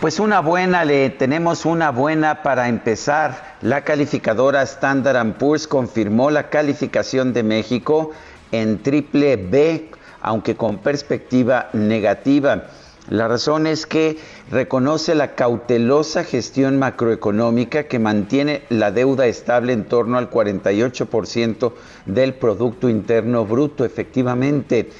Pues una buena, le tenemos una buena para empezar. La calificadora Standard Poor's confirmó la calificación de México en triple B, aunque con perspectiva negativa. La razón es que reconoce la cautelosa gestión macroeconómica que mantiene la deuda estable en torno al 48% del Producto Interno Bruto. Efectivamente,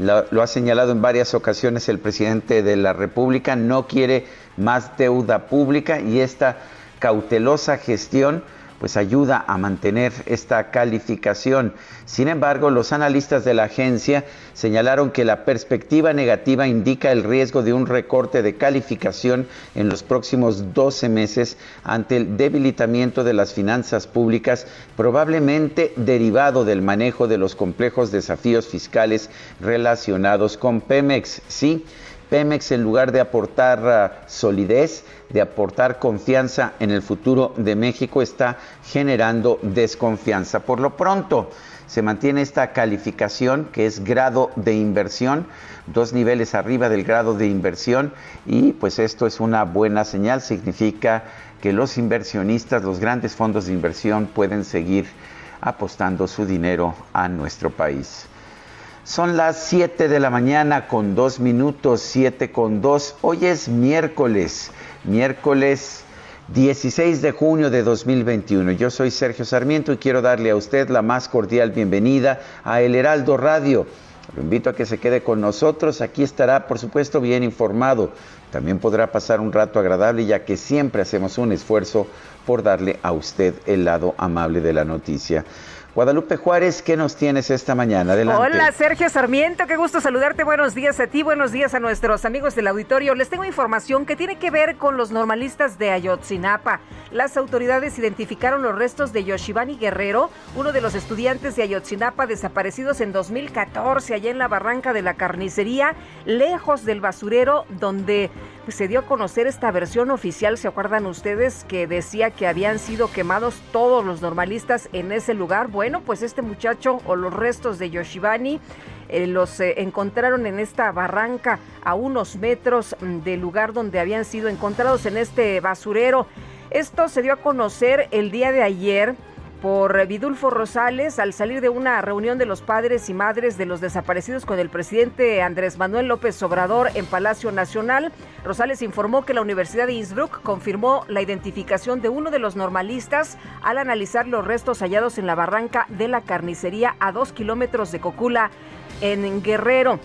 lo, ha señalado en varias ocasiones el presidente de la República, no quiere más deuda pública y esta cautelosa gestión pues ayuda a mantener esta calificación. Sin embargo, los analistas de la agencia señalaron que la perspectiva negativa indica el riesgo de un recorte de calificación en los próximos 12 meses ante el debilitamiento de las finanzas públicas, probablemente derivado del manejo de los complejos desafíos fiscales relacionados con Pemex. Sí, Pemex en lugar de aportar uh, solidez, de aportar confianza en el futuro de México, está generando desconfianza. Por lo pronto, se mantiene esta calificación que es grado de inversión, dos niveles arriba del grado de inversión y pues esto es una buena señal, significa que los inversionistas, los grandes fondos de inversión pueden seguir apostando su dinero a nuestro país. Son las 7 de la mañana con 2 minutos, 7 con 2. Hoy es miércoles, miércoles 16 de junio de 2021. Yo soy Sergio Sarmiento y quiero darle a usted la más cordial bienvenida a El Heraldo Radio. Lo invito a que se quede con nosotros. Aquí estará, por supuesto, bien informado. También podrá pasar un rato agradable ya que siempre hacemos un esfuerzo por darle a usted el lado amable de la noticia. Guadalupe Juárez, ¿qué nos tienes esta mañana? Hola, Sergio Sarmiento, qué gusto saludarte. Buenos días a ti, buenos días a nuestros amigos del auditorio. Les tengo información que tiene que ver con los normalistas de Ayotzinapa. Las autoridades identificaron los restos de Yoshibani Guerrero, uno de los estudiantes de Ayotzinapa desaparecidos en 2014, allá en la barranca de la carnicería, lejos del basurero donde se dio a conocer esta versión oficial. ¿Se acuerdan ustedes que decía que habían sido quemados todos los normalistas en ese lugar? Bueno, pues este muchacho o los restos de Yoshibani eh, los eh, encontraron en esta barranca a unos metros mm, del lugar donde habían sido encontrados en este basurero. Esto se dio a conocer el día de ayer por Vidulfo Rosales al salir de una reunión de los padres y madres de los desaparecidos con el presidente Andrés Manuel López Obrador en Palacio Nacional. Rosales informó que la Universidad de Innsbruck confirmó la identificación de uno de los normalistas al analizar los restos hallados en la barranca de la carnicería a dos kilómetros de Cocula en Guerrero.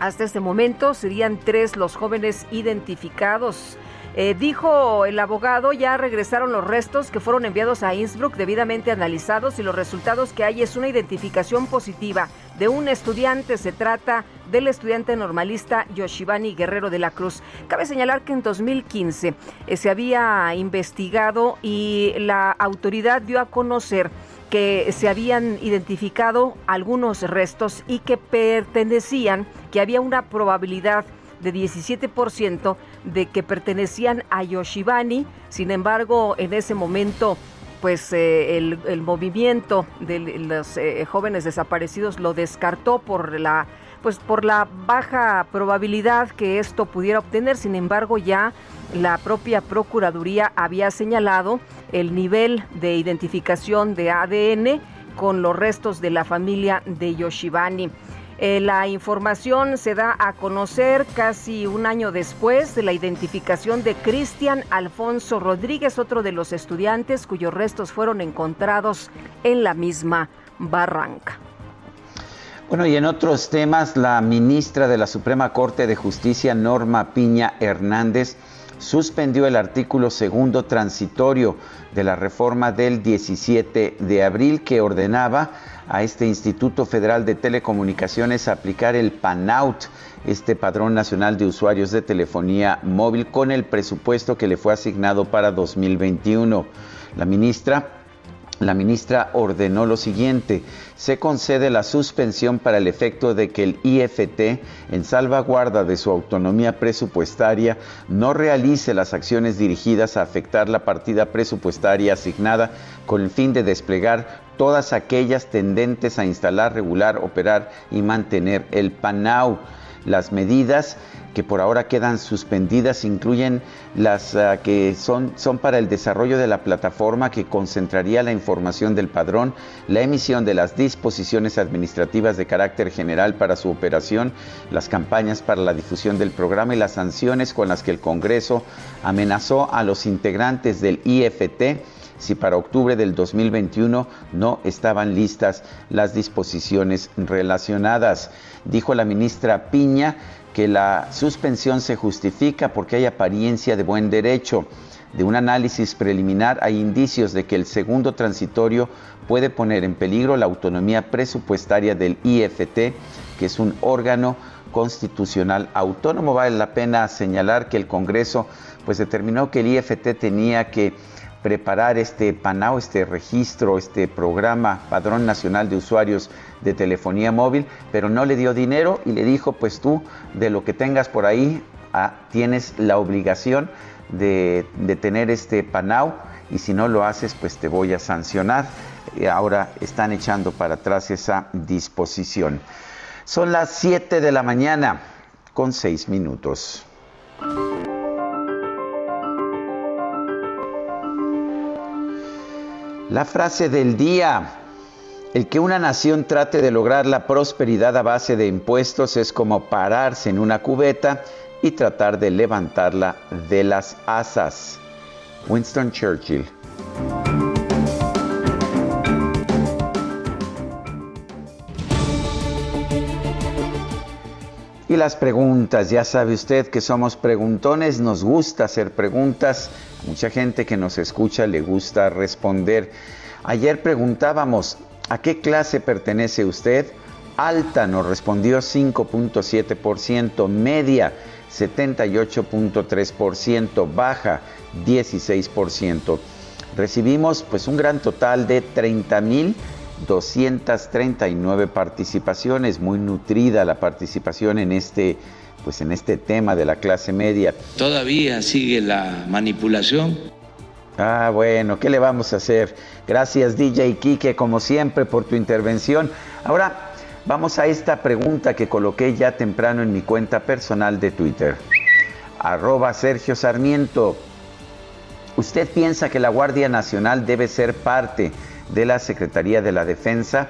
Hasta este momento serían tres los jóvenes identificados. Eh, dijo el abogado, ya regresaron los restos que fueron enviados a Innsbruck debidamente analizados y los resultados que hay es una identificación positiva de un estudiante. Se trata del estudiante normalista Yoshibani Guerrero de la Cruz. Cabe señalar que en 2015 eh, se había investigado y la autoridad dio a conocer que se habían identificado algunos restos y que pertenecían, que había una probabilidad de 17% de que pertenecían a Yoshibani. Sin embargo, en ese momento, pues eh, el, movimiento de los eh, jóvenes desaparecidos lo descartó por la pues por la baja probabilidad que esto pudiera obtener. Sin embargo, ya la propia Procuraduría había señalado el nivel de identificación de ADN con los restos de la familia de Yoshibani. Eh, la información se da a conocer casi un año después de la identificación de Cristian Alfonso Rodríguez, otro de los estudiantes cuyos restos fueron encontrados en la misma barranca. Bueno, y en otros temas, la ministra de la Suprema Corte de Justicia, Norma Piña Hernández, suspendió el artículo segundo transitorio de la reforma del 17 de abril que ordenaba a este Instituto Federal de Telecomunicaciones aplicar el PANOUT, este Padrón Nacional de Usuarios de Telefonía Móvil, con el presupuesto que le fue asignado para 2021. La ministra la ministra ordenó lo siguiente, se concede la suspensión para el efecto de que el IFT, en salvaguarda de su autonomía presupuestaria, no realice las acciones dirigidas a afectar la partida presupuestaria asignada con el fin de desplegar todas aquellas tendentes a instalar, regular, operar y mantener el PANAU. Las medidas que por ahora quedan suspendidas incluyen las ah, que son, son para el desarrollo de la plataforma que concentraría la información del padrón, la emisión de las disposiciones administrativas de carácter general para su operación, las campañas para la difusión del programa y las sanciones con las que el Congreso amenazó a los integrantes del IFT si para octubre del 2021 no estaban listas las disposiciones relacionadas. Dijo la ministra Piña que la suspensión se justifica porque hay apariencia de buen derecho. De un análisis preliminar hay indicios de que el segundo transitorio puede poner en peligro la autonomía presupuestaria del IFT, que es un órgano constitucional autónomo. Vale la pena señalar que el Congreso pues determinó que el IFT tenía que preparar este PANAO, este registro, este programa, Padrón Nacional de Usuarios de Telefonía Móvil, pero no le dio dinero y le dijo, pues tú, de lo que tengas por ahí, ah, tienes la obligación de, tener este PANAO y si no lo haces, pues te voy a sancionar. Ahora están echando para atrás esa disposición. Son las 7 de la mañana con 6 minutos. La frase del día, el que una nación trate de lograr la prosperidad a base de impuestos es como pararse en una cubeta y tratar de levantarla de las asas. Winston Churchill. Y las preguntas, ya sabe usted que somos preguntones, nos gusta hacer preguntas, mucha gente que nos escucha le gusta responder. Ayer preguntábamos, ¿a qué clase pertenece usted? Alta nos respondió 5.7%, media 78.3%, baja 16%. Recibimos pues un gran total de 30 mil 239 participaciones, muy nutrida la participación en este, pues en este tema de la clase media. Todavía sigue la manipulación. Ah, bueno, ¿qué le vamos a hacer? Gracias DJ Kike, como siempre, por tu intervención. Ahora vamos a esta pregunta que coloqué ya temprano en mi cuenta personal de Twitter. Arroba Sergio Sarmiento. ¿Usted piensa que la Guardia Nacional debe ser parte de la Secretaría de la Defensa?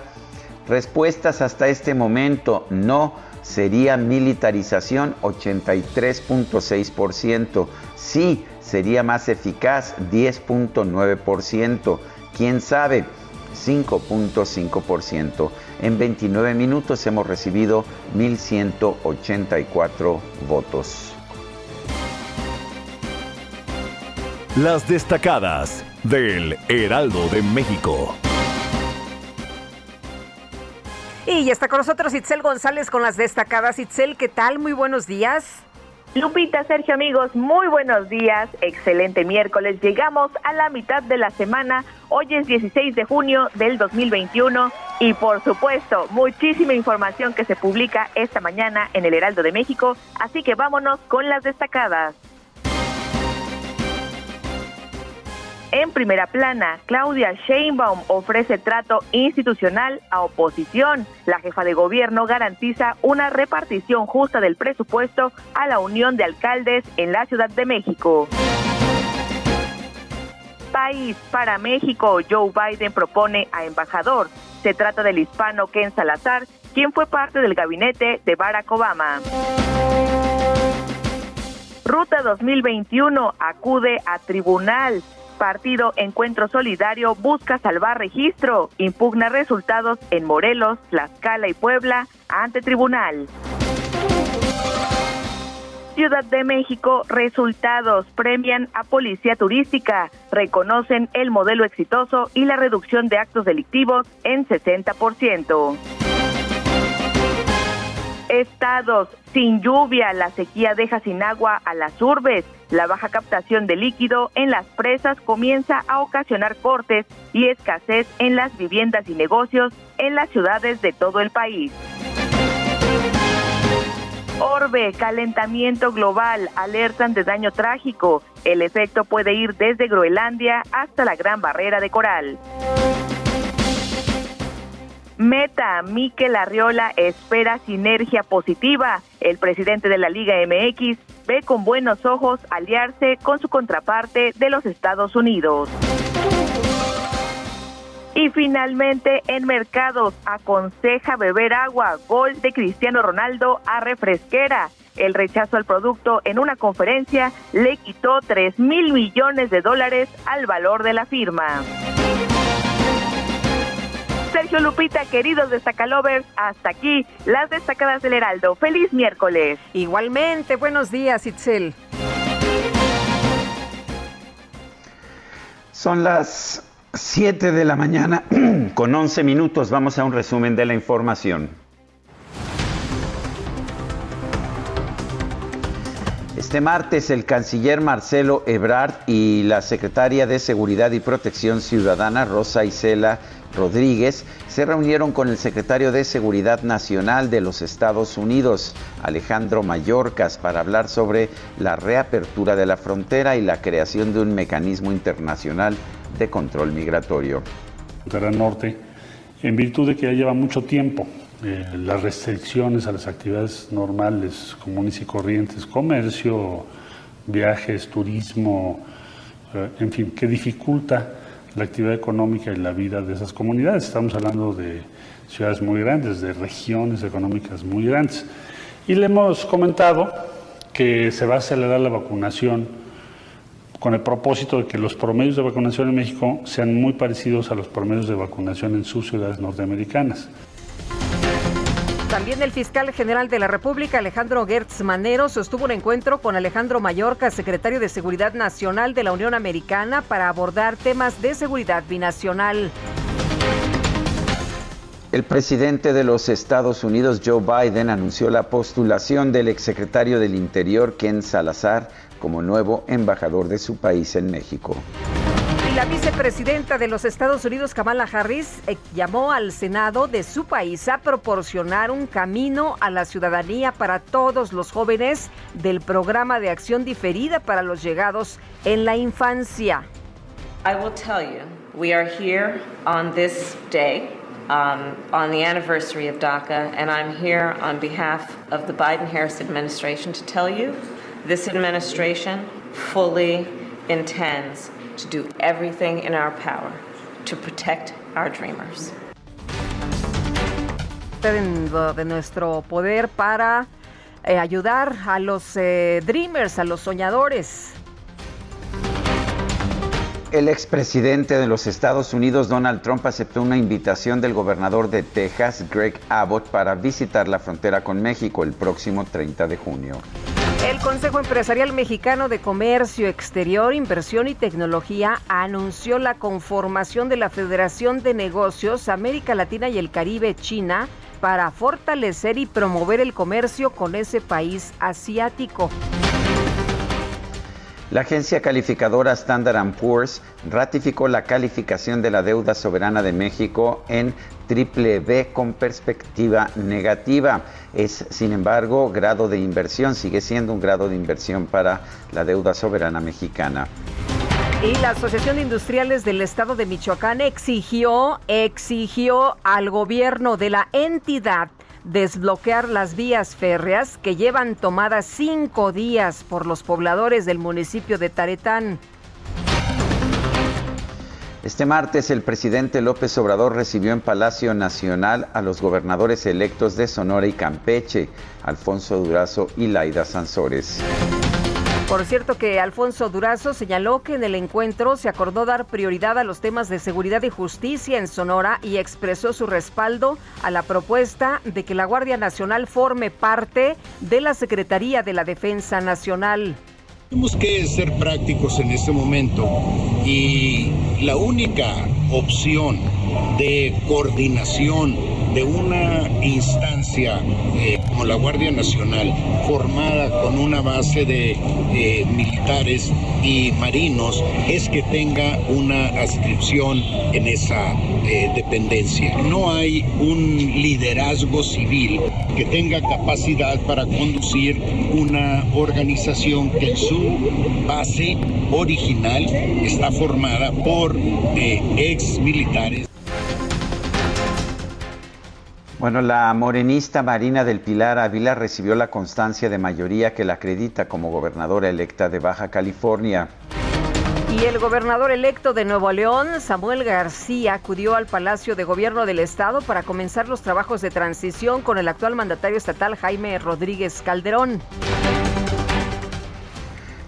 Respuestas hasta este momento, no sería militarización 83.6%, sí sería más eficaz 10.9%, quién sabe 5.5%. En 29 minutos hemos recibido 1.184 votos. Las destacadas del Heraldo de México. Y ya está con nosotros Itzel González con las destacadas. Itzel, ¿qué tal? Muy buenos días. Lupita, Sergio, amigos, muy buenos días. Excelente miércoles. Llegamos a la mitad de la semana. Hoy es 16 de junio del 2021 y por supuesto, muchísima información que se publica esta mañana en el Heraldo de México. Así que vámonos con las destacadas. En primera plana, Claudia Sheinbaum ofrece trato institucional a oposición. La jefa de gobierno garantiza una repartición justa del presupuesto a la Unión de Alcaldes en la Ciudad de México. País para México, Joe Biden propone a embajador. Se trata del hispano Ken Salazar, quien fue parte del gabinete de Barack Obama. Ruta 2021 acude a tribunal. Partido Encuentro Solidario busca salvar registro, impugna resultados en Morelos, Tlaxcala y Puebla ante tribunal. Ciudad de México, resultados premian a Policía Turística, reconocen el modelo exitoso y la reducción de actos delictivos en 60%. Estados sin lluvia, la sequía deja sin agua a las urbes. La baja captación de líquido en las presas comienza a ocasionar cortes y escasez en las viviendas y negocios en las ciudades de todo el país. Orbe, calentamiento global, alertan de daño trágico. El efecto puede ir desde Groenlandia hasta la Gran Barrera de Coral. Meta, Miquel Arriola espera sinergia positiva. El presidente de la Liga MX ve con buenos ojos aliarse con su contraparte de los Estados Unidos. Y finalmente, en mercados, aconseja beber agua. Gol de Cristiano Ronaldo a refresquera. El rechazo al producto en una conferencia le quitó 3 mil millones de dólares al valor de la firma. Sergio Lupita, queridos destacalovers, hasta aquí las destacadas del Heraldo. Feliz miércoles. Igualmente, buenos días, Itzel. Son las 7 de la mañana con 11 minutos. Vamos a un resumen de la información. Este martes el canciller Marcelo Ebrard y la secretaria de Seguridad y Protección Ciudadana Rosa Isela Rodríguez se reunieron con el secretario de Seguridad Nacional de los Estados Unidos, Alejandro Mayorkas, para hablar sobre la reapertura de la frontera y la creación de un mecanismo internacional de control migratorio. Frontera Norte, en virtud de que ya lleva mucho tiempo eh, las restricciones a las actividades normales, comunes y corrientes, comercio, viajes, turismo, eh, en fin, que dificulta la actividad económica y la vida de esas comunidades. Estamos hablando de ciudades muy grandes, de regiones económicas muy grandes. Y le hemos comentado que se va a acelerar la vacunación con el propósito de que los promedios de vacunación en México sean muy parecidos a los promedios de vacunación en sus ciudades norteamericanas. También el fiscal general de la República, Alejandro Gertz Manero, sostuvo un encuentro con Alejandro Mayorca, secretario de Seguridad Nacional de la Unión Americana, para abordar temas de seguridad binacional. El presidente de los Estados Unidos, Joe Biden, anunció la postulación del exsecretario del Interior, Ken Salazar, como nuevo embajador de su país en México. La vicepresidenta de los Estados Unidos, Kamala Harris, eh, llamó al Senado de su país a proporcionar un camino a la ciudadanía para todos los jóvenes del programa de acción diferida para los llegados en la infancia. I will tell you, we are here on this day, um, on the anniversary of DACA, and I'm here on behalf of the Biden-Harris administration to tell you this administration fully intends to do everything in our power to protect our dreamers. De nuestro poder para eh, ayudar a los eh, dreamers, a los soñadores. El expresidente de los Estados Unidos, Donald Trump, aceptó una invitación del gobernador de Texas, Greg Abbott, para visitar la frontera con México el próximo 30 de junio. El Consejo Empresarial Mexicano de Comercio Exterior, Inversión y Tecnología anunció la conformación de la Federación de Negocios América Latina y el Caribe China para fortalecer y promover el comercio con ese país asiático. La agencia calificadora Standard Poor's ratificó la calificación de la deuda soberana de México en triple B con perspectiva negativa. Es, sin embargo, grado de inversión, sigue siendo un grado de inversión para la deuda soberana mexicana. Y la Asociación de Industriales del Estado de Michoacán exigió, exigió al gobierno de la entidad desbloquear las vías férreas que llevan tomadas cinco días por los pobladores del municipio de Taretán. Este martes el presidente López Obrador recibió en Palacio Nacional a los gobernadores electos de Sonora y Campeche, Alfonso Durazo y Laida Sansores. Por cierto que Alfonso Durazo señaló que en el encuentro se acordó dar prioridad a los temas de seguridad y justicia en Sonora y expresó su respaldo a la propuesta de que la Guardia Nacional forme parte de la Secretaría de la Defensa Nacional. Tenemos que ser prácticos en este momento y la única opción de coordinación de una instancia eh, como la Guardia Nacional, formada con una base de eh, militares y marinos, es que tenga una adscripción en esa eh, dependencia. No hay un liderazgo civil que tenga capacidad para conducir una organización que en su base original está formada por ex militares. Bueno, la morenista Marina del Pilar Ávila recibió la constancia de mayoría que la acredita como gobernadora electa de Baja California. Y el gobernador electo de Nuevo León, Samuel García, acudió al Palacio de Gobierno del Estado para comenzar los trabajos de transición con el actual mandatario estatal Jaime Rodríguez Calderón.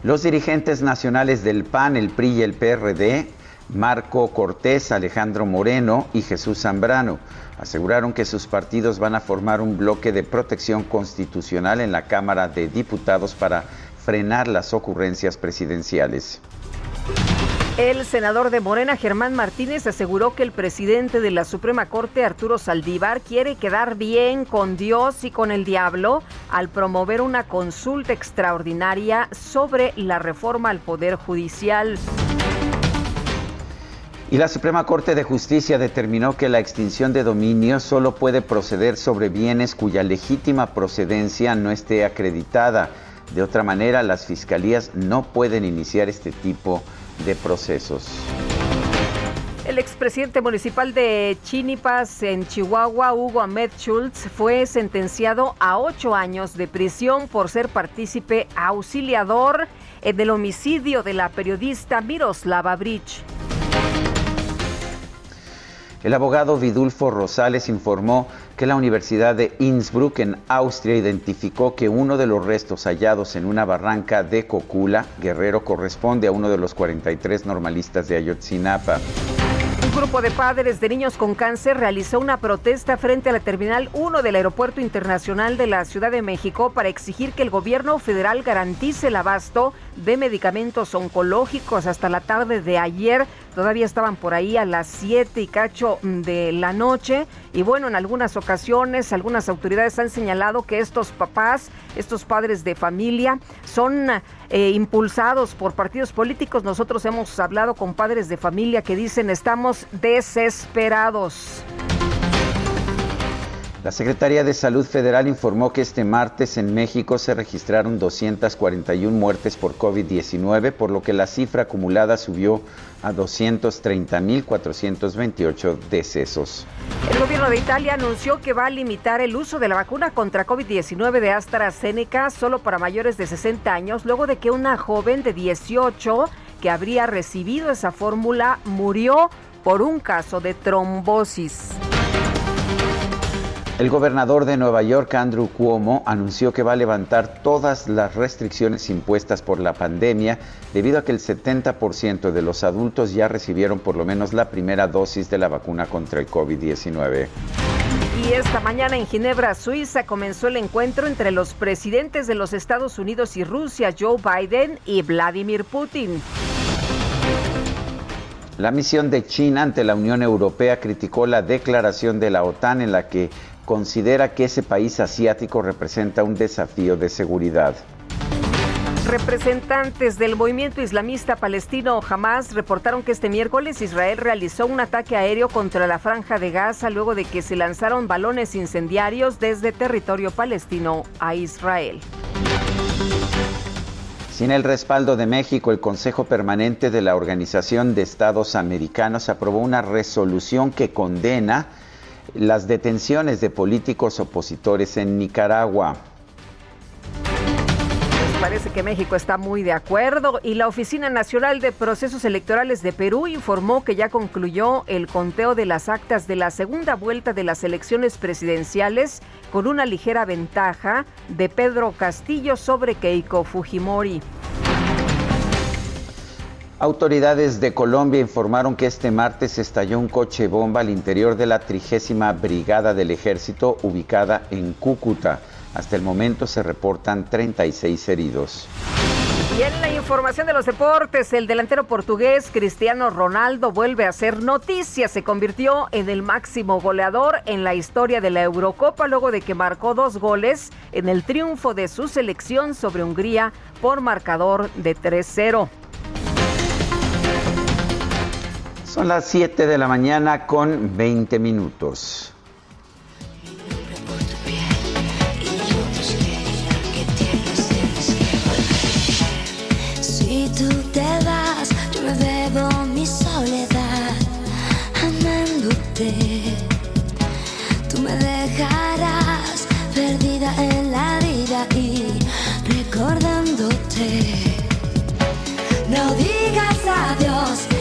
Los dirigentes nacionales del PAN, el PRI y el PRD, Marco Cortés, Alejandro Moreno y Jesús Zambrano, aseguraron que sus partidos van a formar un bloque de protección constitucional en la Cámara de Diputados para frenar las ocurrencias presidenciales. El senador de Morena, Germán Martínez, aseguró que el presidente de la Suprema Corte, Arturo Saldívar, quiere quedar bien con Dios y con el diablo al promover una consulta extraordinaria sobre la reforma al Poder Judicial. Y la Suprema Corte de Justicia determinó que la extinción de dominio solo puede proceder sobre bienes cuya legítima procedencia no esté acreditada. De otra manera, las fiscalías no pueden iniciar este tipo de procesos. El expresidente municipal de Chinipas, en Chihuahua, Hugo Ahmed Schultz, fue sentenciado a ocho años de prisión por ser partícipe auxiliador en el homicidio de la periodista Miroslava Bridge. El abogado Vidulfo Rosales informó que la Universidad de Innsbruck en Austria identificó que uno de los restos hallados en una barranca de Cocula, Guerrero, corresponde a uno de los 43 normalistas de Ayotzinapa. Un grupo de padres de niños con cáncer realizó una protesta frente a la Terminal 1 del Aeropuerto Internacional de la Ciudad de México para exigir que el gobierno federal garantice el abasto de medicamentos oncológicos hasta la tarde de ayer todavía estaban por ahí a las 7 y cacho de la noche. Y bueno, en algunas ocasiones algunas autoridades han señalado que estos papás, estos padres de familia, son eh, impulsados por partidos políticos. Nosotros hemos hablado con padres de familia que dicen estamos desesperados. La Secretaría de Salud Federal informó que este martes en México se registraron 241 muertes por COVID-19, por lo que la cifra acumulada subió a 230.428 decesos. El gobierno de Italia anunció que va a limitar el uso de la vacuna contra COVID-19 de AstraZeneca solo para mayores de 60 años, luego de que una joven de 18 que habría recibido esa fórmula murió por un caso de trombosis. El gobernador de Nueva York, Andrew Cuomo, anunció que va a levantar todas las restricciones impuestas por la pandemia debido a que el 70% de los adultos ya recibieron por lo menos la primera dosis de la vacuna contra el COVID-19. Y esta mañana en Ginebra, Suiza, comenzó el encuentro entre los presidentes de los Estados Unidos y Rusia, Joe Biden y Vladimir Putin. La misión de China ante la Unión Europea criticó la declaración de la OTAN en la que considera que ese país asiático representa un desafío de seguridad. Representantes del movimiento islamista palestino Hamas reportaron que este miércoles Israel realizó un ataque aéreo contra la franja de Gaza luego de que se lanzaron balones incendiarios desde territorio palestino a Israel. Sin el respaldo de México, el Consejo Permanente de la Organización de Estados Americanos aprobó una resolución que condena las detenciones de políticos opositores en Nicaragua. Parece que México está muy de acuerdo y la Oficina Nacional de Procesos Electorales de Perú informó que ya concluyó el conteo de las actas de la segunda vuelta de las elecciones presidenciales con una ligera ventaja de Pedro Castillo sobre Keiko Fujimori. Autoridades de Colombia informaron que este martes estalló un coche bomba al interior de la trigésima brigada del ejército ubicada en Cúcuta. Hasta el momento se reportan 36 heridos. Y en la información de los deportes, el delantero portugués Cristiano Ronaldo vuelve a ser noticia. Se convirtió en el máximo goleador en la historia de la Eurocopa luego de que marcó dos goles en el triunfo de su selección sobre Hungría por marcador de 3-0. Son las 7 de la mañana con 20 minutos. Si tú te vas, yo me bebo mi soledad, amándote. Tú me dejarás perdida en la vida y recordándote. No digas adiós,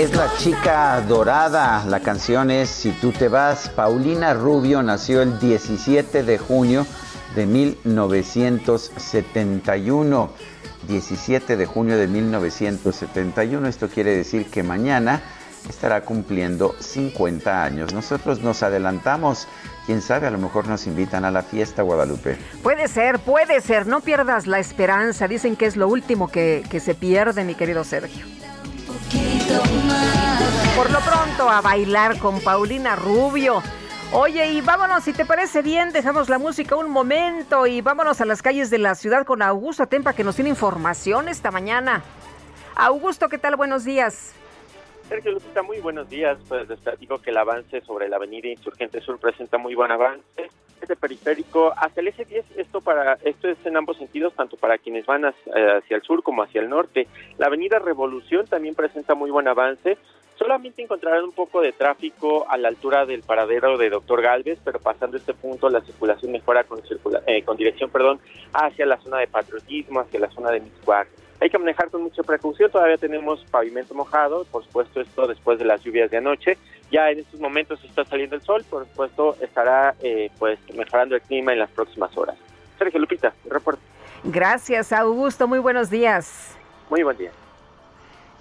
Es la chica dorada. La canción es Si tú te vas. Paulina Rubio nació el 17 de junio de 1971. 17 de junio de 1971. Esto quiere decir que mañana estará cumpliendo 50 años. Nosotros nos adelantamos. Quién sabe, a lo mejor nos invitan a la fiesta Guadalupe. Puede ser, puede ser. No pierdas la esperanza. Dicen que es lo último que, que se pierde, mi querido Sergio. Por lo pronto, a bailar con Paulina Rubio. Oye, y vámonos, si te parece bien, dejamos la música un momento y vámonos a las calles de la ciudad con Augusto Atempa, que nos tiene información esta mañana. Augusto, ¿qué tal? Buenos días. Sergio Lupita, muy buenos días. Pues les platico que el avance sobre la avenida Insurgente Sur presenta muy buen avance. Este periférico hacia el eje 10, esto para esto es en ambos sentidos, tanto para quienes van hacia, hacia el sur como hacia el norte. La avenida Revolución también presenta muy buen avance. Solamente encontrarán un poco de tráfico a la altura del paradero de Doctor Galvez, pero pasando este punto la circulación mejora con, circula, eh, con dirección perdón, hacia la zona de patriotismo, hacia la zona de Mixcuac. Hay que manejar con mucha precaución, todavía tenemos pavimento mojado, por supuesto esto después de las lluvias de anoche. Ya en estos momentos está saliendo el sol, por supuesto estará eh, pues mejorando el clima en las próximas horas. Sergio Lupita, reporte. Gracias, Augusto. Muy buenos días. Muy buen día.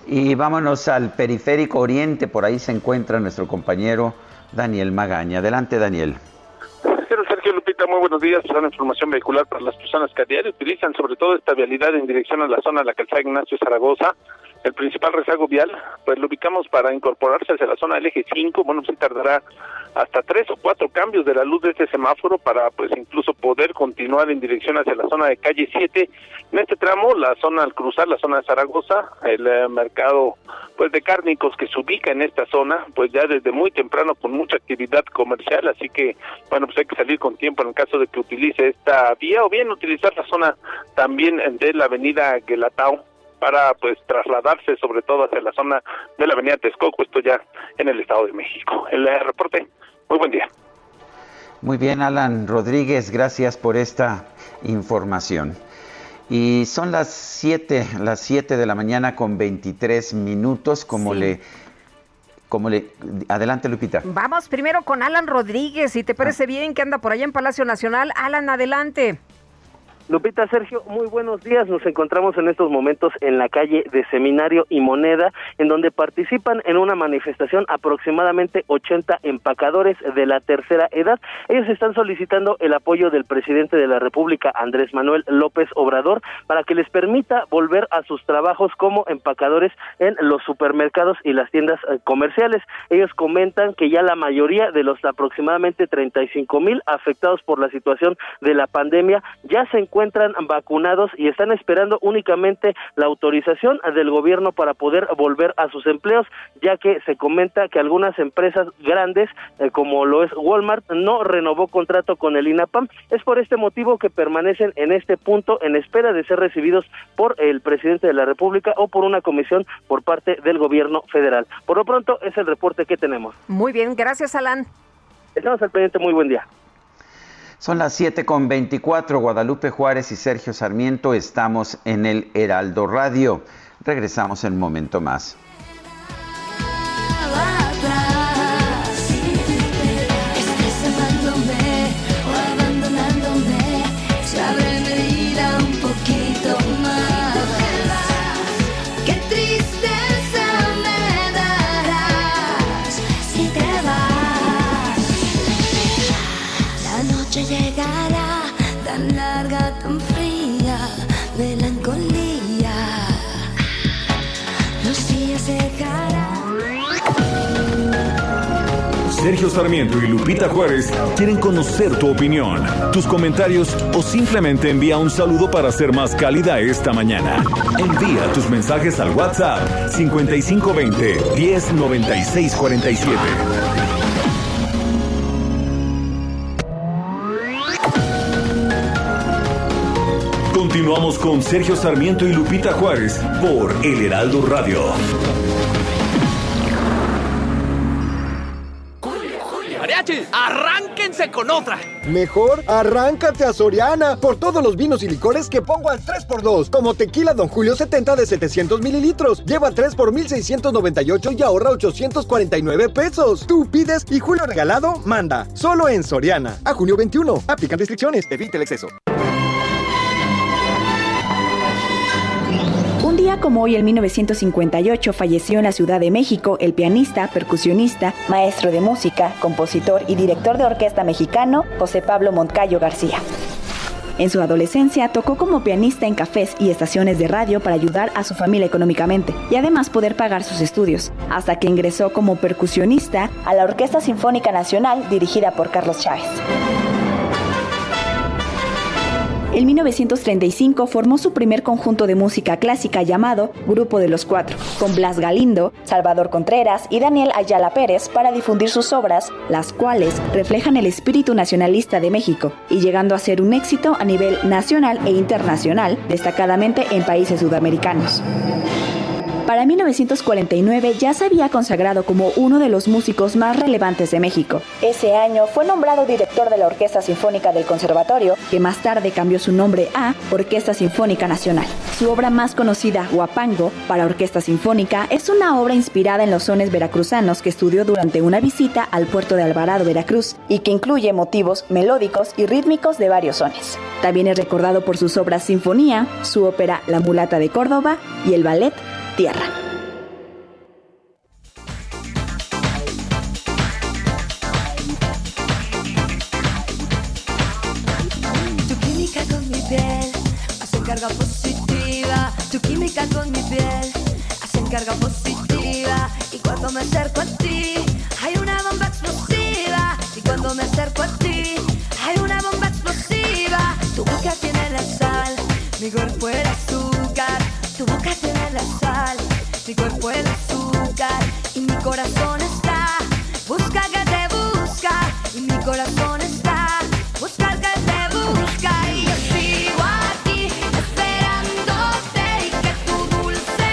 Y vámonos al periférico oriente, por ahí se encuentra nuestro compañero Daniel Magaña. Adelante, Daniel. Sergio Lupita, muy buenos días. Pues, una información vehicular para las personas que a diario utilizan sobre todo esta vialidad en dirección a la zona de la calzada Ignacio Zaragoza. El principal rezago vial, pues lo ubicamos para incorporarse hacia la zona del eje 5. Bueno, pues tardará hasta tres o cuatro cambios de la luz de este semáforo para pues incluso poder continuar en dirección hacia la zona de calle 7. En este tramo, la zona al cruzar la zona de Zaragoza, el eh, mercado pues de cárnicos que se ubica en esta zona, pues ya desde muy temprano con mucha actividad comercial, así que bueno, pues hay que salir con tiempo en el caso de que utilice esta vía o bien utilizar la zona también de la avenida Guelatao para pues trasladarse sobre todo hacia la zona de la avenida Texcoco, esto ya en el Estado de México. El eh, reporte, muy buen día. Muy bien, Alan Rodríguez, gracias por esta información. Y son las 7, las 7 de la mañana con 23 minutos, como sí. le como le adelante Lupita. Vamos primero con Alan Rodríguez, si te parece ah. bien que anda por allá en Palacio Nacional. Alan, adelante. Lupita Sergio, muy buenos días. Nos encontramos en estos momentos en la calle de Seminario y Moneda, en donde participan en una manifestación aproximadamente 80 empacadores de la tercera edad. Ellos están solicitando el apoyo del presidente de la República, Andrés Manuel López Obrador, para que les permita volver a sus trabajos como empacadores en los supermercados y las tiendas comerciales. Ellos comentan que ya la mayoría de los aproximadamente 35 mil afectados por la situación de la pandemia ya se encuentran encuentran vacunados y están esperando únicamente la autorización del gobierno para poder volver a sus empleos, ya que se comenta que algunas empresas grandes, eh, como lo es Walmart, no renovó contrato con el INAPAM. Es por este motivo que permanecen en este punto en espera de ser recibidos por el presidente de la República o por una comisión por parte del gobierno federal. Por lo pronto es el reporte que tenemos. Muy bien, gracias Alan. Estamos al pendiente, muy buen día. Son las 7 con 24, Guadalupe Juárez y Sergio Sarmiento, estamos en el Heraldo Radio. Regresamos en un momento más. Sergio Sarmiento y Lupita Juárez quieren conocer tu opinión, tus comentarios o simplemente envía un saludo para hacer más cálida esta mañana. Envía tus mensajes al WhatsApp 5520 109647. Continuamos con Sergio Sarmiento y Lupita Juárez por El Heraldo Radio. arránquense con otra. Mejor arráncate a Soriana por todos los vinos y licores que pongo al 3x2. Como tequila Don Julio 70 de 700 mililitros. Lleva 3 por 1698 y ahorra 849 pesos. Tú pides y Julio regalado manda. Solo en Soriana. A junio 21. Aplican restricciones. Evite el exceso. Como hoy, en 1958, falleció en la Ciudad de México el pianista, percusionista, maestro de música, compositor y director de orquesta mexicano José Pablo Moncayo García. En su adolescencia tocó como pianista en cafés y estaciones de radio para ayudar a su familia económicamente y además poder pagar sus estudios, hasta que ingresó como percusionista a la Orquesta Sinfónica Nacional dirigida por Carlos Chávez. En 1935 formó su primer conjunto de música clásica llamado Grupo de los Cuatro, con Blas Galindo, Salvador Contreras y Daniel Ayala Pérez para difundir sus obras, las cuales reflejan el espíritu nacionalista de México y llegando a ser un éxito a nivel nacional e internacional, destacadamente en países sudamericanos. Para 1949 ya se había consagrado como uno de los músicos más relevantes de México. Ese año fue nombrado director de la Orquesta Sinfónica del Conservatorio, que más tarde cambió su nombre a Orquesta Sinfónica Nacional. Su obra más conocida, Huapango, para Orquesta Sinfónica, es una obra inspirada en los sones veracruzanos que estudió durante una visita al puerto de Alvarado, Veracruz, y que incluye motivos melódicos y rítmicos de varios sones. También es recordado por sus obras Sinfonía, su ópera La Mulata de Córdoba y el ballet tierra. Tu química con mi piel hace carga positiva. Tu química con mi piel hace carga positiva. Y cuando me acerco a ti, hay una bomba explosiva. Y cuando me acerco a ti, hay una bomba explosiva. Tu boca tiene la sal, mi cuerpo el azúcar. Tu boca tiene la sal, mi cuerpo el azúcar y mi corazón está busca que te busca y mi corazón está busca que te busca y yo sigo aquí esperándote y que tu dulce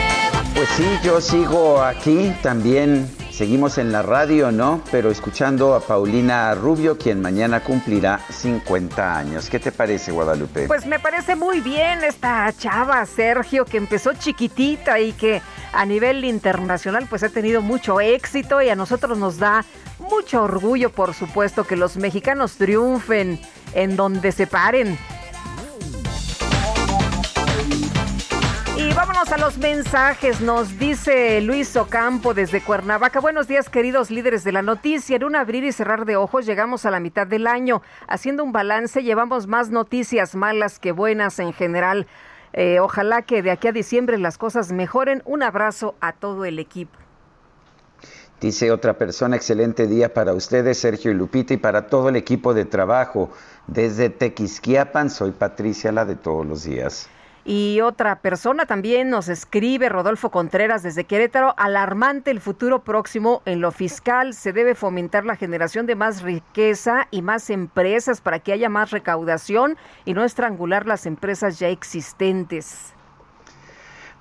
Pues sí, yo sigo aquí también. Seguimos en la radio, ¿no? Pero escuchando a Paulina Rubio, quien mañana cumplirá 50 años. ¿Qué te parece, Guadalupe? Pues me parece muy bien esta chava, Sergio, que empezó chiquitita y que a nivel internacional pues ha tenido mucho éxito y a nosotros nos da mucho orgullo, por supuesto, que los mexicanos triunfen en donde se paren. A los mensajes. Nos dice Luis Ocampo desde Cuernavaca. Buenos días, queridos líderes de la noticia. En un abrir y cerrar de ojos llegamos a la mitad del año. Haciendo un balance, llevamos más noticias malas que buenas en general. Eh, ojalá que de aquí a diciembre las cosas mejoren. Un abrazo a todo el equipo. Dice otra persona, excelente día para ustedes, Sergio y Lupita, y para todo el equipo de trabajo. Desde Tequisquiapan, soy Patricia, la de todos los días. Y otra persona también nos escribe, Rodolfo Contreras desde Querétaro, alarmante el futuro próximo en lo fiscal. Se debe fomentar la generación de más riqueza y más empresas para que haya más recaudación y no estrangular las empresas ya existentes.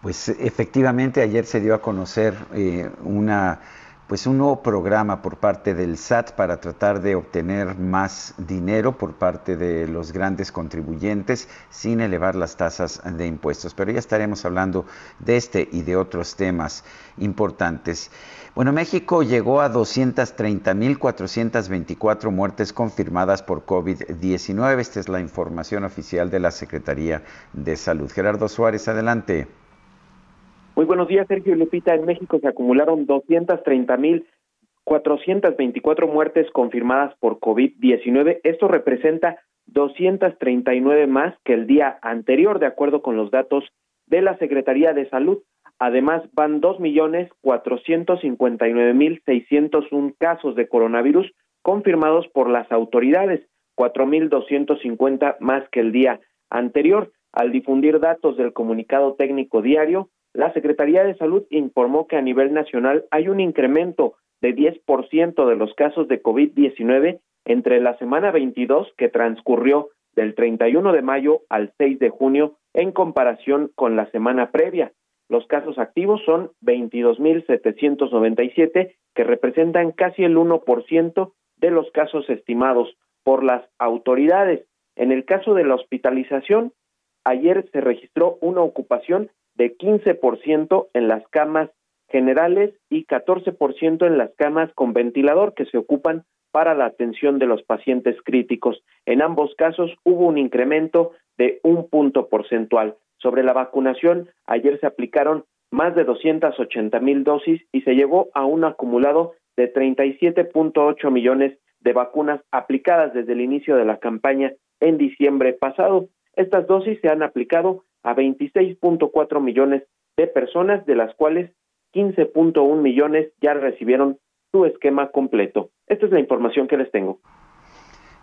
Pues efectivamente ayer se dio a conocer eh, una pues un nuevo programa por parte del SAT para tratar de obtener más dinero por parte de los grandes contribuyentes sin elevar las tasas de impuestos. Pero ya estaremos hablando de este y de otros temas importantes. Bueno, México llegó a 230.424 muertes confirmadas por COVID-19. Esta es la información oficial de la Secretaría de Salud. Gerardo Suárez, adelante. Muy buenos días, Sergio Lupita. En México se acumularon 230.424 muertes confirmadas por COVID-19. Esto representa 239 más que el día anterior, de acuerdo con los datos de la Secretaría de Salud. Además, van dos millones cuatrocientos cincuenta y nueve mil seiscientos un casos de coronavirus confirmados por las autoridades, cuatro mil doscientos cincuenta más que el día anterior. Al difundir datos del comunicado técnico diario, la Secretaría de Salud informó que a nivel nacional hay un incremento de 10% de los casos de COVID-19 entre la semana 22 que transcurrió del 31 de mayo al 6 de junio en comparación con la semana previa. Los casos activos son 22.797, que representan casi el 1% de los casos estimados por las autoridades. En el caso de la hospitalización, ayer se registró una ocupación de 15% en las camas generales y 14% en las camas con ventilador que se ocupan para la atención de los pacientes críticos. En ambos casos hubo un incremento de un punto porcentual. Sobre la vacunación, ayer se aplicaron más de 280 mil dosis y se llegó a un acumulado de 37.8 millones de vacunas aplicadas desde el inicio de la campaña en diciembre pasado. Estas dosis se han aplicado a 26.4 millones de personas, de las cuales 15.1 millones ya recibieron su esquema completo. Esta es la información que les tengo.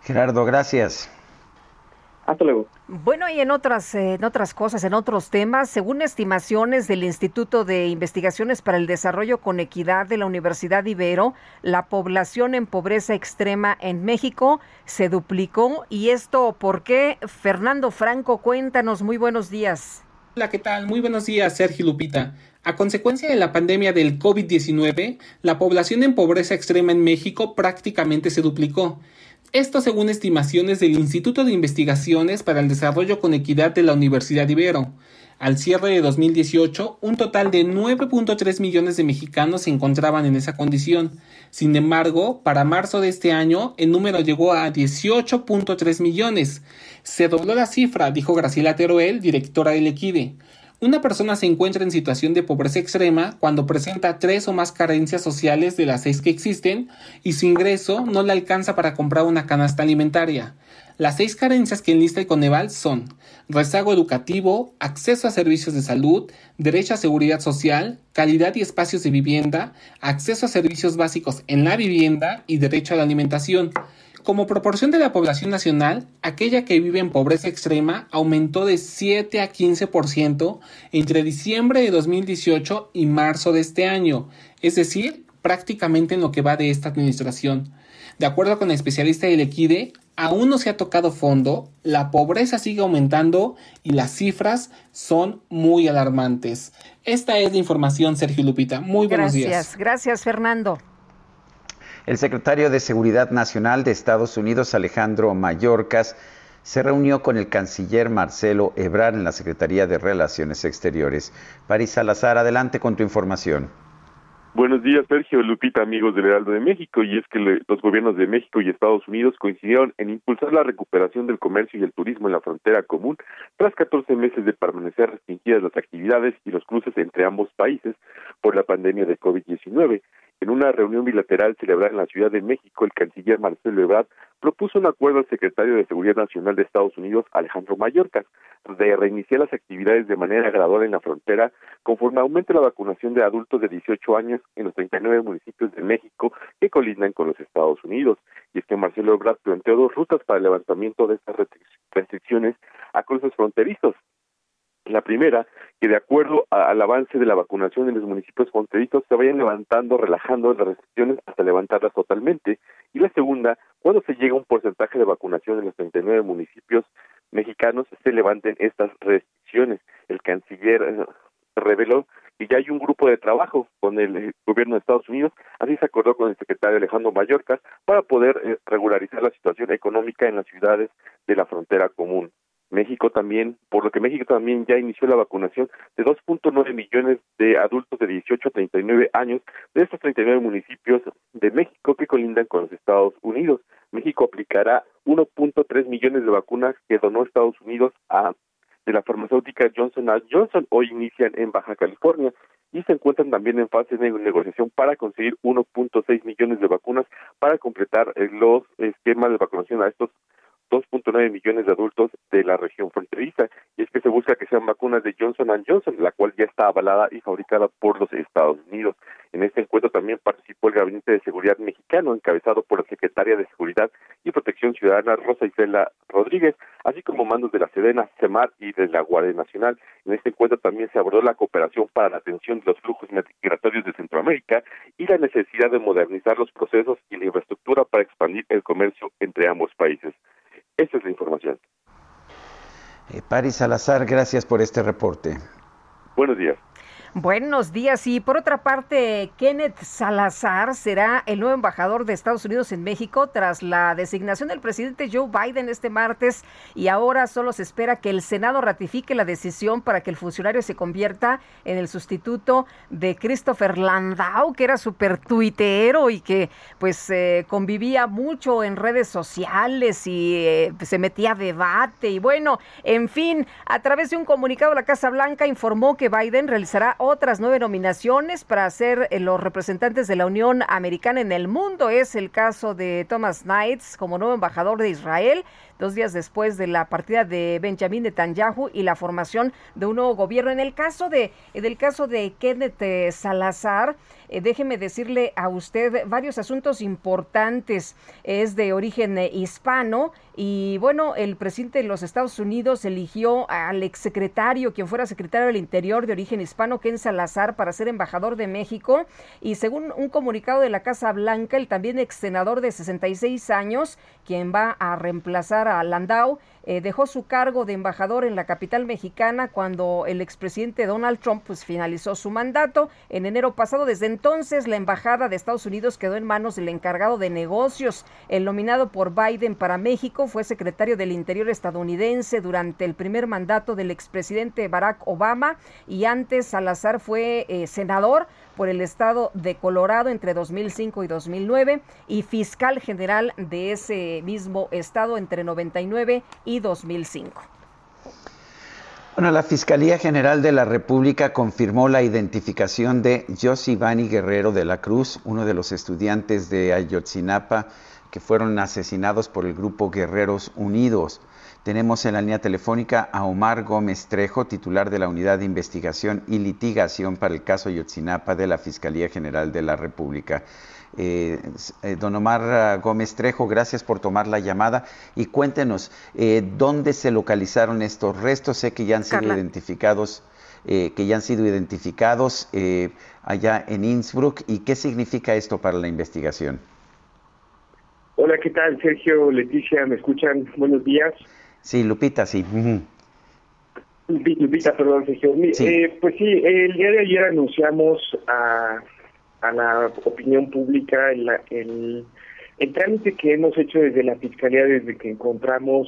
Gerardo, gracias. Hasta luego. Bueno, y en otras, eh, en otras cosas, en otros temas, según estimaciones del Instituto de Investigaciones para el Desarrollo con Equidad de la Universidad Ibero, la población en pobreza extrema en México se duplicó. ¿Y esto por qué? Fernando Franco, cuéntanos, muy buenos días. Hola, ¿qué tal? Muy buenos días, Sergio Lupita. A consecuencia de la pandemia del COVID-19, la población en pobreza extrema en México prácticamente se duplicó. Esto según estimaciones del Instituto de Investigaciones para el Desarrollo con Equidad de la Universidad Ibero. Al cierre de 2018, un total de 9.3 millones de mexicanos se encontraban en esa condición. Sin embargo, para marzo de este año, el número llegó a 18.3 millones. Se dobló la cifra, dijo Graciela Teruel, directora del Equide. Una persona se encuentra en situación de pobreza extrema cuando presenta tres o más carencias sociales de las seis que existen y su ingreso no le alcanza para comprar una canasta alimentaria. Las seis carencias que enlista el Coneval son rezago educativo, acceso a servicios de salud, derecho a seguridad social, calidad y espacios de vivienda, acceso a servicios básicos en la vivienda y derecho a la alimentación. Como proporción de la población nacional, aquella que vive en pobreza extrema aumentó de 7 a 15% entre diciembre de 2018 y marzo de este año, es decir, prácticamente en lo que va de esta administración. De acuerdo con la especialista del Equide, aún no se ha tocado fondo, la pobreza sigue aumentando y las cifras son muy alarmantes. Esta es la información, Sergio Lupita. Muy buenos días. Gracias, gracias Fernando. El secretario de Seguridad Nacional de Estados Unidos, Alejandro Mayorkas, se reunió con el canciller Marcelo Ebrard en la Secretaría de Relaciones Exteriores. París Salazar, adelante con tu información. Buenos días, Sergio Lupita, amigos del Heraldo de México. Y es que los gobiernos de México y Estados Unidos coincidieron en impulsar la recuperación del comercio y el turismo en la frontera común tras 14 meses de permanecer restringidas las actividades y los cruces entre ambos países por la pandemia de COVID-19. En una reunión bilateral celebrada en la Ciudad de México, el canciller Marcelo Ebrard propuso un acuerdo al secretario de Seguridad Nacional de Estados Unidos, Alejandro Mayorkas, de reiniciar las actividades de manera gradual en la frontera conforme aumente la vacunación de adultos de 18 años en los 39 municipios de México que colindan con los Estados Unidos. Y es que Marcelo Ebrard planteó dos rutas para el levantamiento de estas restricciones a cruces fronterizos, la primera, que de acuerdo al avance de la vacunación en los municipios fronterizos se vayan levantando, relajando las restricciones hasta levantarlas totalmente. Y la segunda, cuando se llega a un porcentaje de vacunación en los 39 municipios mexicanos, se levanten estas restricciones. El canciller eh, reveló y ya hay un grupo de trabajo con el eh, gobierno de Estados Unidos, así se acordó con el secretario Alejandro Mallorca para poder eh, regularizar la situación económica en las ciudades de la frontera común. México también, por lo que México también ya inició la vacunación de 2.9 millones de adultos de 18 a 39 años de estos 39 municipios de México que colindan con los Estados Unidos. México aplicará 1.3 millones de vacunas que donó Estados Unidos a de la farmacéutica Johnson Johnson hoy inician en Baja California y se encuentran también en fase de negociación para conseguir 1.6 millones de vacunas para completar los esquemas de vacunación a estos 2.9 millones de adultos de la región fronteriza. Y es que se busca que sean vacunas de Johnson Johnson, la cual ya está avalada y fabricada por los Estados Unidos. En este encuentro también participó el Gabinete de Seguridad mexicano, encabezado por la Secretaria de Seguridad y Protección Ciudadana, Rosa Isela Rodríguez, así como mandos de la Sedena, CEMAR y de la Guardia Nacional. En este encuentro también se abordó la cooperación para la atención de los flujos migratorios de Centroamérica y la necesidad de modernizar los procesos y la infraestructura para expandir el comercio entre ambos países. Esa es la información. Eh, Paris Salazar, gracias por este reporte. Buenos días. Buenos días. Y por otra parte, Kenneth Salazar será el nuevo embajador de Estados Unidos en México tras la designación del presidente Joe Biden este martes y ahora solo se espera que el Senado ratifique la decisión para que el funcionario se convierta en el sustituto de Christopher Landau, que era súper tuitero y que pues eh, convivía mucho en redes sociales y eh, se metía a debate y bueno, en fin, a través de un comunicado la Casa Blanca informó que Biden realizará otras nueve nominaciones para ser eh, los representantes de la Unión Americana en el mundo. Es el caso de Thomas Knights como nuevo embajador de Israel, dos días después de la partida de Benjamin Netanyahu y la formación de un nuevo gobierno. En el caso de, del caso de Kenneth eh, Salazar, eh, déjeme decirle a usted varios asuntos importantes. Es de origen hispano y bueno, el presidente de los Estados Unidos eligió al exsecretario, quien fuera secretario del Interior de origen hispano, Ken Salazar, para ser embajador de México. Y según un comunicado de la Casa Blanca, el también ex senador de 66 años, quien va a reemplazar a Landau, eh, dejó su cargo de embajador en la capital mexicana cuando el expresidente Donald Trump pues, finalizó su mandato en enero pasado. Desde entonces, la embajada de Estados Unidos quedó en manos del encargado de negocios, el nominado por Biden para México fue secretario del Interior estadounidense durante el primer mandato del expresidente Barack Obama y antes Salazar fue eh, senador por el estado de Colorado entre 2005 y 2009 y fiscal general de ese mismo estado entre 99 y 2005. Bueno, la Fiscalía General de la República confirmó la identificación de Josivani Guerrero de la Cruz, uno de los estudiantes de Ayotzinapa que fueron asesinados por el grupo Guerreros Unidos. Tenemos en la línea telefónica a Omar Gómez Trejo, titular de la Unidad de Investigación y Litigación para el caso Yotzinapa de la Fiscalía General de la República. Eh, eh, don Omar Gómez Trejo, gracias por tomar la llamada y cuéntenos eh, dónde se localizaron estos restos. Sé que ya han sido identificados, que ya han sido identificados allá en Innsbruck y qué significa esto para la investigación. Hola, ¿qué tal? Sergio, Leticia, ¿me escuchan? Buenos días. Sí, Lupita, sí. Lupita, perdón, Sergio. Eh, pues sí, el día de ayer anunciamos a, a la opinión pública el, el, el, trámite que hemos hecho desde la Fiscalía desde que encontramos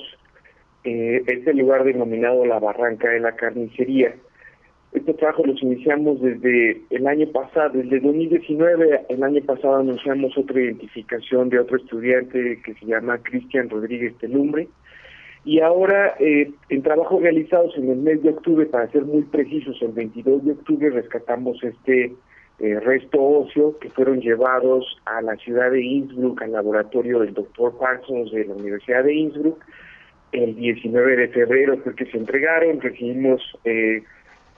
eh, este lugar denominado La Barranca de la Carnicería. Este trabajo los iniciamos desde el año pasado, desde 2019. El año pasado anunciamos otra identificación de otro estudiante que se llama Cristian Rodríguez Telumbre. Y ahora, eh, en trabajos realizados en el mes de octubre, para ser muy precisos, el 22 de octubre rescatamos este eh, resto óseo que fueron llevados a la ciudad de Innsbruck, al laboratorio del doctor Parsons de la Universidad de Innsbruck. El 19 de febrero fue que se entregaron, recibimos eh,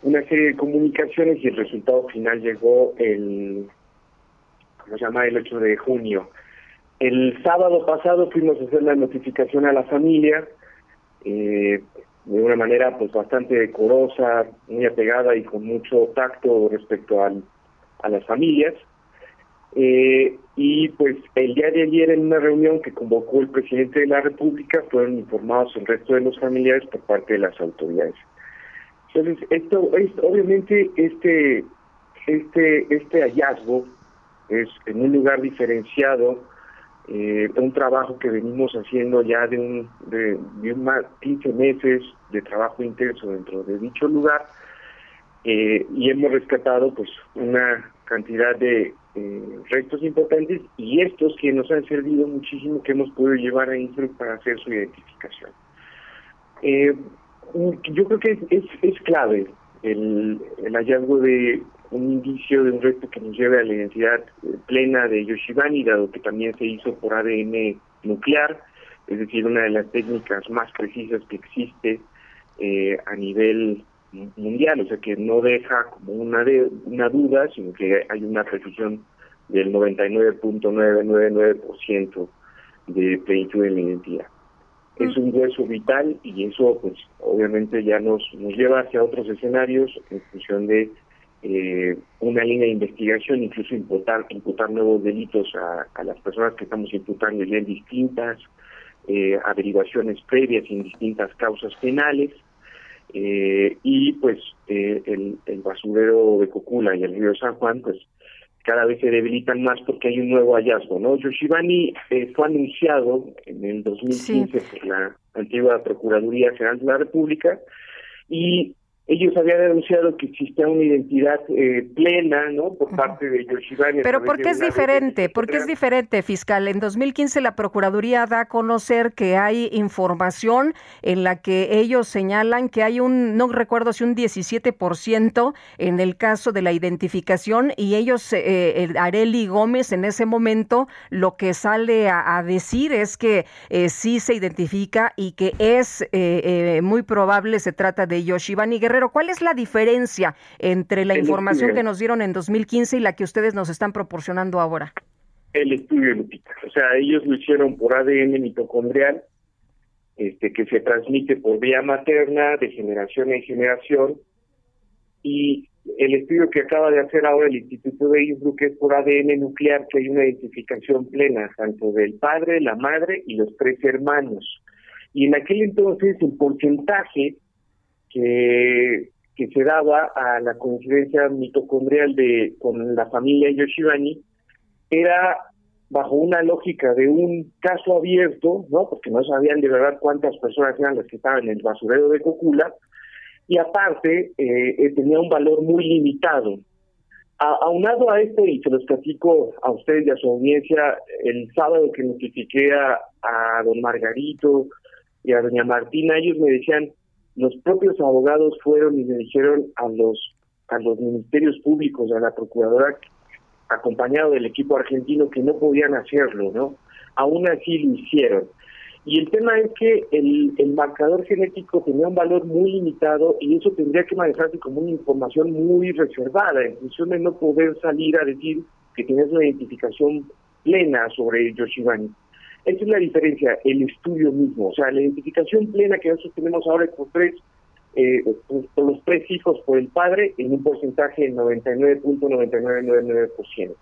una serie de comunicaciones y el resultado final llegó el, ¿cómo se llama?, el 8 de junio. El sábado pasado fuimos a hacer la notificación a la familia, eh, de una manera pues bastante decorosa, muy apegada y con mucho tacto respecto al, a las familias. Eh, y pues el día de ayer en una reunión que convocó el presidente de la República fueron informados el resto de los familiares por parte de las autoridades. Entonces, esto es obviamente este este, este hallazgo es en un lugar diferenciado, eh, un trabajo que venimos haciendo ya de un de, de más 15 meses de trabajo intenso dentro de dicho lugar eh, y hemos rescatado pues una cantidad de eh, restos importantes y estos que nos han servido muchísimo que hemos podido llevar a Innsbruck para hacer su identificación. Eh, yo creo que es, es, clave el, el, hallazgo de un indicio de un resto que nos lleve a la identidad plena de Yoshibani, dado que también se hizo por ADN nuclear, es decir, una de las técnicas más precisas que existe eh, a nivel mundial, o sea que no deja como una, de, una duda, sino que hay una precisión del 99.999% de plenitud de la identidad. Es un hueso vital y eso pues obviamente ya nos, nos lleva hacia otros escenarios en función de eh, una línea de investigación, incluso imputar, imputar nuevos delitos a, a las personas que estamos imputando ya en distintas eh, averiguaciones previas en distintas causas penales eh, y pues eh, el, el, basurero de Cocula y el río San Juan pues cada vez se debilitan más porque hay un nuevo hallazgo, ¿no? Yoshibani eh, fue anunciado en el 2015 por la antigua Procuraduría General de la República y ellos habían denunciado que existía una identidad eh, plena, ¿no? Por parte de Yoshibani. Pero ¿por qué es diferente? ¿Por qué es diferente, fiscal? En 2015 la Procuraduría da a conocer que hay información en la que ellos señalan que hay un, no recuerdo si un 17% en el caso de la identificación y ellos, eh, el Areli Gómez en ese momento lo que sale a, a decir es que eh, sí se identifica y que es eh, muy probable se trata de Yoshibani Guerrero pero ¿cuál es la diferencia entre la el información estudio. que nos dieron en 2015 y la que ustedes nos están proporcionando ahora? El estudio, Lupita. O sea, ellos lo hicieron por ADN mitocondrial, este, que se transmite por vía materna de generación en generación, y el estudio que acaba de hacer ahora el Instituto de Innsbruck es por ADN nuclear, que hay una identificación plena, tanto del padre, la madre y los tres hermanos. Y en aquel entonces el porcentaje que, que se daba a la coincidencia mitocondrial de con la familia Yoshibani era bajo una lógica de un caso abierto, ¿no? Porque no sabían de verdad cuántas personas eran las que estaban en el basurero de Cocula, y aparte eh, eh, tenía un valor muy limitado. A, aunado a esto, y se los platico a ustedes y a su audiencia, el sábado que notifiqué a, a don Margarito y a doña Martina, ellos me decían, los propios abogados fueron y le dijeron a los a los ministerios públicos, a la procuradora, acompañado del equipo argentino, que no podían hacerlo, ¿no? Aún así lo hicieron. Y el tema es que el, el marcador genético tenía un valor muy limitado y eso tendría que manejarse como una información muy reservada, en función de no poder salir a decir que tienes una identificación plena sobre Yoshibani. Esa es la diferencia, el estudio mismo. O sea, la identificación plena que nosotros tenemos ahora por tres, eh, por, por los tres hijos por el padre en un porcentaje del 99.9999%.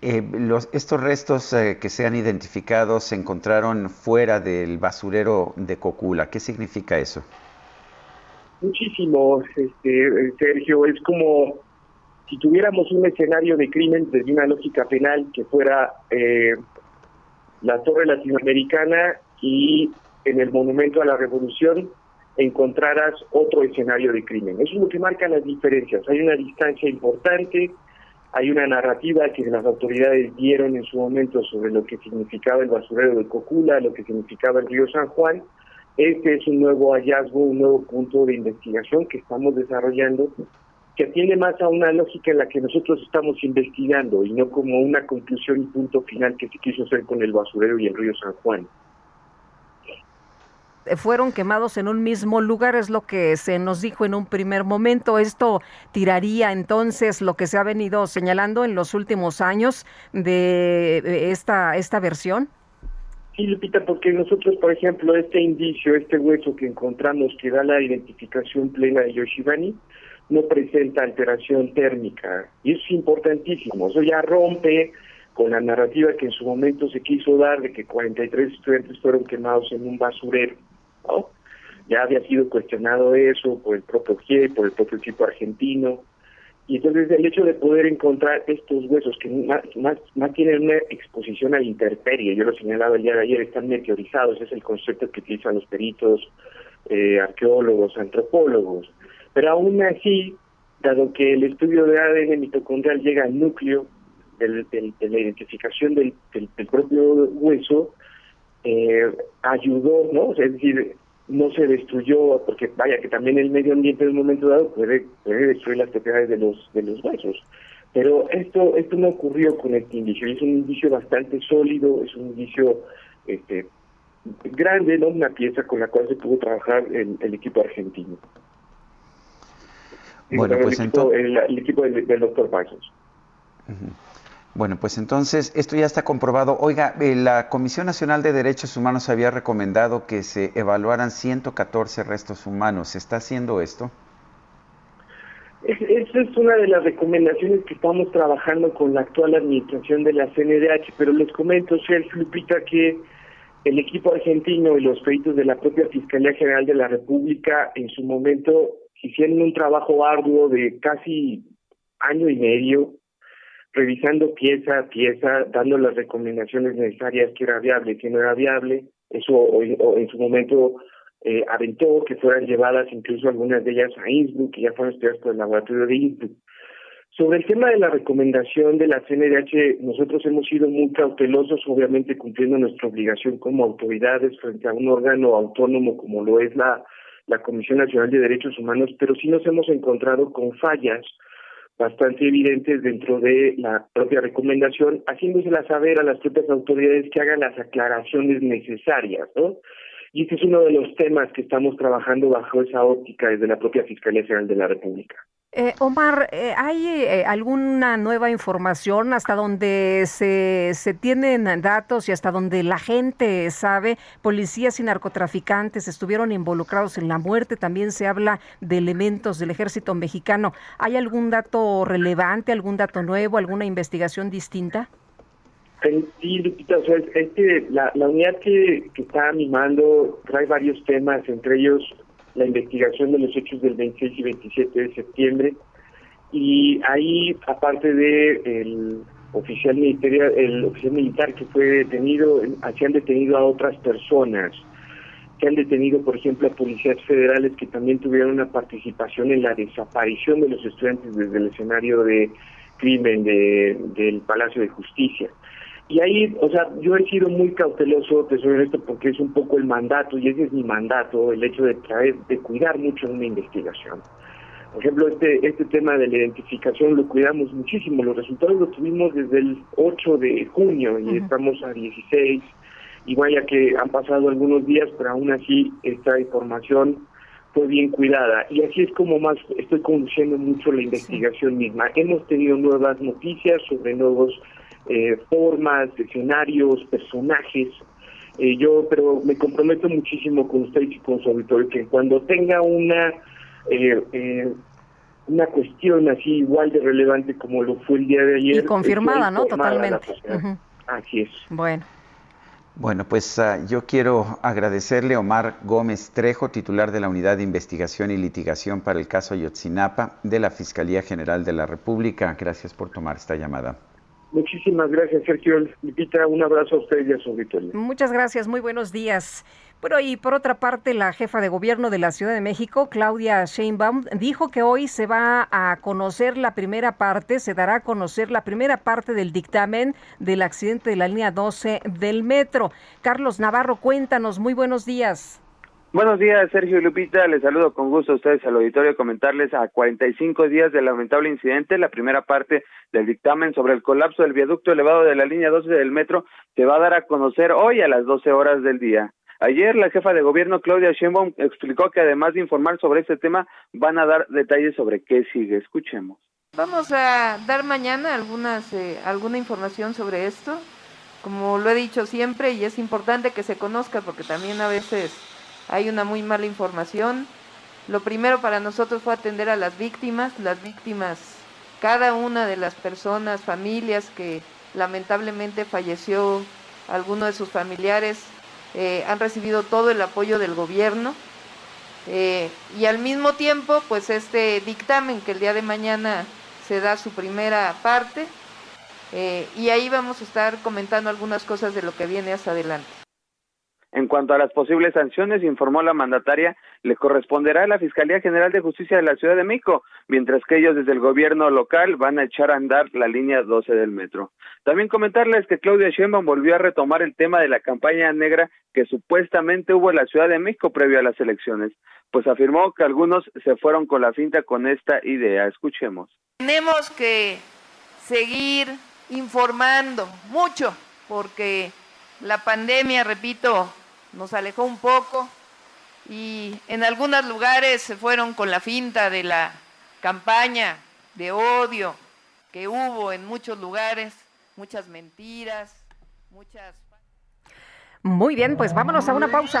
Eh, los, estos restos eh, que se han identificado se encontraron fuera del basurero de Cocula. ¿Qué significa eso? Muchísimo, este, Sergio. Es como si tuviéramos un escenario de crimen desde una lógica penal que fuera eh, la Torre Latinoamericana y en el Monumento a la Revolución encontraras otro escenario de crimen. Eso es lo que marca las diferencias. Hay una distancia importante, hay una narrativa que las autoridades dieron en su momento sobre lo que significaba el basurero de Cocula, lo que significaba el río San Juan. Este es un nuevo hallazgo, un nuevo punto de investigación que estamos desarrollando que atiende más a una lógica en la que nosotros estamos investigando y no como una conclusión y punto final que se quiso hacer con el basurero y el río San Juan. Fueron quemados en un mismo lugar, es lo que se nos dijo en un primer momento. Esto tiraría entonces lo que se ha venido señalando en los últimos años de esta, esta versión. Sí, Lupita, porque nosotros, por ejemplo, este indicio, este hueso que encontramos que da la identificación plena de Yoshibani, no presenta alteración térmica. Y eso es importantísimo. Eso ya rompe con la narrativa que en su momento se quiso dar de que 43 estudiantes fueron quemados en un basurero. ¿no? Ya había sido cuestionado eso por el propio GIE, por el propio equipo argentino. Y entonces el hecho de poder encontrar estos huesos que más, tienen una exposición a la intemperie, yo lo señalaba el día de ayer, están meteorizados, es el concepto que utilizan los peritos, eh, arqueólogos, antropólogos. Pero aún así, dado que el estudio de ADN mitocondrial llega al núcleo de la identificación del, propio hueso, eh, ayudó, ¿no? es decir, no se destruyó, porque vaya que también el medio ambiente en un momento dado puede, destruir las propiedades de los, de los huesos. Pero esto, esto no ocurrió con este indicio, es un indicio bastante sólido, es un indicio este, grande, ¿no? Una pieza con la cual se pudo trabajar el equipo argentino. Bueno, pues entonces... El, equipo del, doctor Pasos. Bueno, pues entonces esto ya está comprobado. Oiga, eh, la Comisión Nacional de Derechos Humanos había recomendado que se evaluaran 114 restos humanos. ¿Se está haciendo esto? Esa es una de las recomendaciones que estamos trabajando con la actual administración de la CNDH, pero les comento, Sergio Lupita, que el equipo argentino y los peritos de la propia Fiscalía General de la República en su momento hicieron un trabajo arduo de casi año y medio revisando pieza a pieza, dando las recomendaciones necesarias que era viable, que no era viable. Eso o, en su momento eh, aventó que fueran llevadas incluso algunas de ellas a Innsbruck, que ya fueron estudiadas por el laboratorio de Innsbruck. Sobre el tema de la recomendación de la CNDH, nosotros hemos sido muy cautelosos, obviamente cumpliendo nuestra obligación como autoridades frente a un órgano autónomo como lo es la, la Comisión Nacional de Derechos Humanos, pero sí nos hemos encontrado con fallas bastante evidentes dentro de la propia recomendación, haciéndosela saber a las propias autoridades que hagan las aclaraciones necesarias, ¿no? Y este es uno de los temas que estamos trabajando bajo esa óptica desde la propia Fiscalía General de la República. Eh, Omar, eh, ¿hay eh, alguna nueva información hasta donde se, se tienen datos y hasta donde la gente sabe? Policías y narcotraficantes estuvieron involucrados en la muerte, también se habla de elementos del ejército mexicano. ¿Hay algún dato relevante, algún dato nuevo, alguna investigación distinta? Sí, Lupita, sea, la, la unidad que, que está animando trae varios temas, entre ellos la investigación de los hechos del 26 y 27 de septiembre. Y ahí aparte de el oficial militar el oficial militar que fue detenido se han detenido a otras personas que han detenido por ejemplo a policías federales que también tuvieron una participación en la desaparición de los estudiantes desde el escenario de crimen de, del Palacio de Justicia y ahí, o sea, yo he sido muy cauteloso, te soy honesto, porque es un poco el mandato, y ese es mi mandato, el hecho de traer, de cuidar mucho una investigación. Por ejemplo, este, este tema de la identificación lo cuidamos muchísimo, los resultados los tuvimos desde el 8 de junio y estamos a 16, y vaya que han pasado algunos días, pero aún así esta información fue bien cuidada. Y así es como más estoy conduciendo mucho la investigación misma. Hemos tenido nuevas noticias sobre nuevos eh, formas, escenarios, personajes. Eh, yo, pero me comprometo muchísimo con usted y con su auditorio que cuando tenga una eh, una cuestión así igual de relevante como lo fue el día de ayer. Y confirmada, ¿no? Totalmente. Así es. Bueno. Bueno, pues ah, yo quiero agradecerle a Omar Gómez Trejo, titular de la Unidad de Investigación y Litigación para el caso Ayotzinapa de la Fiscalía General de la República. Gracias por tomar esta llamada. Muchísimas gracias, Sergio. Lupita, un abrazo a usted y a su. Muchas gracias, muy buenos días. Bueno, y por otra parte, la jefa de gobierno de la Ciudad de México, Claudia Sheinbaum, dijo que hoy se va a conocer la primera parte, se dará a conocer la primera parte del dictamen del accidente de la línea 12 del metro. Carlos Navarro, cuéntanos, muy buenos días. Buenos días, Sergio y Lupita. Les saludo con gusto a ustedes al auditorio. Comentarles a 45 días del lamentable incidente, la primera parte del dictamen sobre el colapso del viaducto elevado de la línea 12 del metro se va a dar a conocer hoy a las 12 horas del día. Ayer la jefa de gobierno Claudia Sheinbaum explicó que además de informar sobre este tema, van a dar detalles sobre qué sigue. Escuchemos. Vamos a dar mañana algunas eh, alguna información sobre esto. Como lo he dicho siempre y es importante que se conozca porque también a veces hay una muy mala información. Lo primero para nosotros fue atender a las víctimas, las víctimas, cada una de las personas, familias que lamentablemente falleció alguno de sus familiares, eh, han recibido todo el apoyo del gobierno. Eh, y al mismo tiempo, pues este dictamen que el día de mañana se da su primera parte eh, y ahí vamos a estar comentando algunas cosas de lo que viene hasta adelante. En cuanto a las posibles sanciones, informó la mandataria, le corresponderá a la Fiscalía General de Justicia de la Ciudad de México, mientras que ellos desde el gobierno local van a echar a andar la línea 12 del metro. También comentarles que Claudia Sheinbaum volvió a retomar el tema de la campaña negra que supuestamente hubo en la Ciudad de México previo a las elecciones, pues afirmó que algunos se fueron con la finta con esta idea. Escuchemos. Tenemos que seguir informando mucho porque la pandemia, repito, nos alejó un poco y en algunos lugares se fueron con la finta de la campaña de odio que hubo en muchos lugares, muchas mentiras, muchas... Muy bien, pues vámonos a una pausa.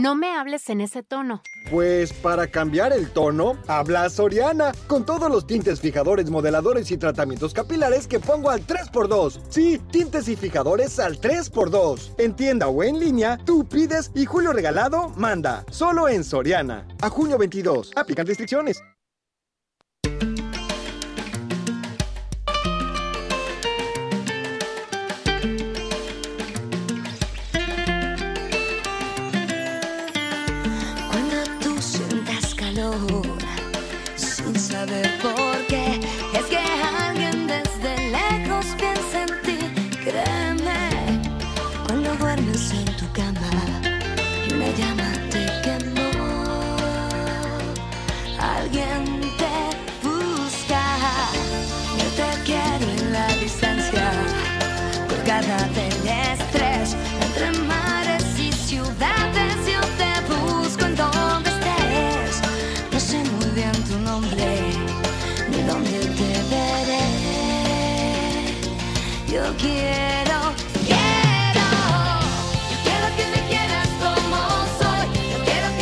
No me hables en ese tono. Pues para cambiar el tono, habla Soriana, con todos los tintes fijadores, modeladores y tratamientos capilares que pongo al 3x2. Sí, tintes y fijadores al 3x2. En tienda o en línea, tú pides y Julio Regalado manda. Solo en Soriana. A junio 22. Aplican restricciones. Sin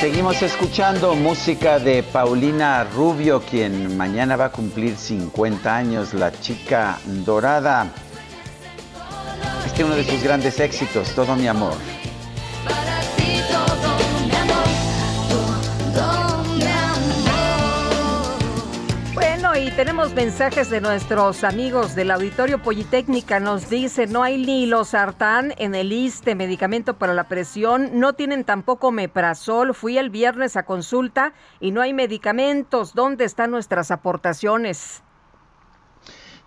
Seguimos escuchando música de Paulina Rubio, quien mañana va a cumplir 50 años, la chica dorada. Este es uno de sus grandes éxitos, Todo mi amor. Tenemos mensajes de nuestros amigos del Auditorio Politécnica. Nos dice, no hay ni losartán en el ISTE, medicamento para la presión. No tienen tampoco meprazol. Fui el viernes a consulta y no hay medicamentos. ¿Dónde están nuestras aportaciones?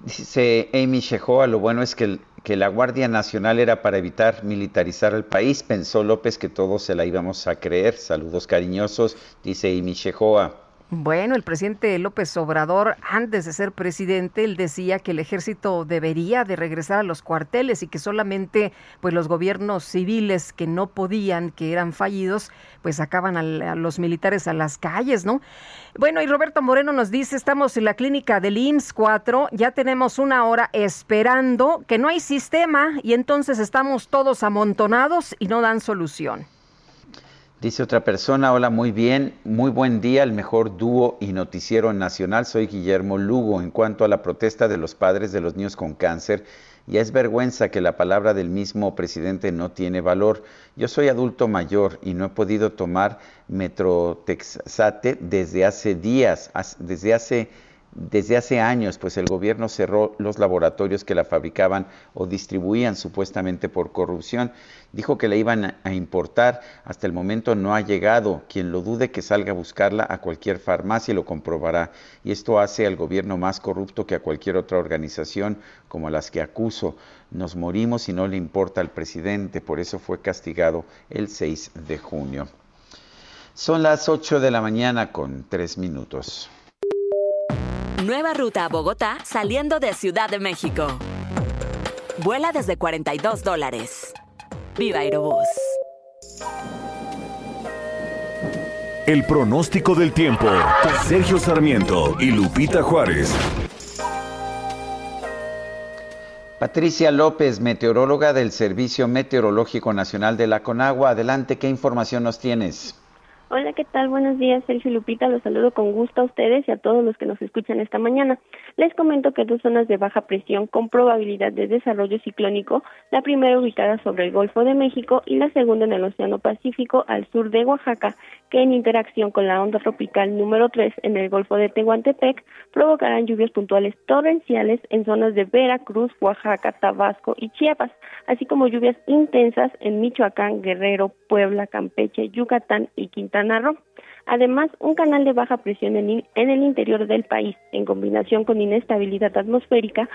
Dice Amy Shehoa, lo bueno es que, que la Guardia Nacional era para evitar militarizar el país. Pensó López que todos se la íbamos a creer. Saludos cariñosos, dice Amy Shehoa. Bueno, el presidente López Obrador, antes de ser presidente, él decía que el ejército debería de regresar a los cuarteles y que solamente pues los gobiernos civiles que no podían, que eran fallidos, pues sacaban a, los militares a las calles, ¿no? Bueno, y Roberto Moreno nos dice, estamos en la clínica del IMSS 4, ya tenemos una hora esperando, que no hay sistema y entonces estamos todos amontonados y no dan solución. Dice otra persona, hola, muy bien, muy buen día, el mejor dúo y noticiero nacional, soy Guillermo Lugo. En cuanto a la protesta de los padres de los niños con cáncer, ya es vergüenza que la palabra del mismo presidente no tiene valor. Yo soy adulto mayor y no he podido tomar metrotexate desde hace días, as- desde hace desde hace años, pues el gobierno cerró los laboratorios que la fabricaban o distribuían supuestamente por corrupción. Dijo que la iban a- importar. Hasta el momento no ha llegado. Quien lo dude que salga a buscarla a cualquier farmacia lo comprobará. Y esto hace al gobierno más corrupto que a cualquier otra organización como las que acuso. Nos morimos y no le importa al presidente. Por eso fue castigado el 6 de junio. Son las 8 de la mañana con 3 minutos. Nueva ruta a Bogotá saliendo de Ciudad de México. Vuela desde 42 dólares. Viva Aerobús. El pronóstico del tiempo. Sergio Sarmiento y Lupita Juárez. Patricia López, meteoróloga del Servicio Meteorológico Nacional de la Conagua. Adelante, ¿qué información nos tienes? Hola, ¿qué tal? Buenos días, Sergio Lupita. Los saludo con gusto a ustedes y a todos los que nos escuchan esta mañana. Les comento que dos zonas de baja presión con probabilidad de desarrollo ciclónico, la primera ubicada sobre el Golfo de México y la segunda en el Océano Pacífico al sur de Oaxaca, que en interacción con la onda tropical número 3 en el Golfo de Tehuantepec provocarán lluvias puntuales torrenciales en zonas de Veracruz, Oaxaca, Tabasco y Chiapas, así como lluvias intensas en Michoacán, Guerrero, Puebla, Campeche, Yucatán y Quintana Roo. Además, un canal de baja presión en, el interior del país, en combinación con inestabilidad atmosférica,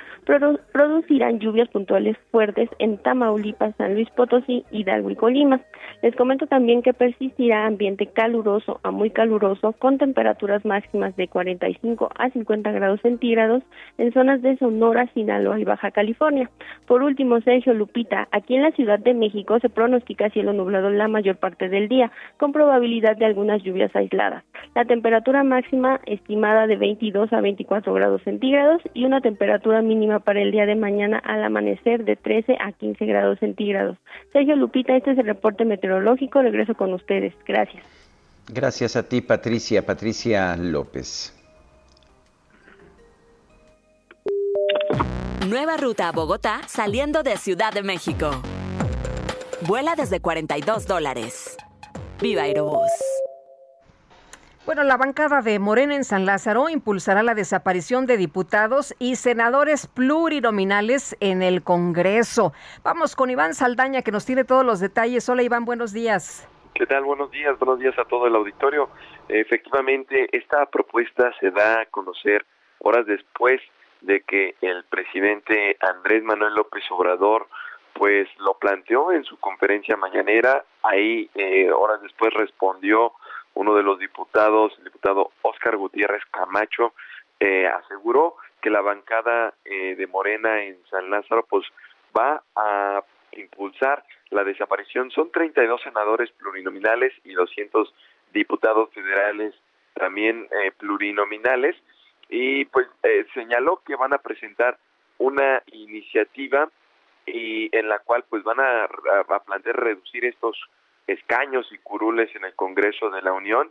producirán lluvias puntuales fuertes en Tamaulipas, San Luis Potosí, Hidalgo y Colima. Les comento también que persistirá ambiente caluroso a muy caluroso, con temperaturas máximas de 45 a 50 grados centígrados en zonas de Sonora, Sinaloa y Baja California. Por último, Sergio Lupita, aquí en la Ciudad de México se pronostica cielo nublado la mayor parte del día, con probabilidad de algunas lluvias aislada. La temperatura máxima estimada de 22 a 24 grados centígrados y una temperatura mínima para el día de mañana al amanecer de 13 a 15 grados centígrados. Sergio Lupita, este es el reporte meteorológico. Regreso con ustedes. Gracias. Gracias a ti, Patricia. Patricia López. Nueva ruta a Bogotá saliendo de Ciudad de México. Vuela desde 42 dólares. Viva Aerobús. Bueno, la bancada de Morena en San Lázaro impulsará la desaparición de diputados y senadores plurinominales en el Congreso. Vamos con Iván Saldaña que nos tiene todos los detalles. Hola Iván, buenos días. ¿Qué tal? Buenos días, buenos días a todo el auditorio. Efectivamente, esta propuesta se da a conocer horas después de que el presidente Andrés Manuel López Obrador pues lo planteó en su conferencia mañanera, ahí eh, horas después respondió uno de los diputados, el diputado Óscar Gutiérrez Camacho, eh, aseguró que la bancada eh, de Morena en San Lázaro pues va a impulsar la desaparición. Son 32 senadores plurinominales y 200 diputados federales también eh, plurinominales y pues señaló que van a presentar una iniciativa y en la cual pues van a plantear reducir estos escaños y curules en el Congreso de la Unión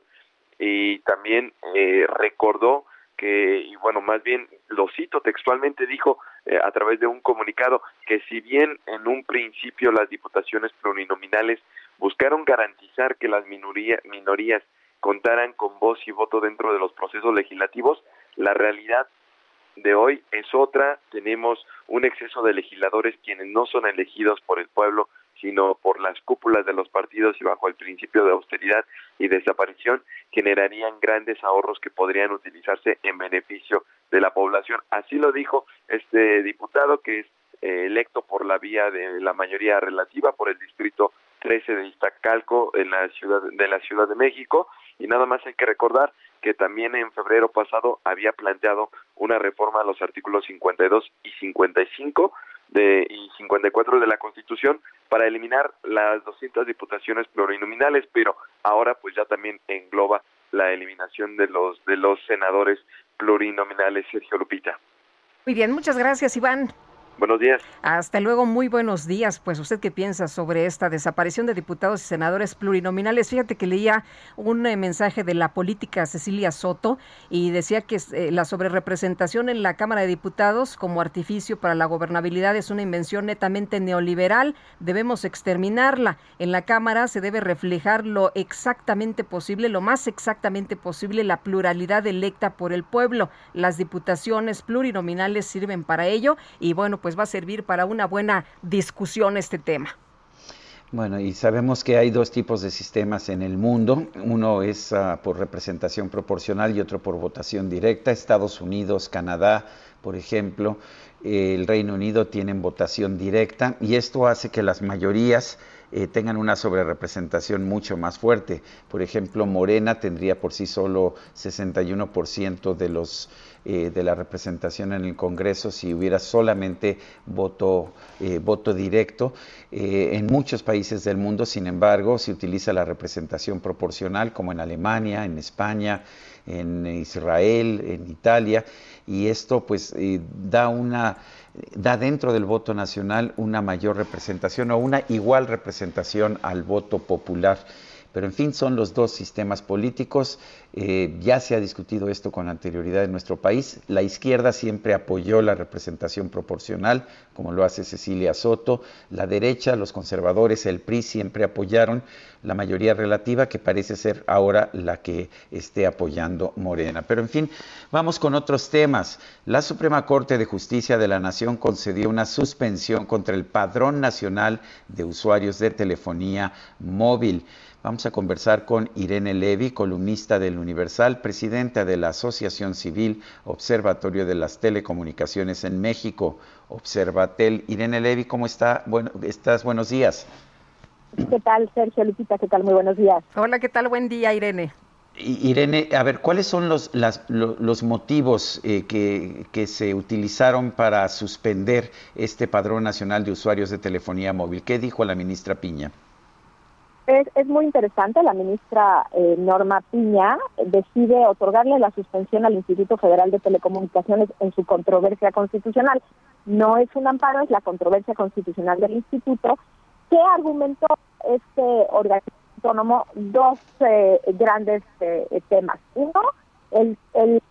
y también eh, recordó que, y bueno, más bien lo cito textualmente, dijo eh, a través de un comunicado que si bien en un principio las diputaciones plurinominales buscaron garantizar que las minoría, minorías contaran con voz y voto dentro de los procesos legislativos, la realidad de hoy es otra, tenemos un exceso de legisladores quienes no son elegidos por el pueblo, sino por las cúpulas de los partidos y bajo el principio de austeridad y desaparición, generarían grandes ahorros que podrían utilizarse en beneficio de la población. Así lo dijo este diputado que es eh, electo por la vía de la mayoría relativa por el distrito 13 de Iztacalco en la ciudad de la Ciudad de México y nada más hay que recordar que también en febrero pasado había planteado una reforma a los artículos 52 y 55 de, y 54 de la Constitución para eliminar las 200 diputaciones plurinominales, pero ahora pues ya también engloba la eliminación de los de los senadores plurinominales, Sergio Lupita. Muy bien, muchas gracias, Iván. Buenos días. Hasta luego, muy buenos días. Pues usted qué piensa sobre esta desaparición de diputados y senadores plurinominales. Fíjate que leía un eh, mensaje de la política Cecilia Soto y decía que eh, la sobrerepresentación en la Cámara de Diputados como artificio para la gobernabilidad es una invención netamente neoliberal. Debemos exterminarla. En la Cámara se debe reflejar lo exactamente posible, lo más exactamente posible, la pluralidad electa por el pueblo. Las diputaciones plurinominales sirven para ello y bueno, pues va a servir para una buena discusión este tema. Bueno, y sabemos que hay dos tipos de sistemas en el mundo. Uno es uh, por representación proporcional y otro por votación directa. Estados Unidos, Canadá, por ejemplo, el Reino Unido tienen votación directa y esto hace que las mayorías eh, tengan una sobrerepresentación mucho más fuerte. Por ejemplo, Morena tendría por sí solo 61% de los eh, de la representación en el Congreso si hubiera solamente voto, eh, voto directo. Eh, en muchos países del mundo, sin embargo, se utiliza la representación proporcional, como en Alemania, en España, en Israel, en Italia, y esto pues da una da dentro del voto nacional una mayor representación o una igual representación al voto popular. Pero en fin, son los dos sistemas políticos. Eh, ya se ha discutido esto con anterioridad en nuestro país. La izquierda siempre apoyó la representación proporcional, como lo hace Cecilia Soto. La derecha, los conservadores, el PRI siempre apoyaron la mayoría relativa, que parece ser ahora la que esté apoyando Morena. Pero en fin, vamos con otros temas. La Suprema Corte de Justicia de la Nación concedió una suspensión contra el Padrón Nacional de Usuarios de Telefonía Móvil. Vamos a conversar con Irene Levy, columnista del Universal, presidenta de la Asociación Civil Observatorio de las Telecomunicaciones en México, Observatel. Irene Levy, ¿cómo está? Bueno, estás? Buenos días. ¿Qué tal, Sergio Lupita? ¿Qué tal? Muy buenos días. Hola, ¿qué tal? Buen día, Irene. Irene, a ver, ¿cuáles son los, los motivos eh, que, que, se utilizaron para suspender este Padrón Nacional de Usuarios de Telefonía Móvil? ¿Qué dijo la ministra Piña? Es, es muy interesante, la ministra eh, Norma Piña decide otorgarle la suspensión al Instituto Federal de Telecomunicaciones en su controversia constitucional. No es un amparo, es la controversia constitucional del instituto que argumentó este organismo autónomo dos eh, grandes eh, temas. Uno, el, el...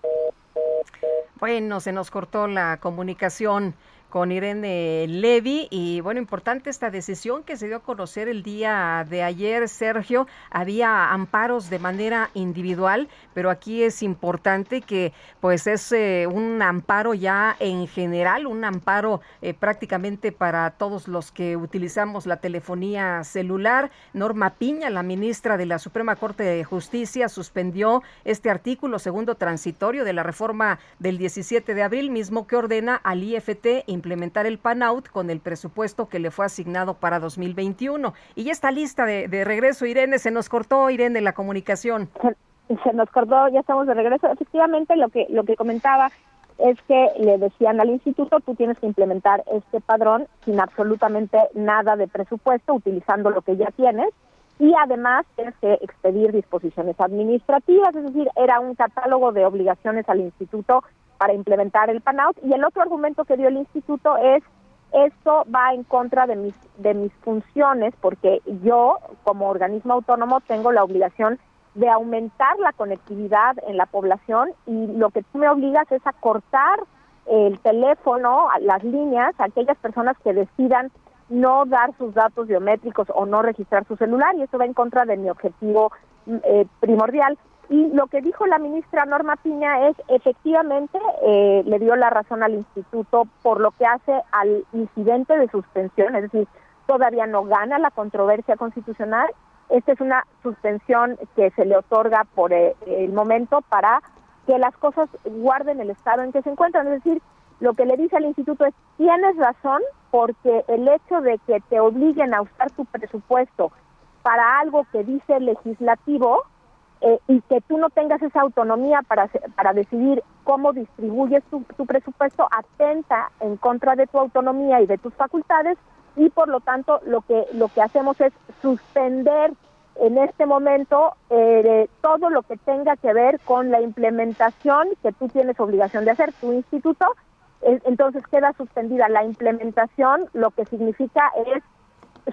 Bueno, se nos cortó la comunicación con Irene Levy. Y bueno, importante esta decisión que se dio a conocer el día de ayer, Sergio. Había amparos de manera individual, pero aquí es importante que pues es eh, un amparo ya en general, un amparo eh, prácticamente para todos los que utilizamos la telefonía celular. Norma Piña, la ministra de la Suprema Corte de Justicia, suspendió este artículo segundo transitorio de la reforma del 17 de abril, mismo que ordena al IFT implementar el PANAUT con el presupuesto que le fue asignado para 2021. Y ya está lista de, de regreso, Irene. Se nos cortó, Irene, la comunicación. Se, nos cortó, ya estamos de regreso. Efectivamente, lo que, lo que comentaba es que le decían al instituto, tú tienes que implementar este padrón sin absolutamente nada de presupuesto, utilizando lo que ya tienes, y además tienes que expedir disposiciones administrativas, es decir, era un catálogo de obligaciones al instituto para implementar el PANAUT. Y el otro argumento que dio el instituto es esto va en contra de mis de mis funciones porque yo como organismo autónomo tengo la obligación de aumentar la conectividad en la población y lo que tú me obligas es a cortar el teléfono, las líneas, a aquellas personas que decidan no dar sus datos biométricos o no registrar su celular y eso va en contra de mi objetivo eh, primordial. Y lo que dijo la ministra Norma Piña es, efectivamente, eh, le dio la razón al instituto por lo que hace al incidente de suspensión, es decir, todavía no gana la controversia constitucional. Esta es una suspensión que se le otorga por eh, el momento para que las cosas guarden el estado en que se encuentran. Es decir, lo que le dice al instituto es, tienes razón porque el hecho de que te obliguen a usar tu presupuesto para algo que dice el legislativo, eh, y que tú no tengas esa autonomía para, para decidir cómo distribuyes tu, presupuesto, atenta en contra de tu autonomía y de tus facultades y por lo tanto lo que, lo que hacemos es suspender en este momento eh, todo lo que tenga que ver con la implementación que tú tienes obligación de hacer, tu instituto, entonces queda suspendida la implementación, lo que significa es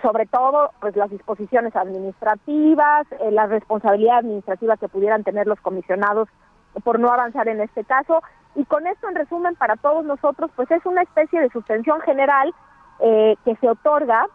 sobre todo pues las disposiciones administrativas, eh, la responsabilidad administrativa que pudieran tener los comisionados por no avanzar en este caso. Y con esto, en resumen, para todos nosotros, pues es una especie de suspensión general eh, que se otorga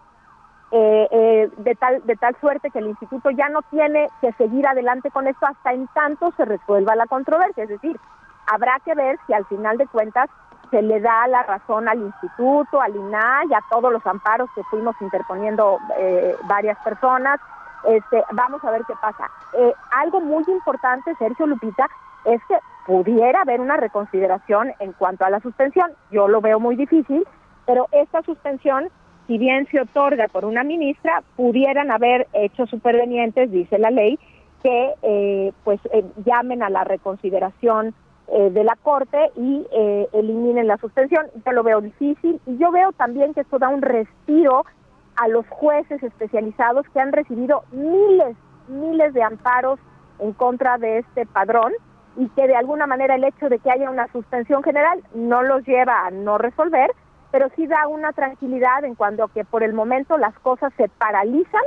eh, de tal de tal suerte que el instituto ya no tiene que seguir adelante con esto hasta en tanto se resuelva la controversia. Es decir, habrá que ver si al final de cuentas se le da la razón al instituto, al INAI, a todos los amparos que fuimos interponiendo eh, varias personas. Este, vamos a ver qué pasa. Eh, algo muy importante, Sergio Lupita, es que pudiera haber una reconsideración en cuanto a la suspensión. Yo lo veo muy difícil, pero esta suspensión si bien se otorga por una ministra, pudieran haber hecho supervenientes, dice la ley, que eh, pues eh, llamen a la reconsideración eh, de la Corte y eliminen la suspensión. Yo lo veo difícil y yo veo también que esto da un respiro a los jueces especializados que han recibido miles, miles de amparos en contra de este padrón y que de alguna manera el hecho de que haya una suspensión general no los lleva a no resolver, pero sí da una tranquilidad en cuanto a que por el momento las cosas se paralizan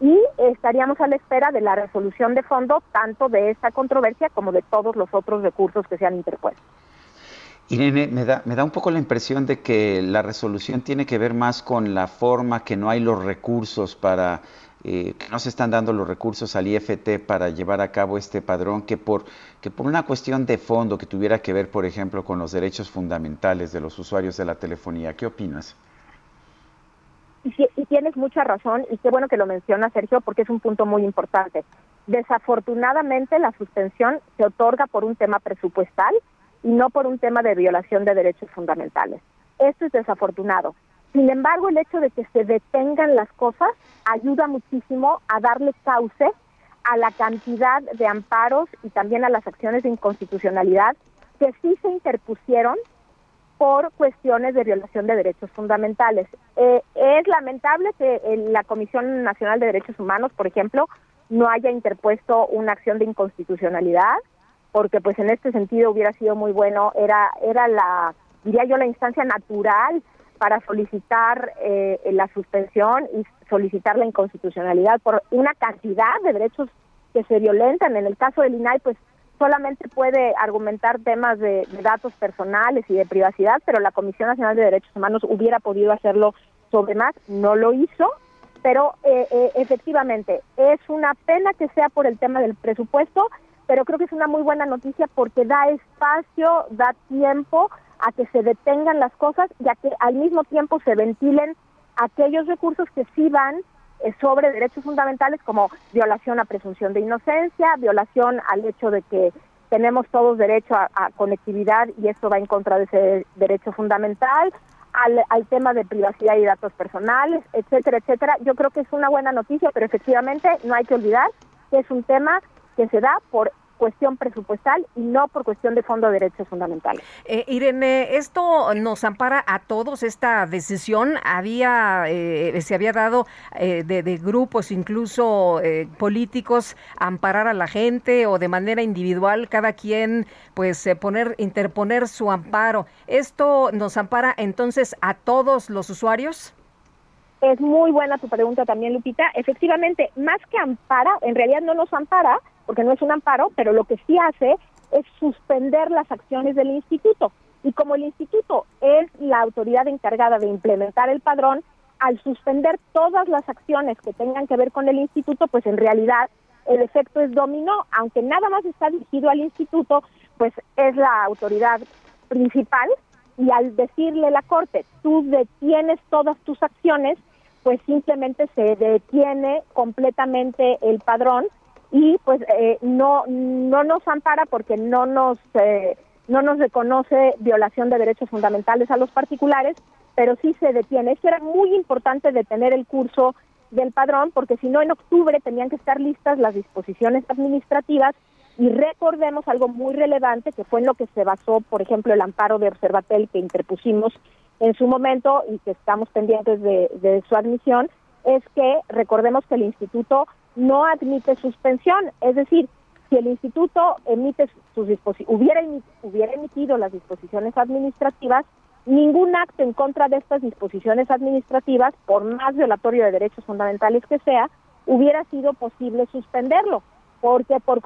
y estaríamos a la espera de la resolución de fondo tanto de esta controversia como de todos los otros recursos que se han interpuesto. Irene, me da, me da un poco la impresión de que la resolución tiene que ver más con la forma, que no hay los recursos para, eh, que no se están dando los recursos al IFT para llevar a cabo este padrón, que por, que por una cuestión de fondo que tuviera que ver, por ejemplo, con los derechos fundamentales de los usuarios de la telefonía. ¿Qué opinas? Y, tienes mucha razón y qué bueno que lo menciona Sergio porque es un punto muy importante. Desafortunadamente la suspensión se otorga por un tema presupuestal y no por un tema de violación de derechos fundamentales. Esto es desafortunado. Sin embargo, el hecho de que se detengan las cosas ayuda muchísimo a darle cauce a la cantidad de amparos y también a las acciones de inconstitucionalidad que sí se interpusieron por cuestiones de violación de derechos fundamentales. Eh, es lamentable que la Comisión Nacional de Derechos Humanos, por ejemplo, no haya interpuesto una acción de inconstitucionalidad, porque pues en este sentido hubiera sido muy bueno, era, era la, diría yo, la instancia natural para solicitar eh, la suspensión y solicitar la inconstitucionalidad por una cantidad de derechos que se violentan. En el caso del INAI, pues solamente puede argumentar temas de, datos personales y de privacidad, pero la Comisión Nacional de Derechos Humanos hubiera podido hacerlo sobre más, no lo hizo, pero eh, eh, efectivamente es una pena que sea por el tema del presupuesto, pero creo que es una muy buena noticia porque da espacio, da tiempo a que se detengan las cosas y a que al mismo tiempo se ventilen aquellos recursos que sí van sobre derechos fundamentales como violación a presunción de inocencia, violación al hecho de que tenemos todos derecho a, conectividad y eso va en contra de ese derecho fundamental, al, al, tema de privacidad y datos personales, etcétera, etcétera. Yo creo que es una buena noticia, pero efectivamente no hay que olvidar que es un tema que se da por cuestión presupuestal y no por cuestión de fondo de derechos fundamentales. Eh, Irene, esto nos ampara a todos esta decisión. Había eh, se había dado eh, de, grupos, incluso eh, políticos, amparar a la gente o de manera individual cada quien, pues poner interponer su amparo. Esto nos ampara entonces a todos los usuarios. Es muy buena tu pregunta también, Lupita. Efectivamente, más que ampara, en realidad no nos ampara, porque no es un amparo, pero lo que sí hace es suspender las acciones del instituto. Y como el instituto es la autoridad encargada de implementar el padrón, al suspender todas las acciones que tengan que ver con el instituto, pues en realidad el efecto es dominó, aunque nada más está dirigido al instituto, pues es la autoridad principal y al decirle la Corte, tú detienes todas tus acciones, pues simplemente se detiene completamente el padrón y pues eh, no no nos ampara porque no nos eh, no nos reconoce violación de derechos fundamentales a los particulares, pero sí se detiene. Eso era muy importante detener el curso del padrón porque si no en octubre tenían que estar listas las disposiciones administrativas y recordemos algo muy relevante que fue en lo que se basó, por ejemplo, el amparo de Observatel que interpusimos en su momento y que estamos pendientes de, de su admisión, es que recordemos que el instituto no admite suspensión, es decir, si el instituto emite sus hubiera, hubiera emitido las disposiciones administrativas, ningún acto en contra de estas disposiciones administrativas, por más violatorio de derechos fundamentales que sea, hubiera sido posible suspenderlo, porque por,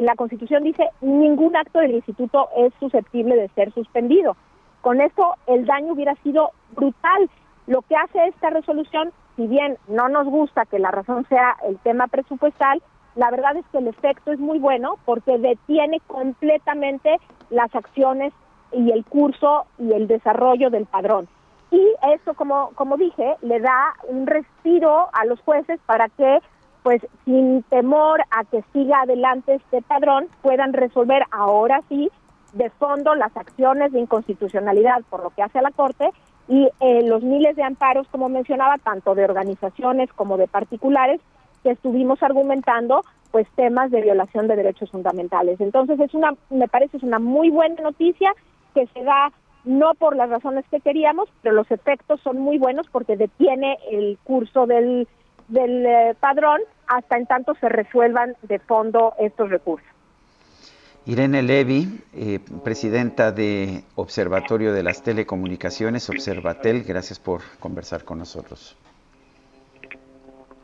la Constitución dice ningún acto del instituto es susceptible de ser suspendido. Con eso el daño hubiera sido brutal. Lo que hace esta resolución si bien no nos gusta que la razón sea el tema presupuestal, la verdad es que el efecto es muy bueno porque detiene completamente las acciones y el curso y el desarrollo del padrón. Y eso, como, como dije, le da un respiro a los jueces para que, pues, sin temor a que siga adelante este padrón, puedan resolver ahora sí de fondo las acciones de inconstitucionalidad por lo que hace a la Corte y eh, los miles de amparos, como mencionaba, tanto de organizaciones como de particulares, que estuvimos argumentando pues temas de violación de derechos fundamentales. Entonces es una, me parece es una muy buena noticia que se da no por las razones que queríamos, pero los efectos son muy buenos porque detiene el curso del, del eh, padrón hasta en tanto se resuelvan de fondo estos recursos. Irene Levy, eh, presidenta de Observatorio de las Telecomunicaciones, Observatel, gracias por conversar con nosotros.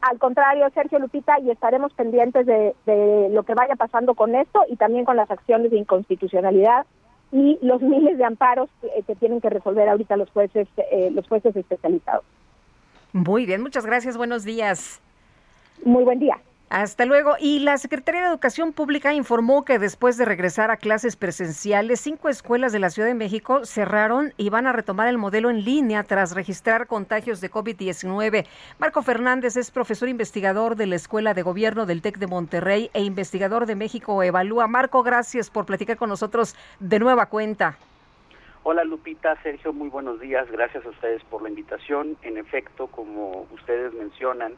Al contrario, Sergio Lupita, y estaremos pendientes de, lo que vaya pasando con esto y también con las acciones de inconstitucionalidad y los miles de amparos que, tienen que resolver ahorita los jueces, eh, los jueces especializados. Muy bien, muchas gracias. Buenos días. Muy buen día. Hasta luego. Y la Secretaría de Educación Pública informó que después de regresar a clases presenciales, cinco escuelas de la Ciudad de México cerraron y van a retomar el modelo en línea tras registrar contagios de COVID-19. Marco Fernández es profesor investigador de la Escuela de Gobierno del TEC de Monterrey e investigador de México Evalúa. Marco, gracias por platicar con nosotros de nueva cuenta. Hola Lupita, Sergio, muy buenos días. Gracias a ustedes por la invitación. En efecto, como ustedes mencionan,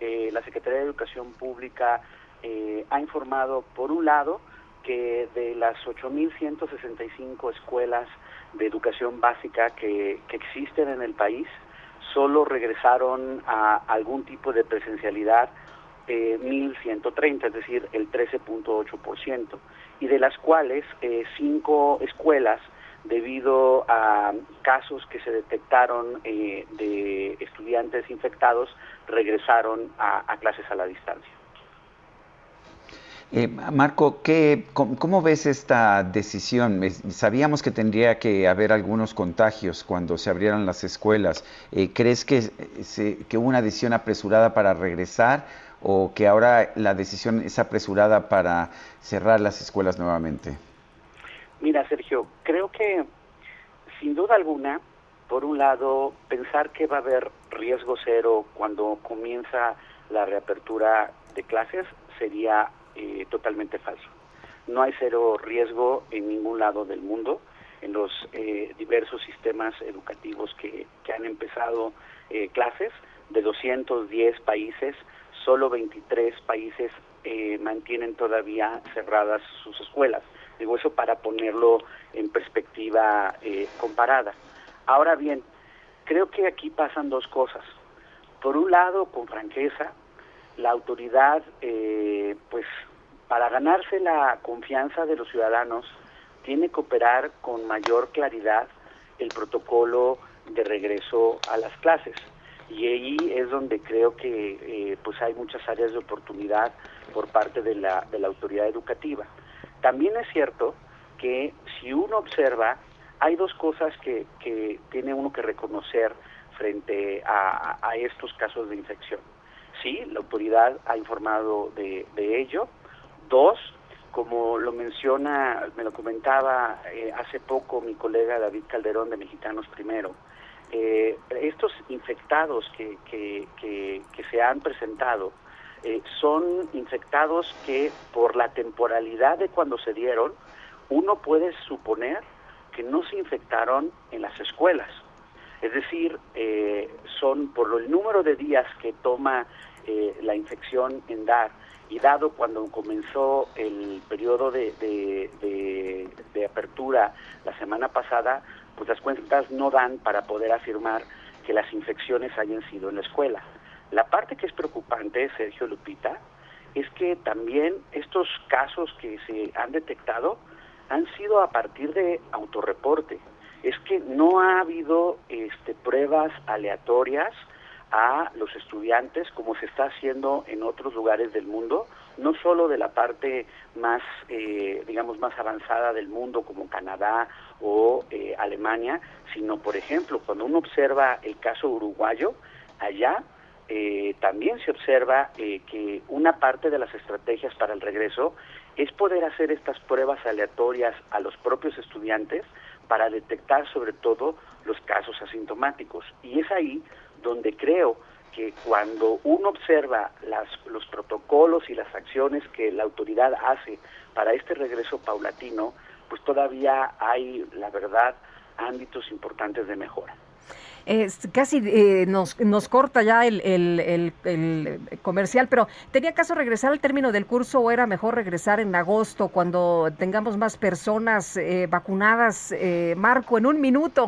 eh, la Secretaría de Educación Pública eh, ha informado, por un lado, que de las 8.165 escuelas de educación básica que, existen en el país, solo regresaron a algún tipo de presencialidad eh, 1.130, es decir, el 13.8%, y de las cuales eh, cinco escuelas debido a casos que se detectaron eh, de estudiantes infectados, regresaron a, clases a la distancia. Eh, Marco, ¿qué, cómo, ves esta decisión? Sabíamos que tendría que haber algunos contagios cuando se abrieran las escuelas. Eh, ¿Crees que, que hubo una decisión apresurada para regresar o que ahora la decisión es apresurada para cerrar las escuelas nuevamente? Mira, Sergio, creo que sin duda alguna, por un lado, pensar que va a haber riesgo cero cuando comienza la reapertura de clases sería eh, totalmente falso. No hay cero riesgo en ningún lado del mundo. En los eh, diversos sistemas educativos que, han empezado eh, clases, de 210 países, solo 23 países mantienen todavía cerradas sus escuelas. Digo eso para ponerlo en perspectiva eh, comparada. Ahora bien, creo que aquí pasan dos cosas. Por un lado, con franqueza, la autoridad, eh, pues para ganarse la confianza de los ciudadanos, tiene que operar con mayor claridad el protocolo de regreso a las clases. Y ahí es donde creo que eh, pues hay muchas áreas de oportunidad por parte de la, de la autoridad educativa. También es cierto que si uno observa, hay dos cosas que, tiene uno que reconocer frente a, estos casos de infección. Sí, la autoridad ha informado de, ello. Dos, como lo menciona, me lo comentaba eh, hace poco mi colega David Calderón de Mexicanos Primero, eh, estos infectados que, que, se han presentado eh, son infectados que por la temporalidad de cuando se dieron, uno puede suponer que no se infectaron en las escuelas. Es decir, eh, son por el número de días que toma eh, la infección en dar y dado cuando comenzó el periodo de, de, apertura la semana pasada, pues las cuentas no dan para poder afirmar que las infecciones hayan sido en la escuela. La parte que es preocupante, Sergio Lupita, es que también estos casos que se han detectado han sido a partir de autorreporte. Es que no ha habido este, pruebas aleatorias a los estudiantes como se está haciendo en otros lugares del mundo, no solo de la parte más, eh, digamos, más avanzada del mundo como Canadá o eh, Alemania, sino, por ejemplo, cuando uno observa el caso uruguayo, allá eh, también se observa eh, que una parte de las estrategias para el regreso es poder hacer estas pruebas aleatorias a los propios estudiantes para detectar sobre todo los casos asintomáticos. Y es ahí donde creo que cuando uno observa las, los protocolos y las acciones que la autoridad hace para este regreso paulatino, pues todavía hay, la verdad, ámbitos importantes de mejora. Casi eh, nos, nos corta ya el, el, comercial, pero ¿tenía caso regresar al término del curso o era mejor regresar en agosto cuando tengamos más personas eh, vacunadas? Eh, Marco, en un minuto.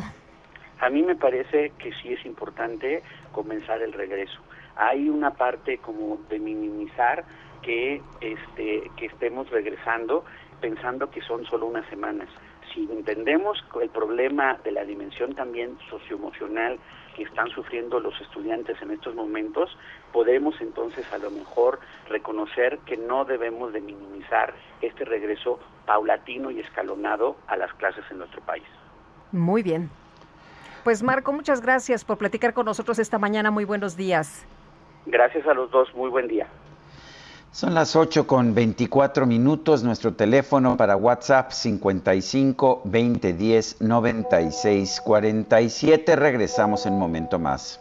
A mí me parece que sí es importante comenzar el regreso. Hay una parte como de minimizar que, este, que estemos regresando pensando que son solo unas semanas si entendemos el problema de la dimensión también socioemocional que están sufriendo los estudiantes en estos momentos, podemos entonces a lo mejor reconocer que no debemos de minimizar este regreso paulatino y escalonado a las clases en nuestro país. Muy bien. Pues Marco, muchas gracias por platicar con nosotros esta mañana. Muy buenos días. Gracias a los dos. Muy buen día. Son las 8 con 24 minutos. Nuestro teléfono para WhatsApp 55 20 10 96 47. Regresamos en un momento más.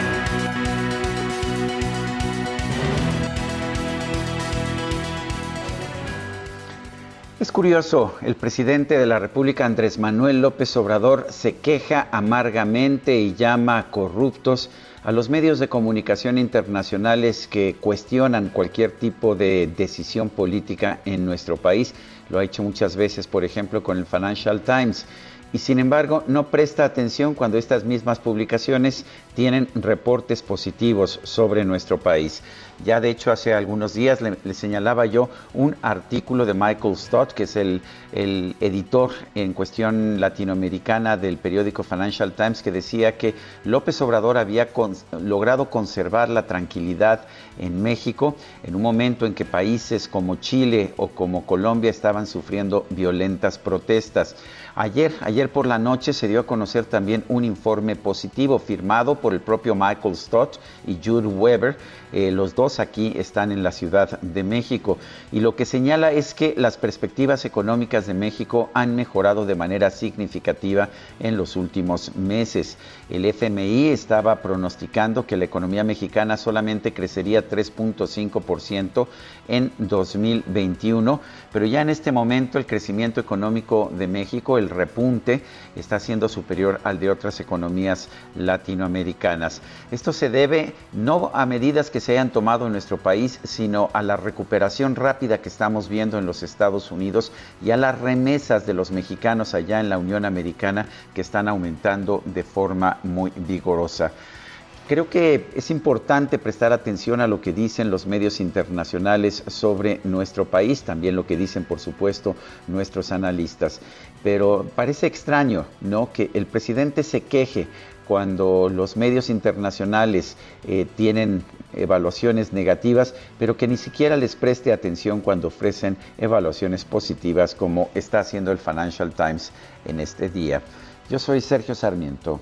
Es curioso, el presidente de la República, Andrés Manuel López Obrador, se queja amargamente y llama corruptos a los medios de comunicación internacionales que cuestionan cualquier tipo de decisión política en nuestro país. Lo ha hecho muchas veces, por ejemplo, con el Financial Times y sin embargo no presta atención cuando estas mismas publicaciones tienen reportes positivos sobre nuestro país. Ya de hecho hace algunos días le, señalaba yo un artículo de Michael Stott, que es el, editor en cuestión latinoamericana del periódico Financial Times, que decía que López Obrador había logrado conservar la tranquilidad en México en un momento en que países como Chile o como Colombia estaban sufriendo violentas protestas. Ayer, ayer por la noche se dio a conocer también un informe positivo firmado por el propio Michael Stott y Jude Weber. Eh, los dos aquí están en la Ciudad de México y lo que señala es que las perspectivas económicas de México han mejorado de manera significativa en los últimos meses. El FMI estaba pronosticando que la economía mexicana solamente crecería 3.5% en 2021, pero ya en este momento el crecimiento económico de México, el repunte, está siendo superior al de otras economías latinoamericanas. Esto se debe no a medidas que se hayan tomado en nuestro país, sino a la recuperación rápida que estamos viendo en los Estados Unidos y a las remesas de los mexicanos allá en la Unión Americana que están aumentando de forma muy vigorosa. Creo que es importante prestar atención a lo que dicen los medios internacionales sobre nuestro país, también lo que dicen, por supuesto, nuestros analistas. Pero parece extraño, ¿no? Que el presidente se queje cuando los medios internacionales eh, tienen evaluaciones negativas, pero que ni siquiera les preste atención cuando ofrecen evaluaciones positivas, como está haciendo el Financial Times en este día. Yo soy Sergio Sarmiento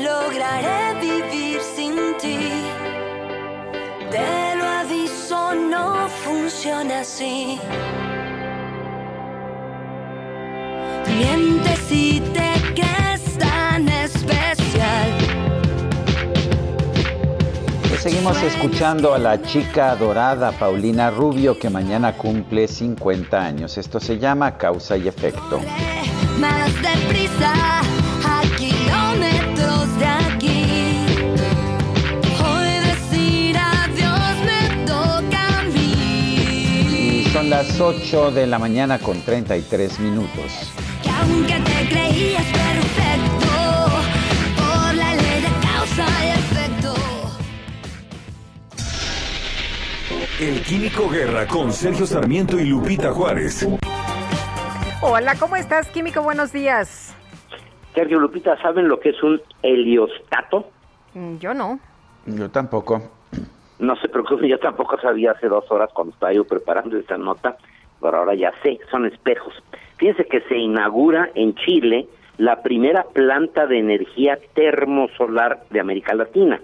Lograré vivir sin ti. Te lo aviso, no funciona así. Mientes y te crees tan especial. Pues seguimos escuchando a la chica dorada Paulina Rubio que mañana cumple 50 años. Esto se llama Causa y Efecto. Más deprisa, las 8 de la mañana con 33 minutos. Que aunque te creías perfecto, por la ley de causa y efecto. El Químico Guerra con Sergio Sarmiento y Lupita Juárez. Hola, ¿cómo estás, Químico? Buenos días. Sergio Lupita, ¿saben lo que es un heliostato? Mm, Yo no. Yo tampoco. No se preocupen, yo tampoco sabía hace dos horas cuando estaba yo preparando esta nota, pero ahora ya sé, son espejos. Fíjense que se inaugura en Chile la primera planta de energía termosolar de América Latina.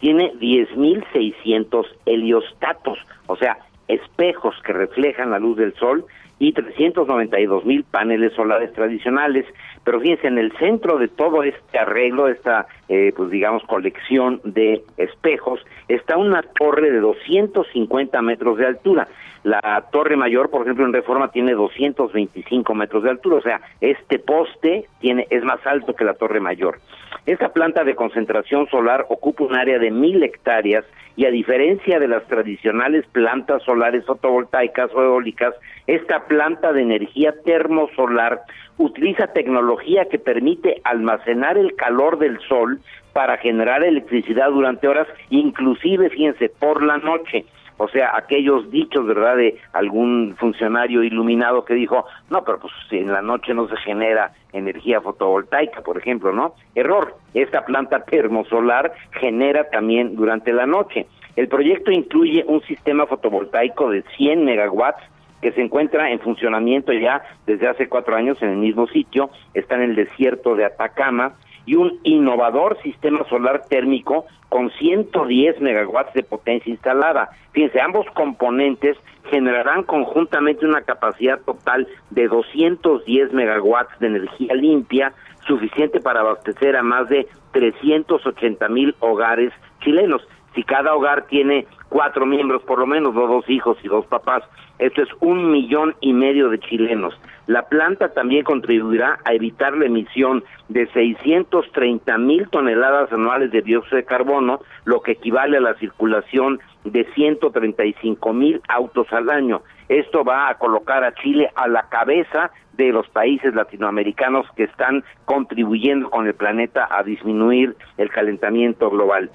Tiene 10.600 heliostatos, o sea, espejos que reflejan la luz del sol y 392.000 paneles solares tradicionales. Pero fíjense, en el centro de todo este arreglo, esta, eh, pues digamos, colección de espejos, está una torre de 250 metros de altura. La torre mayor, por ejemplo, en Reforma tiene 225 metros de altura, o sea, este poste tiene es más alto que la torre mayor. Esta planta de concentración solar ocupa un área de mil hectáreas y a diferencia de las tradicionales plantas solares fotovoltaicas o eólicas, esta planta de energía termosolar utiliza tecnología que permite almacenar el calor del sol para generar electricidad durante horas, inclusive, fíjense, por la noche. O sea, aquellos dichos, ¿verdad?, de algún funcionario iluminado que dijo, no, pero pues si en la noche no se genera energía fotovoltaica, por ejemplo, ¿no? Error, esta planta termosolar genera también durante la noche. El proyecto incluye un sistema fotovoltaico de 100 megawatts que se encuentra en funcionamiento ya desde hace cuatro años en el mismo sitio, está en el desierto de Atacama, y un innovador sistema solar térmico con 110 megawatts de potencia instalada. Fíjense, ambos componentes generarán conjuntamente una capacidad total de 210 megawatts de energía limpia, suficiente para abastecer a más de 380 mil hogares chilenos. Si cada hogar tiene cuatro miembros, por lo menos, dos, hijos y dos papás, esto es un millón y medio de chilenos. La planta también contribuirá a evitar la emisión de 630 mil toneladas anuales de dióxido de carbono, lo que equivale a la circulación de 135 mil autos al año. Esto va a colocar a Chile a la cabeza de los países latinoamericanos que están contribuyendo con el planeta a disminuir el calentamiento global.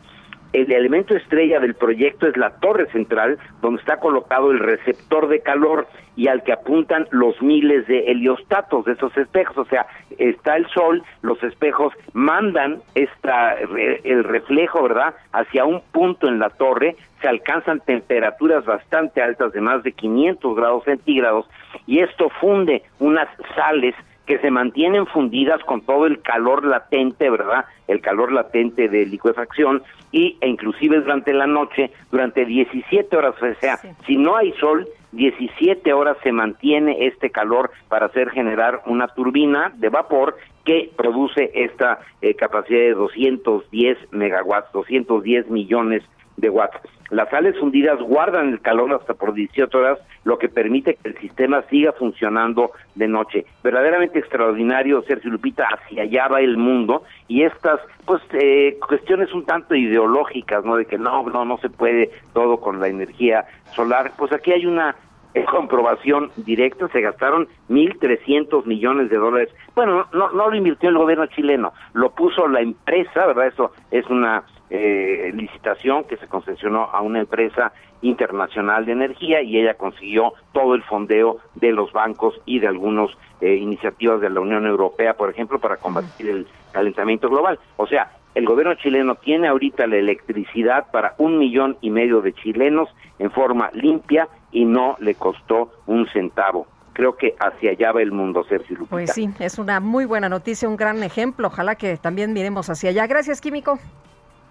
El elemento estrella del proyecto es la torre central, donde está colocado el receptor de calor y al que apuntan los miles de heliostatos de esos espejos. O sea, está el sol, los espejos mandan esta, el reflejo, ¿verdad?, hacia un punto en la torre, se alcanzan temperaturas bastante altas de más de 500 grados centígrados y esto funde unas sales que se mantienen fundidas con todo el calor latente, ¿verdad? El calor latente de licuefacción y e inclusive durante la noche, durante 17 horas, o sea, si no hay sol, 17 horas se mantiene este calor para hacer generar una turbina de vapor que produce esta eh, capacidad de 210 megawatts, 210 millones de watts. Las sales fundidas guardan el calor hasta por 18 horas, lo que permite que el sistema siga funcionando de noche. Verdaderamente extraordinario, Sergio Lupita, hacia allá va el mundo y estas, pues, eh, cuestiones un tanto ideológicas, ¿no? De que no, no, no se puede todo con la energía solar. Pues aquí hay una eh, comprobación directa, se gastaron 1.300 millones de dólares. Bueno, no, no lo invirtió el gobierno chileno, lo puso la empresa, ¿verdad? Eso es una eh, licitación que se concesionó a una empresa internacional de energía y ella consiguió todo el fondeo de los bancos y de algunas iniciativas de la Unión Europea, por ejemplo, para combatir el calentamiento global. O sea, el gobierno chileno tiene ahorita la electricidad para un millón y medio de chilenos en forma limpia y no le costó un centavo. creo que hacia allá va el mundo, Sergio Lupita. Pues sí, es una muy buena noticia, un gran ejemplo. Ojalá que también miremos hacia allá. Gracias, Químico.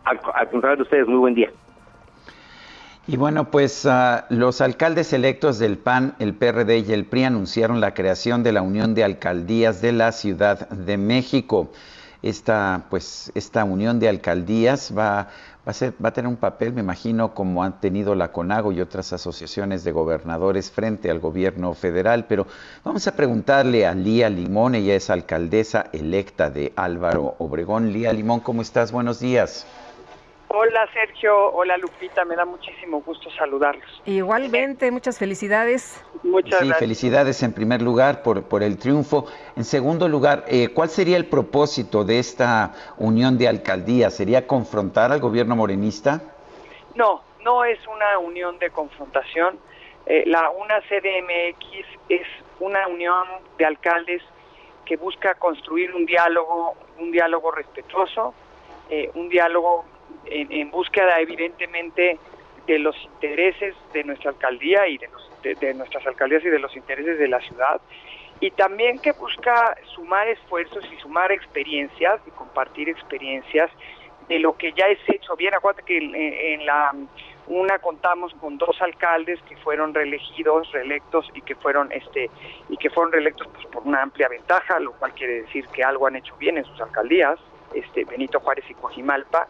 Al, contrario de ustedes, muy buen día. Y bueno, pues uh, los alcaldes electos del PAN, el PRD y el PRI anunciaron la creación de la Unión de Alcaldías de la Ciudad de México. Esta, pues, esta unión de alcaldías va va a, ser, va a tener un papel, me imagino, como han tenido la CONAGO y otras asociaciones de gobernadores frente al gobierno federal, pero vamos a preguntarle a Lía Limón, ella es alcaldesa electa de Álvaro Obregón. Lía Limón, ¿cómo estás? Buenos días. Hola Sergio, hola Lupita, me da muchísimo gusto saludarlos. Igualmente, muchas felicidades. Muchas sí, felicidades en primer lugar por, por el triunfo. En segundo lugar, eh, ¿cuál sería el propósito de esta unión de alcaldías? ¿Sería confrontar al gobierno morenista? No, no es una unión de confrontación. Eh, la una CDMX es una unión de alcaldes que busca construir un diálogo, un diálogo respetuoso, eh, un diálogo en, búsqueda evidentemente de los intereses de nuestra alcaldía y de, de, nuestras alcaldías y de los intereses de la ciudad y también que busca sumar esfuerzos y sumar experiencias y compartir experiencias de lo que ya es hecho bien. Acuérdate que en, la una contamos con dos alcaldes que fueron reelegidos, reelectos y que fueron este y que fueron reelectos pues, por una amplia ventaja, lo cual quiere decir que algo han hecho bien en sus alcaldías este, Benito Juárez y Coajimalpa,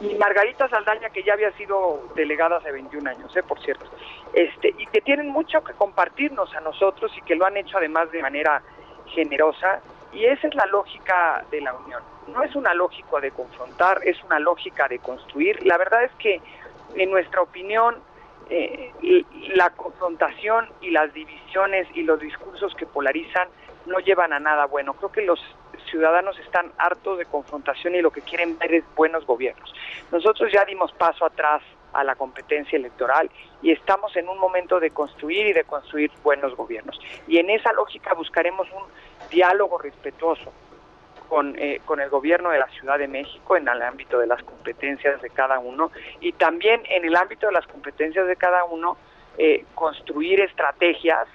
y Margarita Saldaña, que ya había sido delegada hace 21 años, ¿eh? por cierto, este, y que tienen mucho que compartirnos a nosotros y que lo han hecho además de manera generosa, y esa es la lógica de la unión. No es una lógica de confrontar, es una lógica de construir. La verdad es que, en nuestra opinión, eh, la confrontación y las divisiones y los discursos que polarizan no llevan a nada bueno. Creo que los ciudadanos están hartos de confrontación y lo que quieren ver es buenos gobiernos. Nosotros ya dimos paso atrás a la competencia electoral y estamos en un momento de construir y de construir buenos gobiernos. Y en esa lógica buscaremos un diálogo respetuoso con, eh, con el gobierno de la Ciudad de México en el ámbito de las competencias de cada uno y también en el ámbito de las competencias de cada uno eh, construir estrategias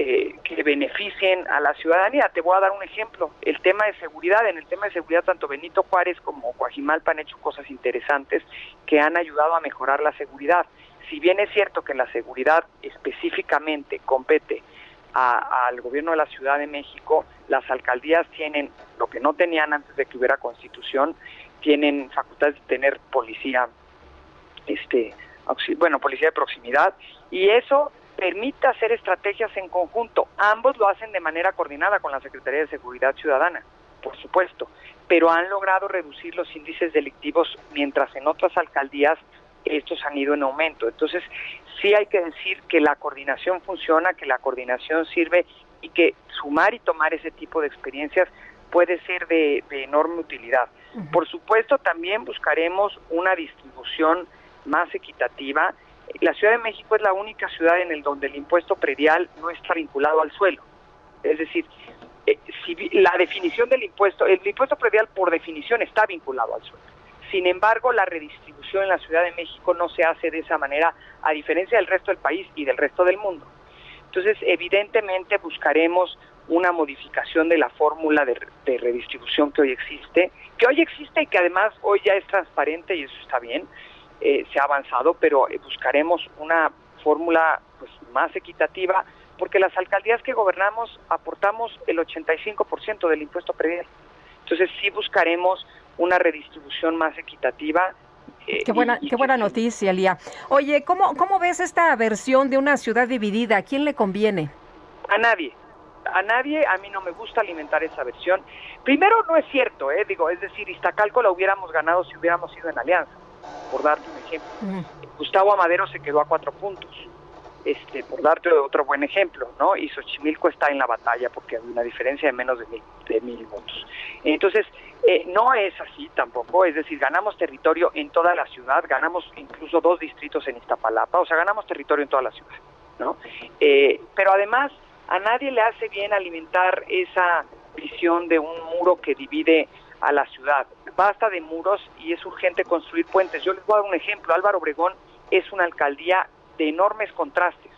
eh, que beneficien a la ciudadanía. Te voy a dar un ejemplo, el tema de seguridad. En el tema de seguridad, tanto Benito Juárez como Coajimalpa han hecho cosas interesantes que han ayudado a mejorar la seguridad. Si bien es cierto que la seguridad específicamente compete al gobierno de la Ciudad de México, las alcaldías tienen lo que no tenían antes de que hubiera constitución, tienen facultades de tener policía, este, bueno, policía de proximidad, y eso permite hacer estrategias en conjunto. Ambos lo hacen de manera coordinada con la Secretaría de Seguridad Ciudadana, por supuesto, pero han logrado reducir los índices delictivos mientras en otras alcaldías estos han ido en aumento. Entonces, sí hay que decir que la coordinación funciona, que la coordinación sirve y que sumar y tomar ese tipo de experiencias puede ser de, enorme utilidad. Por supuesto, también buscaremos una distribución más equitativa la Ciudad de México es la única ciudad en el donde el impuesto predial no está vinculado al suelo. Es decir, eh, la definición del impuesto, el impuesto predial por definición está vinculado al suelo. Sin embargo, la redistribución en la Ciudad de México no se hace de esa manera, a diferencia del resto del país y del resto del mundo. Entonces, evidentemente buscaremos una modificación de la fórmula de, de, redistribución que hoy existe, que hoy existe y que además hoy ya es transparente y eso está bien, eh, se ha avanzado, pero eh, buscaremos una fórmula pues, más equitativa, porque las alcaldías que gobernamos aportamos el 85% del impuesto predial. Entonces sí buscaremos una redistribución más equitativa. Eh, qué buena, qué buena noticia, Lía. Oye, ¿cómo, ¿cómo ves esta versión de una ciudad dividida? ¿A quién le conviene? A nadie. A nadie, a mí no me gusta alimentar esa versión. Primero, no es cierto, ¿eh? digo, es decir, Iztacalco la hubiéramos ganado si hubiéramos ido en alianza por darte un ejemplo. Gustavo Amadero se quedó a cuatro puntos, este, por darte otro buen ejemplo, ¿no? Y Xochimilco está en la batalla porque hay una diferencia de menos de mil, de mil votos. Entonces, eh, no es así tampoco, es decir, ganamos territorio en toda la ciudad, ganamos incluso dos distritos en Iztapalapa, o sea, ganamos territorio en toda la ciudad, ¿no? Eh, pero además, a nadie le hace bien alimentar esa visión de un muro que divide a la ciudad. Basta de muros y es urgente construir puentes. Yo les voy a dar un ejemplo. Álvaro Obregón es una alcaldía de enormes contrastes.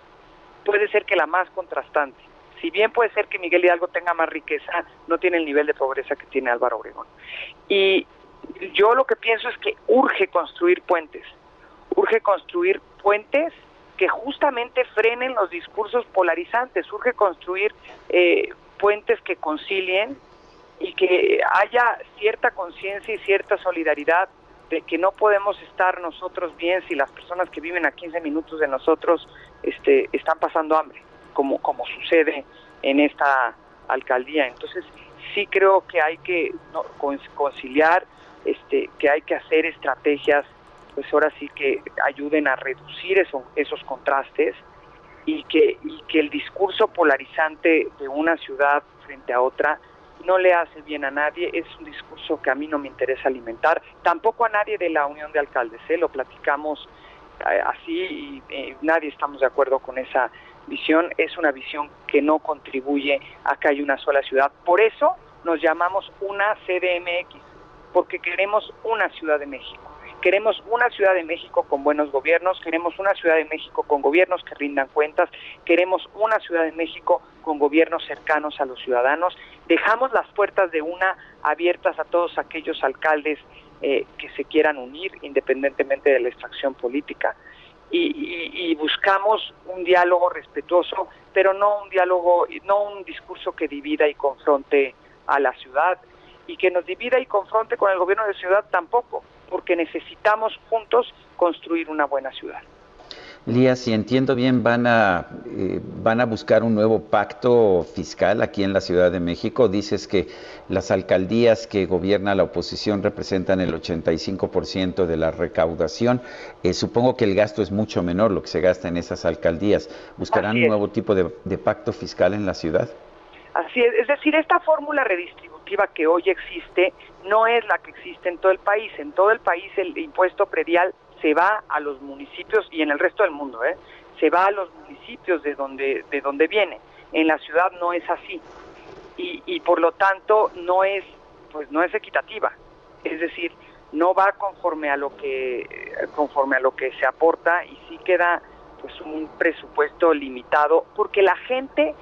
puede ser que la más contrastante. Si bien puede ser que Miguel Hidalgo tenga más riqueza, no tiene el nivel de pobreza que tiene Álvaro Obregón. Y yo lo que pienso es que urge construir puentes, urge construir puentes que justamente frenen los discursos polarizantes, urge construir eh, puentes que concilien y que haya cierta conciencia y cierta solidaridad de que no podemos estar nosotros bien si las personas que viven a 15 minutos de nosotros este, están pasando hambre, como, como sucede en esta alcaldía. Entonces, sí creo que hay que conciliar, este, que hay que hacer estrategias, pues ahora sí que ayuden a reducir esos contrastes y que, y que el discurso polarizante de una ciudad frente a otra no le hace bien a nadie, es un discurso que a mí no me interesa alimentar, tampoco a nadie de la Unión de Alcaldes, ¿eh? lo platicamos eh, así y eh, nadie estamos de acuerdo con esa visión, es una visión que no contribuye a que haya una sola ciudad. Por eso nos llamamos una CDMX, porque queremos una Ciudad de México. Queremos una Ciudad de México con buenos gobiernos, queremos una Ciudad de México con gobiernos que rindan cuentas, queremos una Ciudad de México con gobiernos cercanos a los ciudadanos. Dejamos las puertas de una abiertas a todos aquellos alcaldes eh, que se quieran unir independientemente de la extracción política. Y, buscamos un diálogo respetuoso, pero no un diálogo, no un discurso que divida y confronte a la ciudad y que nos divida y confronte con el gobierno de ciudad tampoco porque necesitamos juntos construir una buena ciudad. Lía, si entiendo bien, van a, eh, van a buscar un nuevo pacto fiscal aquí en la Ciudad de México. Dices que las alcaldías que gobierna la oposición representan el 85% de la recaudación. Eh, supongo que el gasto es mucho menor lo que se gasta en esas alcaldías. ¿Buscarán un nuevo tipo de, de pacto fiscal en la ciudad? Así es, es decir, esta fórmula redistributiva que hoy existe no es la que existe en todo el país. En todo el país el impuesto predial se va a los municipios y en el resto del mundo, ¿eh? se va a los municipios de donde, de donde viene. En la ciudad no es así y, y por lo tanto no es, pues no es equitativa. Es decir, no va conforme a lo que, conforme a lo que se aporta y sí queda pues un presupuesto limitado porque la gente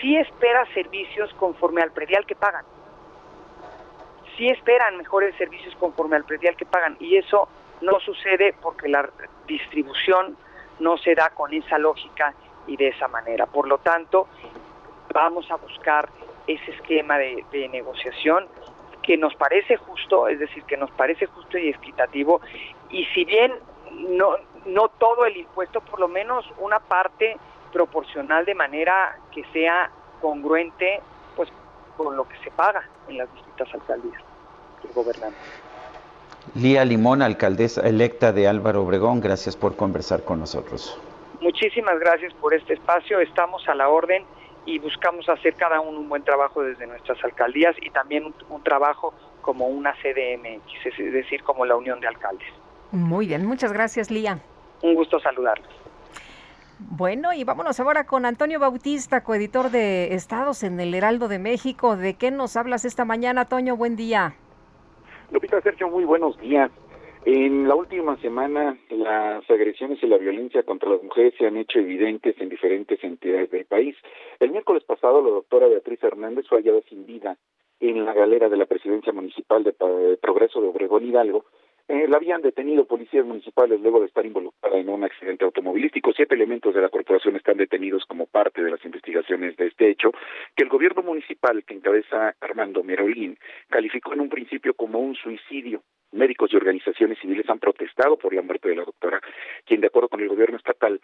sí espera servicios conforme al predial que pagan sí esperan mejores servicios conforme al predial que pagan y eso no sucede porque la distribución no se da con esa lógica y de esa manera. Por lo tanto, vamos a buscar ese esquema de, negociación que nos parece justo, es decir, que nos parece justo y equitativo, y si bien no, no todo el impuesto, por lo menos una parte proporcional de manera que sea congruente pues con lo que se paga en las distintas alcaldías que gobernamos. Lía Limón, alcaldesa electa de Álvaro Obregón, gracias por conversar con nosotros. Muchísimas gracias por este espacio, estamos a la orden y buscamos hacer cada uno un buen trabajo desde nuestras alcaldías y también un, trabajo como una CDMX, es decir, como la Unión de Alcaldes. Muy bien, muchas gracias Lía. Un gusto saludarlos. Bueno, y vámonos ahora con Antonio Bautista, coeditor de Estados en el Heraldo de México. ¿De qué nos hablas esta mañana, Toño? Buen día. Lupita Sergio, muy buenos días. En la última semana, las agresiones y la violencia contra las mujeres se han hecho evidentes en diferentes entidades del país. El miércoles pasado, la doctora Beatriz Hernández fue hallada sin vida en la galera de la presidencia municipal de Progreso de Obregón Hidalgo, eh, la habían detenido policías municipales luego de estar involucrada en un accidente automovilístico. Siete elementos de la corporación están detenidos como parte de las investigaciones de este hecho, que el gobierno municipal que encabeza Armando Merolín calificó en un principio como un suicidio. Médicos y organizaciones civiles han protestado por la muerte de la doctora, quien de acuerdo con el gobierno estatal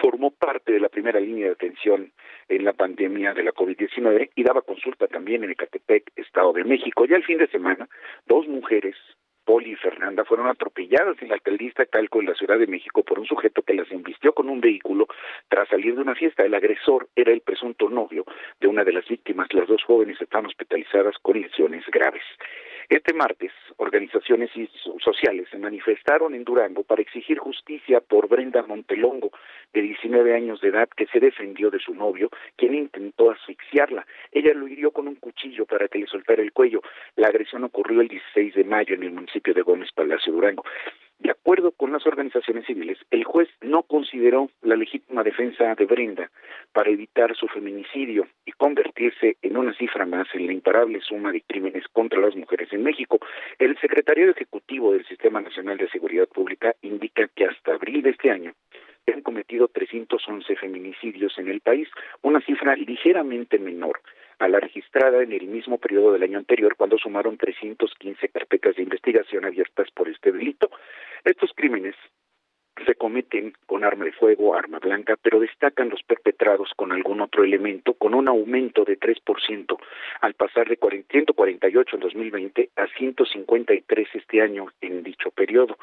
formó parte de la primera línea de atención en la pandemia de la COVID-19 y daba consulta también en Ecatepec, Estado de México. Ya el fin de semana, dos mujeres Poli y Fernanda fueron atropelladas en la alcaldía Calco en la Ciudad de México por un sujeto que las embistió con un vehículo tras salir de una fiesta. El agresor era el presunto novio de una de las víctimas. Las dos jóvenes están hospitalizadas con lesiones graves. Este martes, organizaciones sociales se manifestaron en Durango para exigir justicia por Brenda Montelongo, de 19 años de edad, que se defendió de su novio, quien intentó asfixiarla. Ella lo hirió con un cuchillo para que le soltara el cuello. La agresión ocurrió el 16 de mayo en el municipio de Gómez Palacio Durango. De acuerdo con las organizaciones civiles, el juez no consideró la legítima defensa de Brenda para evitar su feminicidio y convertirse en una cifra más en la imparable suma de crímenes contra las mujeres en México. El secretario ejecutivo del Sistema Nacional de Seguridad Pública indica que hasta abril de este año se han cometido 311 feminicidios en el país, una cifra ligeramente menor a la registrada en el mismo periodo del año anterior, cuando sumaron 315 carpetas de investigación abiertas por este delito. Estos crímenes se cometen con arma de fuego, arma blanca, pero destacan los perpetrados con algún otro elemento, con un aumento de 3% al pasar de 148 en 2020 a 153 este año en dicho periodo.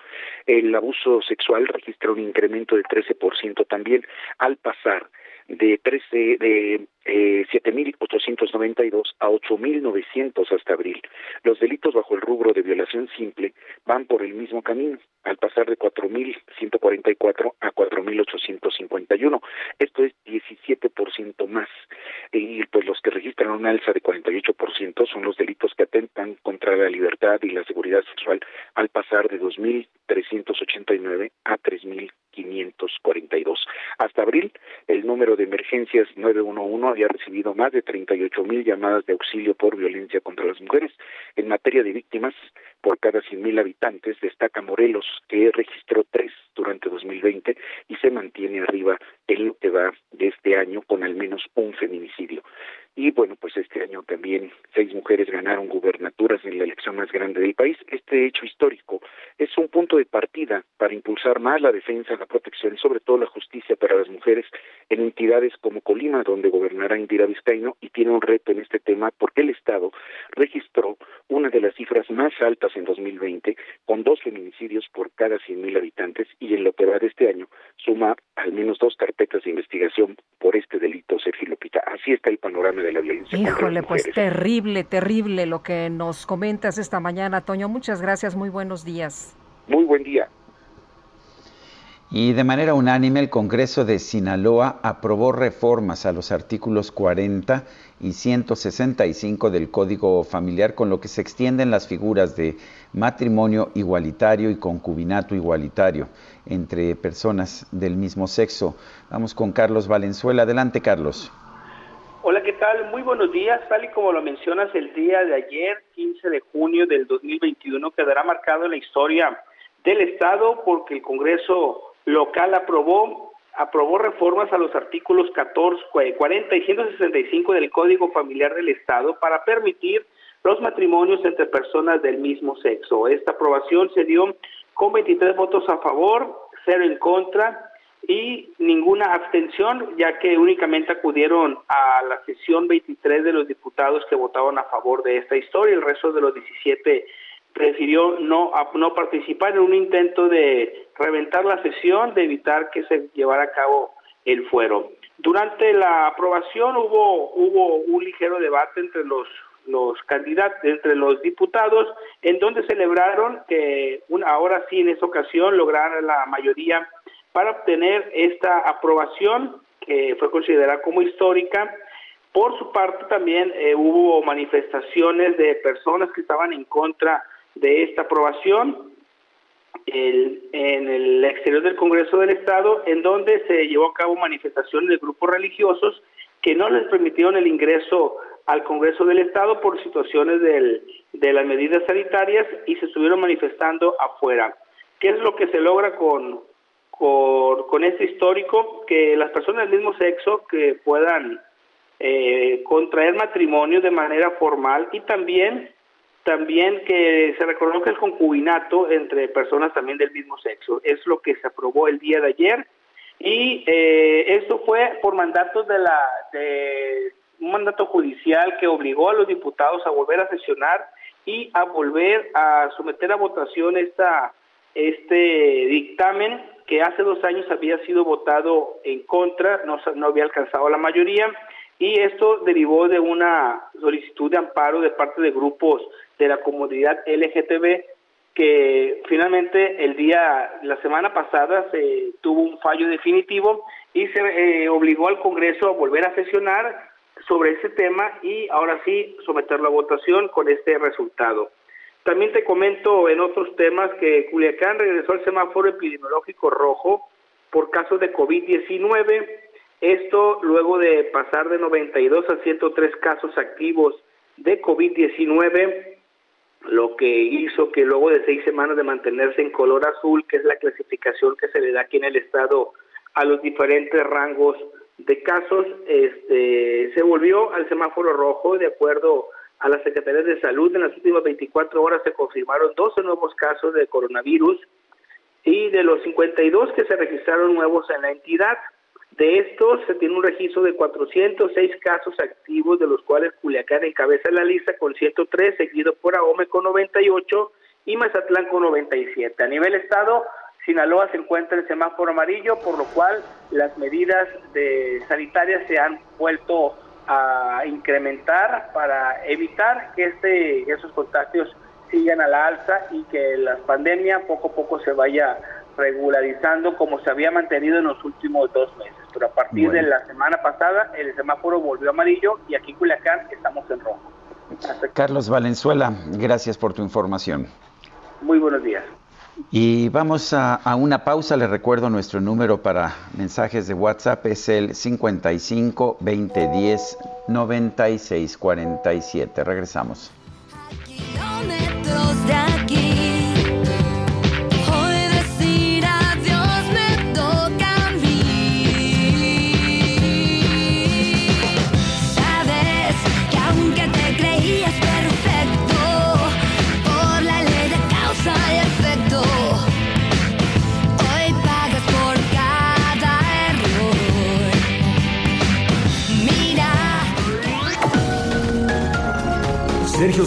El abuso sexual registra un incremento de 13% también al pasar de 13 de eh, 7.892 a 8.900 hasta abril. Los delitos bajo el rubro de violación simple van por el mismo camino, al pasar de 4.144 a 4.851. Esto es 17% más. Y pues los que registran una alza de 48% son los delitos que atentan contra la libertad y la seguridad sexual, al pasar de 2.389 a 3.542. Hasta abril, el número de emergencias 911 había recibido más de 38 mil llamadas de auxilio por violencia contra las mujeres. En materia de víctimas, por cada 100 mil habitantes, destaca Morelos, que registró tres durante 2020 y se mantiene arriba en lo que va de este año con al menos un feminicidio. Y bueno, pues este año también seis mujeres ganaron gubernaturas en la elección más grande del país. Este hecho histórico es un punto de partida para impulsar más la defensa, la protección y sobre todo la justicia para las mujeres en entidades como Colima, donde gobernará Indira Vizcaíno y tiene un reto en este tema porque el Estado registró una de las cifras más altas en 2020 con dos feminicidios por cada 100.000 habitantes y en lo que va de este año suma al menos dos carpetas de investigación por este delito, Sergio Lupita. Así está el panorama de la violencia. Híjole, pues terrible, terrible lo que nos comentas esta mañana, Toño. Muchas gracias, muy buenos días. Muy buen día. Y de manera unánime el Congreso de Sinaloa aprobó reformas a los artículos 40 y 165 del Código Familiar, con lo que se extienden las figuras de matrimonio igualitario y concubinato igualitario entre personas del mismo sexo. Vamos con Carlos Valenzuela. Adelante, Carlos. Hola, ¿qué tal? Muy buenos días. Tal y como lo mencionas, el día de ayer, 15 de junio del 2021, quedará marcado en la historia del Estado porque el Congreso local aprobó aprobó reformas a los artículos 14, 40 y 165 del Código Familiar del Estado para permitir los matrimonios entre personas del mismo sexo. Esta aprobación se dio con 23 votos a favor, cero en contra y ninguna abstención, ya que únicamente acudieron a la sesión 23 de los diputados que votaron a favor de esta historia. El resto de los 17 prefirió no, no participar en un intento de reventar la sesión, de evitar que se llevara a cabo el fuero. Durante la aprobación hubo, hubo un ligero debate entre los, los candidatos, entre los diputados, en donde celebraron que ahora sí en esta ocasión lograron la mayoría para obtener esta aprobación que fue considerada como histórica. Por su parte también eh, hubo manifestaciones de personas que estaban en contra de esta aprobación en el exterior del Congreso del Estado, en donde se llevó a cabo manifestaciones de grupos religiosos que no les permitieron el ingreso al Congreso del Estado por situaciones de las medidas sanitarias y se estuvieron manifestando afuera. ¿Qué es lo que se logra con, con, este histórico? Que las personas del mismo sexo que puedan eh, contraer matrimonio de manera formal y también también que se reconozca el concubinato entre personas también del mismo sexo. Es lo que se aprobó el día de ayer y eh, esto fue por mandato de la de un mandato judicial que obligó a los diputados a volver a sesionar y a volver a someter a votación esta este dictamen que hace dos años había sido votado en contra, no, no había alcanzado la mayoría y esto derivó de una solicitud de amparo de parte de grupos de la comunidad LGTB que finalmente el día, la semana pasada se tuvo un fallo definitivo y se eh, obligó al Congreso a volver a sesionar sobre ese tema y ahora sí someterlo a votación con este resultado. También te comento en otros temas que Culiacán regresó al semáforo epidemiológico rojo por casos de COVID-19. Esto luego de pasar de 92 a 103 casos activos de COVID-19, lo que hizo que luego de seis semanas de mantenerse en color azul, que es la clasificación que se le da aquí en el estado a los diferentes rangos de casos, este, se volvió al semáforo rojo de acuerdo a la Secretaría de Salud. En las últimas 24 horas se confirmaron 12 nuevos casos de coronavirus y de los 52 que se registraron nuevos en la entidad. De estos se tiene un registro de 406 casos activos, de los cuales Culiacán encabeza la lista con 103, seguido por Ahome con 98 y Mazatlán con 97. A nivel estado, Sinaloa se encuentra en semáforo amarillo, por lo cual las medidas de sanitarias se han vuelto a incrementar para evitar que este esos contagios sigan a la alza y que la pandemia poco a poco se vaya regularizando como se había mantenido en los últimos dos meses. Pero a partir de la semana pasada el semáforo volvió amarillo y aquí en Culiacán estamos en rojo. Carlos Valenzuela, gracias por tu información. Muy buenos días. Y vamos a, una pausa. Les recuerdo nuestro número para mensajes de WhatsApp es el 55 2010 96 47. Regresamos.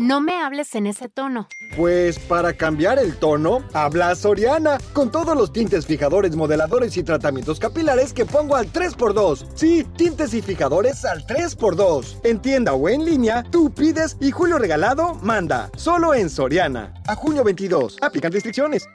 No me hables en ese tono. Pues para cambiar el tono, habla Soriana, con todos los tintes fijadores, modeladores y tratamientos capilares que pongo al 3x2. Sí, tintes y fijadores al 3x2. En tienda o en línea, tú pides y Julio Regalado manda. Solo en Soriana. A junio 22. Aplican restricciones.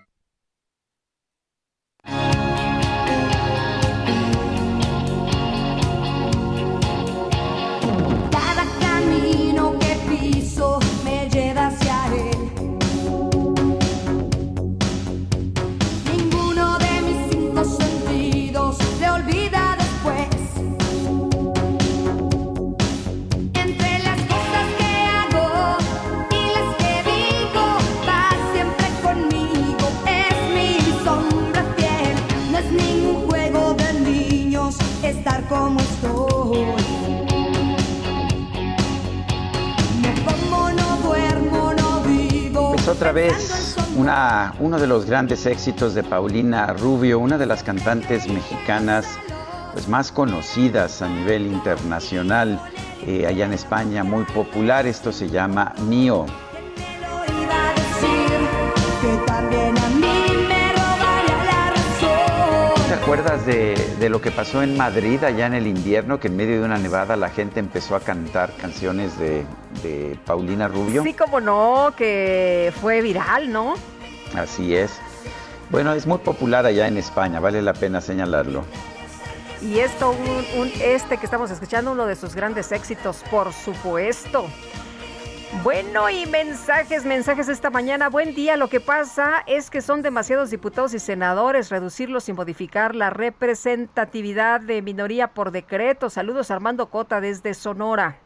Otra vez una, uno de los grandes éxitos de Paulina Rubio, una de las cantantes mexicanas pues, más conocidas a nivel internacional eh, allá en España, muy popular. Esto se llama Mío. ¿Te acuerdas de, lo que pasó en Madrid allá en el invierno, que en medio de una nevada la gente empezó a cantar canciones de, de Paulina Rubio? Sí, como no, que fue viral, ¿no? Así es. Bueno, es muy popular allá en España, vale la pena señalarlo. Y esto, un, este que estamos escuchando, uno de sus grandes éxitos, por supuesto. Bueno, y mensajes, mensajes esta mañana. Buen día. Lo que pasa es que son demasiados diputados y senadores. Reducirlos y modificar la representatividad de minoría por decreto. Saludos Armando Cota desde Sonora.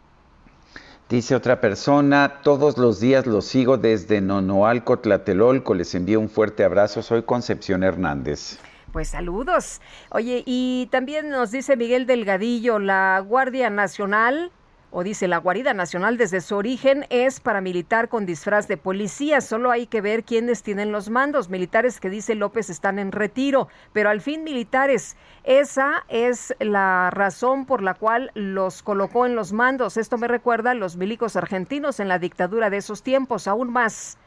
Dice otra persona, todos los días los sigo desde Nonoalco, Tlatelolco. Les envío un fuerte abrazo. Soy Concepción Hernández. Pues saludos. Oye, y también nos dice Miguel Delgadillo, la Guardia Nacional o dice la Guarida Nacional desde su origen es paramilitar con disfraz de policía. Solo hay que ver quiénes tienen los mandos. Militares que dice López están en retiro, pero al fin militares. Esa es la razón por la cual los colocó en los mandos. Esto me recuerda a los milicos argentinos en la dictadura de esos tiempos, aún más.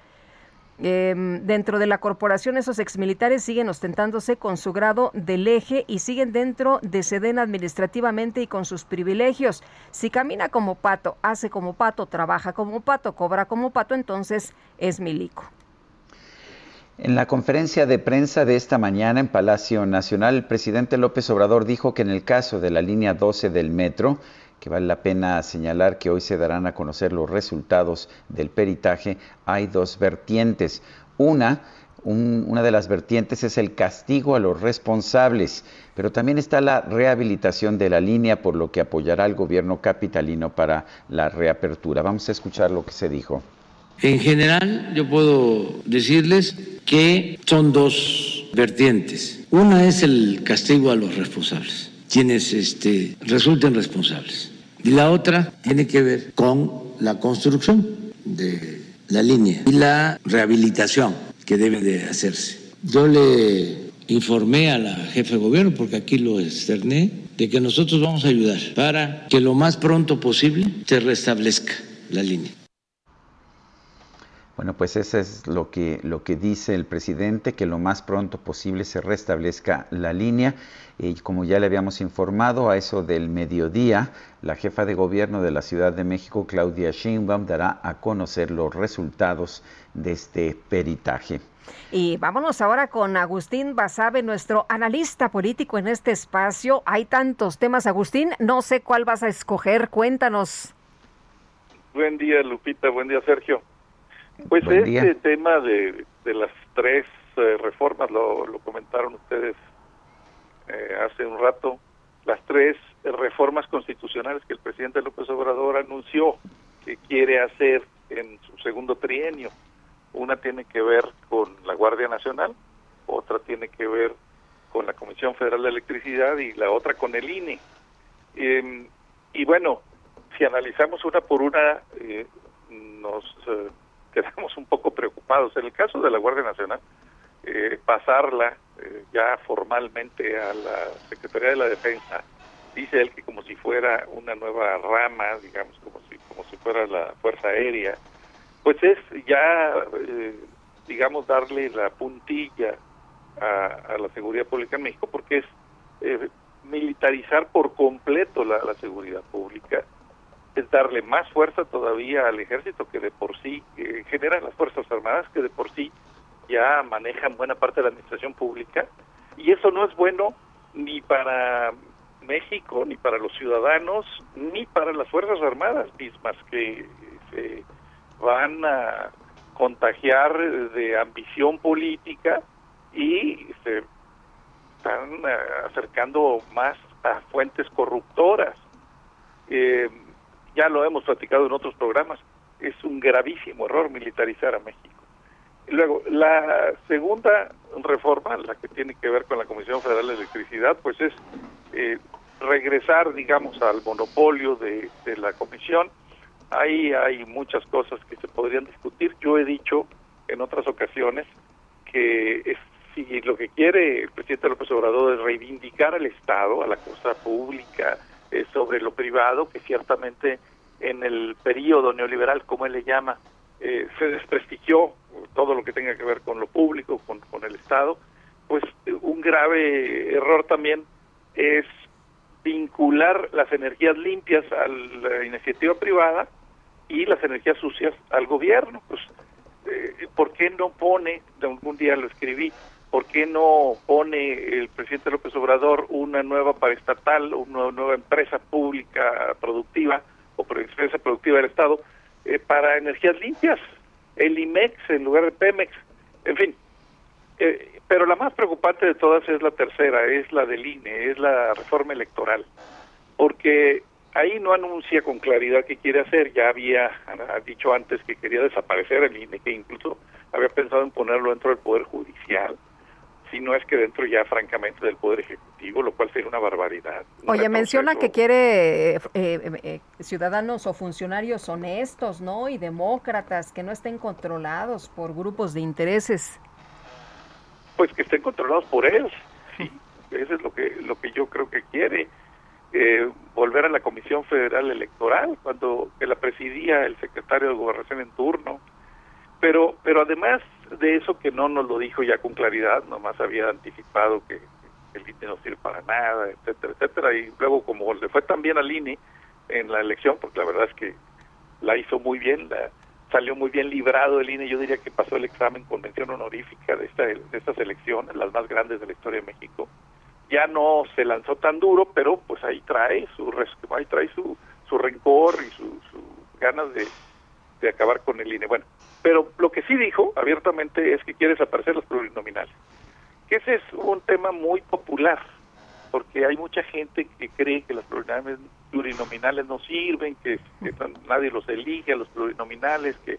Em, dentro de la corporación, esos exmilitares siguen ostentándose con su grado del eje y siguen dentro de Sedena administrativamente y con sus privilegios. Si camina como pato, hace como pato, trabaja como pato, cobra como pato, entonces es milico. En la conferencia de prensa de esta mañana en Palacio Nacional, el presidente López Obrador dijo que en el caso de la línea 12 del metro, que vale la pena señalar que hoy se darán a conocer los resultados del peritaje, hay dos vertientes. Una, una de las vertientes es el castigo a los responsables, pero también está la rehabilitación de la línea, por lo que apoyará al gobierno capitalino para la reapertura. Vamos a escuchar lo que se dijo. En general, yo puedo decirles que son dos vertientes. Una es el castigo a los responsables, quienes este, resulten responsables. Y la otra tiene que ver con la construcción de la línea y la rehabilitación que debe de hacerse. Yo le informé a la jefe de gobierno, porque aquí lo externé, de que nosotros vamos a ayudar para que lo más pronto posible se restablezca la línea. Bueno, pues eso es lo que, lo que dice el presidente, que lo más pronto posible se restablezca la línea. Y como ya le habíamos informado, a eso del mediodía, la jefa de gobierno de la Ciudad de México, Claudia Sheinbaum, dará a conocer los resultados de este peritaje. Y vámonos ahora con Agustín Basabe, nuestro analista político en este espacio. Hay tantos temas, Agustín, no sé cuál vas a escoger, cuéntanos. Buen día, Lupita, buen día, Sergio. Pues este tema de, de, las tres eh, reformas, lo, lo, comentaron ustedes eh, hace un rato, las tres reformas constitucionales que el presidente López Obrador anunció que quiere hacer en su segundo trienio. Una tiene que ver con la Guardia Nacional, otra tiene que ver con la Comisión Federal de Electricidad y la otra con el INE. Em, y bueno, si analizamos una por una, eh, nos quedamos un poco preocupados. En el caso de la Guardia Nacional, eh, pasarla eh, ya formalmente a la Secretaría de la Defensa, dice él que como si fuera una nueva rama, digamos, como si, como si fuera la Fuerza Aérea, pues es ya, eh, digamos, darle la puntilla a, la seguridad pública en México, porque es militarizar por completo la seguridad pública es darle más fuerza todavía al ejército que de por sí eh, generan las Fuerzas Armadas, que de por sí ya manejan buena parte de la administración pública, y eso no es bueno ni para México, ni para los ciudadanos, ni para las Fuerzas Armadas mismas, que se van a contagiar de ambición política y se están eh, acercando más a fuentes corruptoras. Eh, ya lo hemos platicado en otros programas, es un gravísimo error militarizar a México. luego, la segunda reforma, la que tiene que ver con la Comisión Federal de Electricidad, pues es eh, regresar, digamos, al monopolio de, la Comisión. Ahí hay muchas cosas que se podrían discutir. Yo he dicho en otras ocasiones que si lo que quiere el presidente López Obrador es reivindicar al Estado, a la cosa pública, eh, sobre lo privado, que ciertamente en el periodo neoliberal, como él le llama, eh, se desprestigió todo lo que tenga que ver con lo público, con, con el Estado, pues un grave error también es vincular las energías limpias a la iniciativa privada y las energías sucias al gobierno. Pues, eh, ¿por qué no pone, de algún día lo escribí, ¿por qué no pone el presidente López Obrador una nueva paraestatal, una nueva empresa pública productiva o empresa productiva del Estado eh, para energías limpias? El IMEX en lugar de Pemex, en fin. Eh, pero la más preocupante de todas es la tercera, es la del INE, es la reforma electoral, porque ahí no anuncia con claridad qué quiere hacer, ya había dicho antes que quería desaparecer el INE, que incluso había pensado en ponerlo dentro del Poder Judicial si no es que dentro ya francamente del Poder Ejecutivo, lo cual sería una barbaridad. Oye, menciona que quiere eh, eh, eh, ciudadanos o funcionarios honestos, ¿no? Y demócratas, que no estén controlados por grupos de intereses. Pues que estén controlados por él, sí, eso es lo que, lo que yo creo que quiere. volver a la Comisión Federal Electoral, cuando que la presidía el secretario de Gobernación en turno, pero, pero además de eso que no nos lo dijo ya con claridad, nomás había anticipado que el INE no sirve para nada, etcétera, etcétera, y luego como le fue tan bien al INE en la elección, porque la verdad es que la hizo muy bien, la, salió muy bien librado el INE, yo diría que pasó el examen con mención honorífica de, esta, de estas elecciones, las más grandes de la historia de México. Ya no se lanzó tan duro, pero pues ahí trae su ahí trae su, su rencor y sus su ganas de, de acabar con el INE. Bueno, pero lo que sí dijo abiertamente es que quiere desaparecer los plurinominales. Que ese es un tema muy popular, porque hay mucha gente que cree que los plurinominales no sirven, que, nadie los elige a los plurinominales, que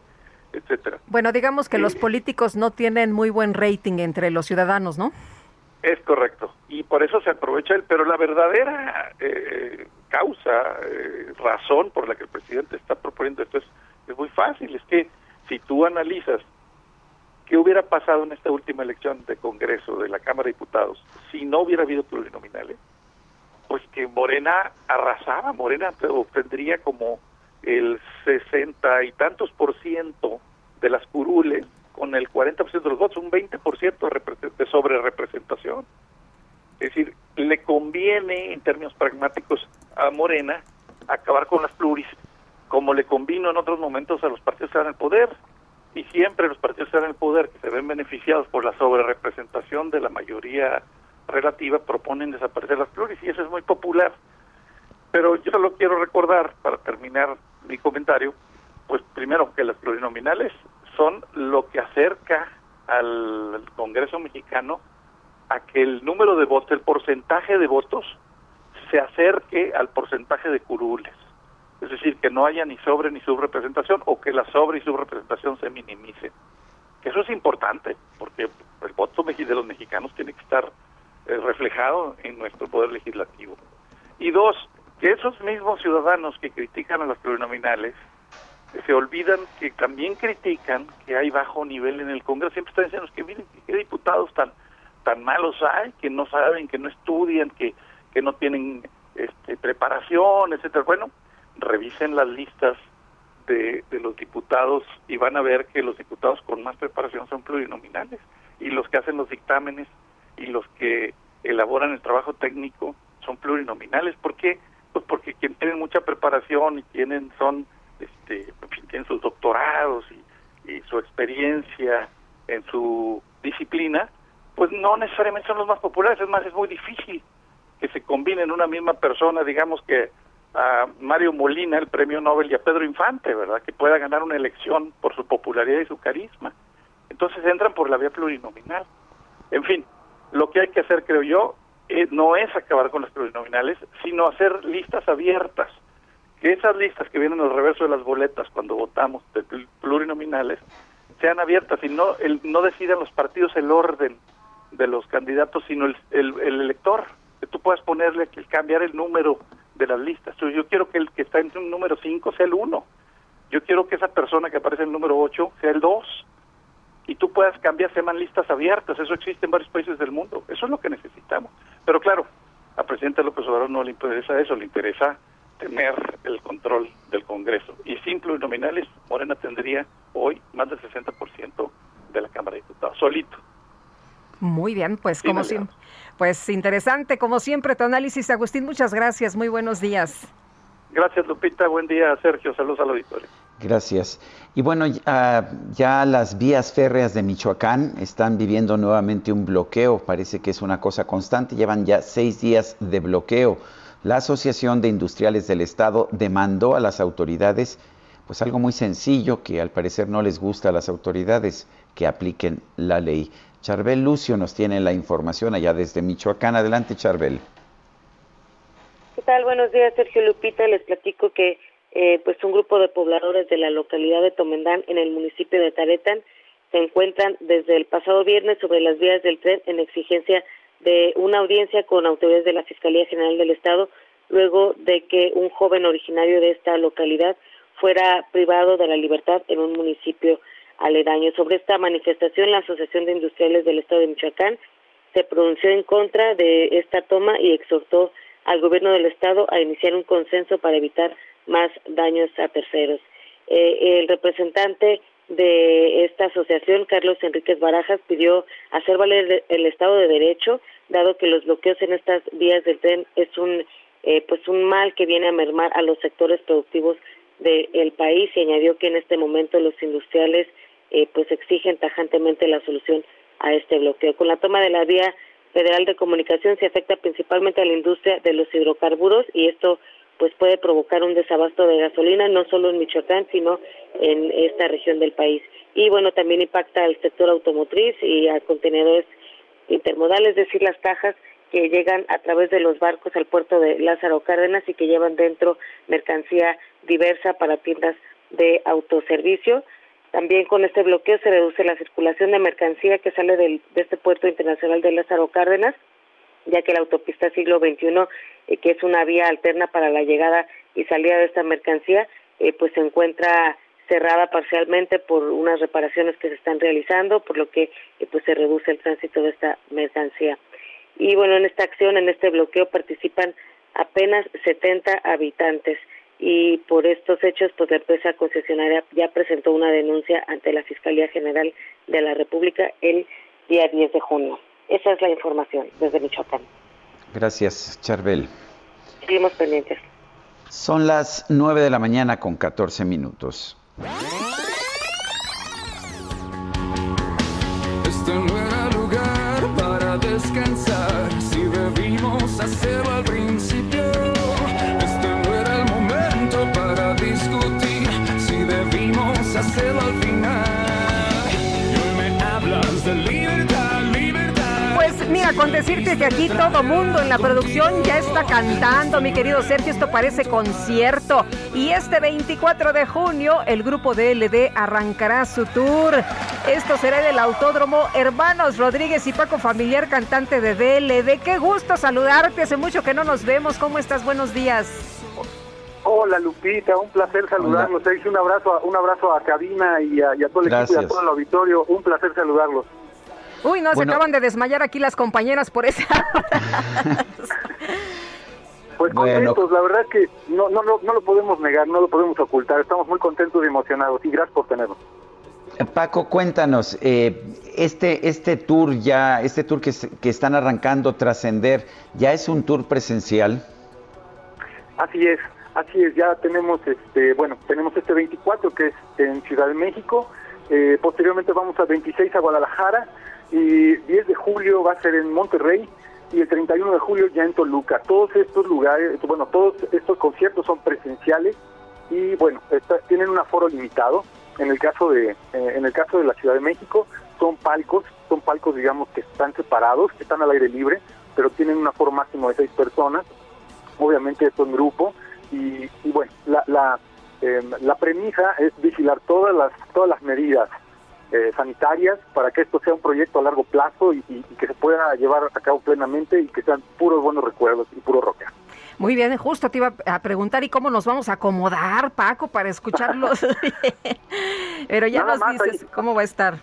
etcétera. Bueno, digamos que los políticos no tienen muy buen rating entre los ciudadanos, ¿no? Es correcto, y por eso se aprovecha él, pero la verdadera eh, causa, eh, razón por la que el presidente está proponiendo esto es, es muy fácil, es que si tú analizas qué hubiera pasado en esta última elección de Congreso de la Cámara de Diputados si no hubiera habido plurinominales, pues que Morena arrasaba, Morena obtendría como el sesenta y tantos por ciento de las curules con el 40% de los votos, un 20% de sobre representación. Es decir, le conviene en términos pragmáticos a Morena acabar con las pluris como le convino en otros momentos a los partidos que están en el poder. Y siempre los partidos que están en el poder, que se ven beneficiados por la sobrerepresentación de la mayoría relativa, proponen desaparecer las pluris, y eso es muy popular. Pero yo solo quiero recordar, para terminar mi comentario, pues primero que las plurinominales son lo que acerca al Congreso mexicano a que el número de votos, el porcentaje de votos, se acerque al porcentaje de curules es decir, que no haya ni sobre ni subrepresentación o que la sobre y subrepresentación se minimicen. Eso es importante, porque el voto de los mexicanos tiene que estar eh, reflejado en nuestro poder legislativo. Y dos, que esos mismos ciudadanos que critican a los plurinominales se olvidan que también critican que hay bajo nivel en el Congreso. Siempre están diciendo que miren qué diputados tan tan malos hay, que no saben, que no estudian, que, que no tienen este, preparación, etcétera. Bueno, revisen las listas de, los diputados y van a ver que los diputados con más preparación son plurinominales y los que hacen los dictámenes y los que elaboran el trabajo técnico son plurinominales. ¿Por qué? Pues porque quienes tienen mucha preparación y tienen son este tienen sus doctorados y, y su experiencia en su disciplina, pues no necesariamente son los más populares, es más es muy difícil que se combinen en una misma persona, digamos que a Mario Molina el premio Nobel y a Pedro Infante, ¿verdad? Que pueda ganar una elección por su popularidad y su carisma. Entonces entran por la vía plurinominal. En fin, lo que hay que hacer, creo yo, eh, no es acabar con las plurinominales, sino hacer listas abiertas. Que esas listas que vienen al reverso de las boletas cuando votamos de plurinominales sean abiertas y no, el, no decidan los partidos el orden de los candidatos, sino el, el, el elector. Que tú puedas ponerle, que cambiar el número de las listas. Yo quiero que el que está en el número 5 sea el 1. Yo quiero que esa persona que aparece en el número 8 sea el 2. Y tú puedas cambiar, sean listas abiertas. Eso existe en varios países del mundo. Eso es lo que necesitamos. Pero claro, al presidente López Obrador no le interesa eso, le interesa tener el control del Congreso. Y sin plurinominales, Morena tendría hoy más del 60% de la Cámara de Diputados, solito. Muy bien, pues como siempre. Pues interesante, como siempre, tu análisis, Agustín. Muchas gracias. Muy buenos días. Gracias, Lupita. Buen día, Sergio. Saludos al auditorio. Gracias. Y bueno, ya las vías férreas de Michoacán están viviendo nuevamente un bloqueo. Parece que es una cosa constante. Llevan ya seis días de bloqueo. La Asociación de Industriales del Estado demandó a las autoridades, pues algo muy sencillo que al parecer no les gusta a las autoridades, que apliquen la ley. Charbel Lucio nos tiene la información allá desde Michoacán. Adelante, Charbel. ¿Qué tal? Buenos días, Sergio Lupita. Les platico que eh, pues un grupo de pobladores de la localidad de Tomendán, en el municipio de Taretán, se encuentran desde el pasado viernes sobre las vías del tren en exigencia de una audiencia con autoridades de la Fiscalía General del Estado, luego de que un joven originario de esta localidad fuera privado de la libertad en un municipio aledaño. Sobre esta manifestación, la Asociación de Industriales del Estado de Michoacán se pronunció en contra de esta toma y exhortó al gobierno del Estado a iniciar un consenso para evitar más daños a terceros. Eh, el representante de esta asociación, Carlos Enríquez Barajas, pidió hacer valer el Estado de Derecho, dado que los bloqueos en estas vías del tren es un eh, pues un mal que viene a mermar a los sectores productivos del país y añadió que en este momento los industriales eh, pues exigen tajantemente la solución a este bloqueo. Con la toma de la vía federal de comunicación se afecta principalmente a la industria de los hidrocarburos y esto pues puede provocar un desabasto de gasolina no solo en Michoacán sino en esta región del país y bueno también impacta al sector automotriz y a contenedores intermodales es decir las cajas que llegan a través de los barcos al puerto de Lázaro Cárdenas y que llevan dentro mercancía diversa para tiendas de autoservicio. También con este bloqueo se reduce la circulación de mercancía que sale del, de este puerto internacional de Lázaro Cárdenas, ya que la autopista siglo XXI, eh, que es una vía alterna para la llegada y salida de esta mercancía, eh, pues se encuentra cerrada parcialmente por unas reparaciones que se están realizando, por lo que eh, pues se reduce el tránsito de esta mercancía. Y bueno, en esta acción, en este bloqueo participan apenas 70 habitantes y por estos hechos, pues la empresa concesionaria ya presentó una denuncia ante la Fiscalía General de la República el día 10 de junio. Esa es la información desde Michoacán. Gracias, Charbel. Seguimos pendientes. Son las 9 de la mañana con 14 minutos. Al final. Pues mira, con decirte que aquí todo mundo en la producción ya está cantando, mi querido Sergio, esto parece concierto. Y este 24 de junio el grupo DLD arrancará su tour. Esto será en el Autódromo Hermanos Rodríguez y Paco Familiar, cantante de DLD. Qué gusto saludarte, hace mucho que no nos vemos. ¿Cómo estás? Buenos días. Hola Lupita, un placer saludarlos. Te un abrazo, a- un abrazo a Cabina y a, y a todo el equipo y a todo el auditorio. Un placer saludarlos. Uy, no, Bueno. se acaban de desmayar aquí las compañeras por esa. Pues Bueno. contentos, la verdad es que no, no, no, no lo podemos negar, no lo podemos ocultar. Estamos muy contentos y emocionados y gracias por tenernos. Paco, cuéntanos, eh, este, este tour ya, este tour que, que están arrancando, Trascender, ¿ya es un tour presencial? Así es, así es, ya tenemos este, bueno, tenemos este 24 que es en Ciudad de México, eh, posteriormente vamos a 26 a Guadalajara y 10 de julio va a ser en Monterrey y el 31 de julio ya en Toluca. Todos estos lugares, bueno, todos estos conciertos son presenciales y bueno, está- tienen un aforo limitado. En el caso de eh, en el caso de la Ciudad de México son palcos, son palcos digamos que están separados, que están al aire libre, pero tienen un aforo máximo de seis personas obviamente esto en grupo y, y bueno la la, eh, la premisa es vigilar todas las todas las medidas eh, sanitarias para que esto sea un proyecto a largo plazo y, y- y que se pueda llevar a cabo plenamente y que sean puros buenos recuerdos y puro rock. Muy bien, justo te iba a preguntar y cómo nos vamos a acomodar, Paco, para escucharlos. Pero ya Nada nos dices cómo va a estar.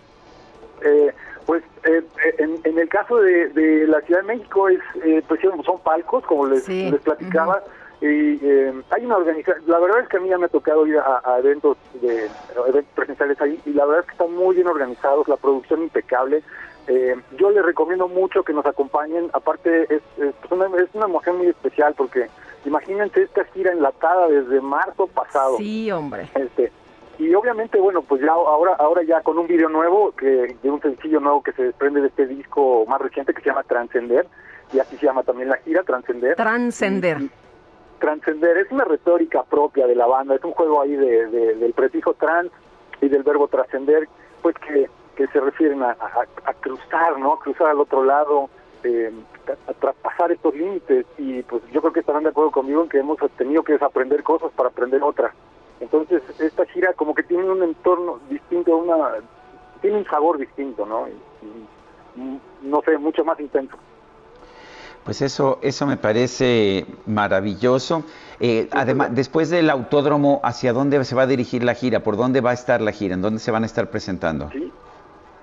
Eh, pues eh, en, en el caso de, de la Ciudad de México es eh, pues son palcos como les, Sí, les platicaba y eh, hay una organización la verdad es que a mí ya me ha tocado ir a, a eventos de a eventos presenciales ahí y la verdad es que están muy bien organizados la producción impecable Eh, yo les recomiendo mucho que nos acompañen aparte es, es, pues, una, es una emoción muy especial porque imagínense esta gira enlatada desde marzo pasado Sí, hombre. este y obviamente bueno pues ya ahora ahora ya con un video nuevo que de un sencillo nuevo que se desprende de este disco más reciente que se llama Transcender y así se llama también la gira Transcender Transcender. Transcender es una retórica propia de la banda es un juego ahí de, de- del prefijo trans y del verbo trascender pues que, que se refieren a, a- cruzar no cruzar al otro lado eh, a, traspasar estos límites y pues yo creo que estarán de acuerdo conmigo en que hemos tenido que desaprender cosas para aprender otras entonces, esta gira como que tiene un entorno distinto, una tiene un sabor distinto, ¿no? no sé, mucho más intenso. Pues eso, eso me parece maravilloso. Eh, además, después del autódromo, ¿hacia dónde se va a dirigir la gira? ¿Por dónde va a estar la gira? ¿En dónde se van a estar presentando? Sí,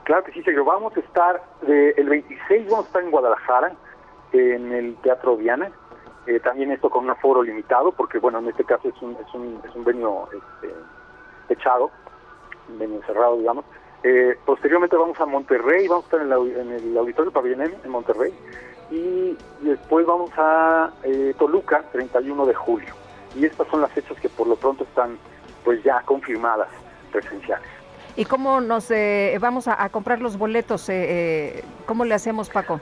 claro que sí, Sergio. Vamos a estar, el 26 vamos a estar en Guadalajara, en el Teatro Viana. Eh, también esto con un aforo limitado, porque bueno, en este caso es un, es un, es un venio este, techado, un venio cerrado, digamos. Eh, posteriormente vamos a Monterrey, vamos a estar en, el Auditorio Pabellón en Monterrey y después vamos a eh, Toluca, 31 de julio. Y estas son las fechas que por lo pronto están pues ya confirmadas presenciales. ¿Y cómo nos eh, vamos a, comprar los boletos? Eh, ¿Cómo le hacemos, Paco?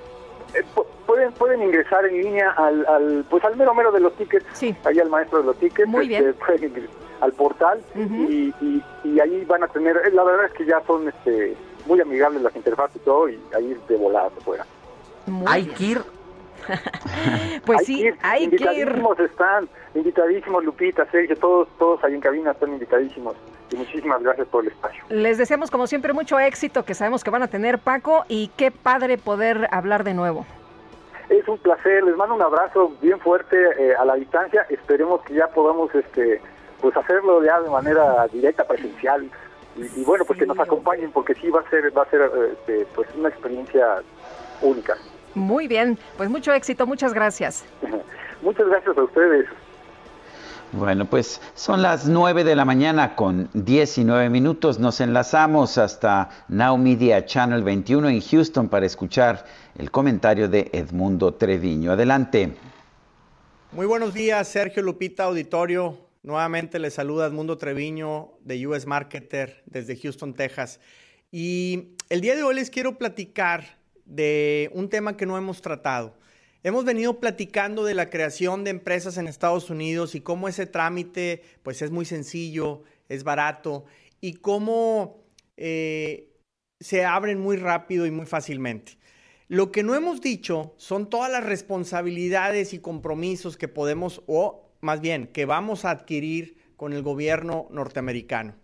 pueden pueden ingresar en línea al, pues al mero mero de los tickets, sí. ahí al maestro de los tickets, Muy bien. Este, al portal y, y, ahí van a tener, la verdad es que ya son este muy amigables las interfaces y todo y ahí de volada se fuera. hay que ir. pues sí, hay que ir. Invitadísimos están, invitadísimos Lupita, Sergio, todos, todos ahí en cabina están invitadísimos. Y muchísimas gracias por el espacio. Les deseamos como siempre mucho éxito que sabemos que van a tener Paco y qué padre poder hablar de nuevo. Es un placer, les mando un abrazo bien fuerte eh, a la distancia, esperemos que ya podamos este pues hacerlo ya de manera directa, presencial, y, bueno, pues que nos acompañen porque sí va a ser va a ser este, pues una experiencia única. Muy bien, pues mucho éxito, muchas gracias. muchas gracias a ustedes. Bueno, pues son las 9 de la mañana con 19 minutos. Nos enlazamos hasta Now Media Channel 21 en Houston para escuchar el comentario de Edmundo Treviño. Adelante. Muy buenos días, Sergio Lupita, auditorio. Nuevamente les saluda Edmundo Treviño de US Marketer desde Houston, Texas. Y el día de hoy les quiero platicar de un tema que no hemos tratado. Hemos venido platicando de la creación de empresas en Estados Unidos y cómo ese trámite pues es muy sencillo, es barato y cómo eh, se abren muy rápido y muy fácilmente. Lo que no hemos dicho son todas las responsabilidades y compromisos que podemos, o más bien, que vamos a adquirir con el gobierno norteamericano.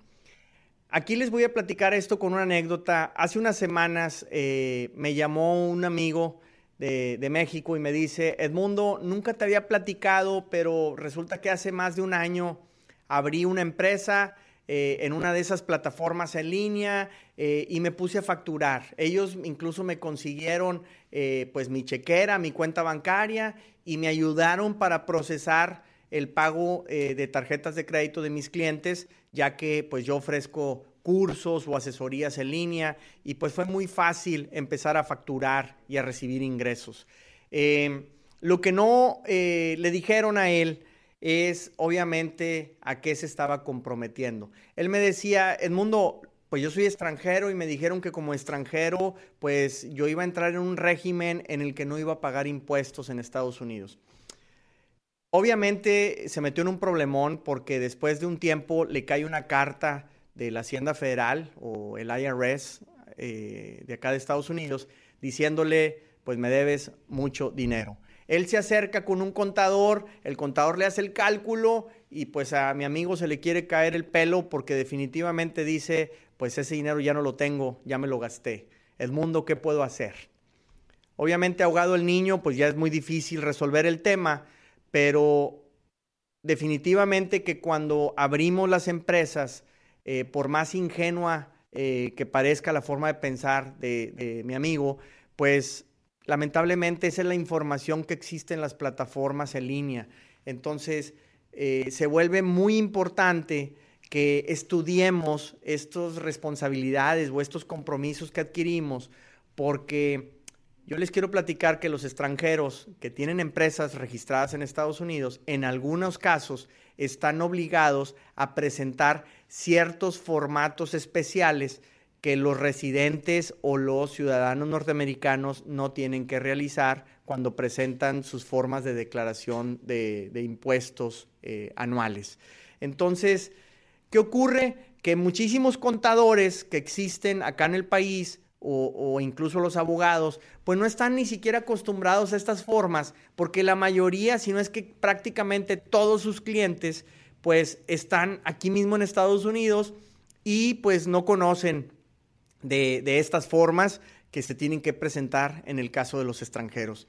Aquí les voy a platicar esto con una anécdota. Hace unas semanas eh, me llamó un amigo de, México y me dice, Edmundo, nunca te había platicado, pero resulta que hace más de un año abrí una empresa eh, en una de esas plataformas en línea eh, y me puse a facturar. Ellos incluso me consiguieron pues mi chequera, mi cuenta bancaria y me ayudaron para procesar el pago de tarjetas de crédito de mis clientes ya que pues yo ofrezco cursos o asesorías en línea y pues fue muy fácil empezar a facturar y a recibir ingresos. Em, lo que no eh, le dijeron a él es obviamente a qué se estaba comprometiendo. Él me decía, Edmundo, pues yo soy extranjero y me dijeron que como extranjero, pues yo iba a entrar en un régimen en el que no iba a pagar impuestos en Estados Unidos. Obviamente se metió en un problemón porque después de un tiempo le cae una carta de la Hacienda Federal o el IRS eh, de acá de Estados Unidos diciéndole, pues me debes mucho dinero. Él se acerca con un contador, el contador le hace el cálculo y pues a mi amigo se le quiere caer el pelo porque definitivamente dice, pues ese dinero ya no lo tengo, ya me lo gasté. Edmundo, ¿qué puedo hacer? Obviamente ahogado el niño, pues ya es muy difícil resolver el tema, pero definitivamente que cuando abrimos las empresas, eh, por más ingenua eh, que parezca la forma de pensar de, mi amigo, pues lamentablemente esa es la información que existe en las plataformas en línea. Entonces, eh, se vuelve muy importante que estudiemos estas responsabilidades o estos compromisos que adquirimos, porque yo les quiero platicar que los extranjeros que tienen empresas registradas en Estados Unidos, en algunos casos, están obligados a presentar ciertos formatos especiales que los residentes o los ciudadanos norteamericanos no tienen que realizar cuando presentan sus formas de declaración de, impuestos eh, anuales. Entonces, ¿qué ocurre? Que muchísimos contadores que existen acá en el país o, incluso los abogados, pues no están ni siquiera acostumbrados a estas formas, porque la mayoría, si no es que prácticamente todos sus clientes, pues están aquí mismo en Estados Unidos y pues no conocen de, de estas formas que se tienen que presentar en el caso de los extranjeros.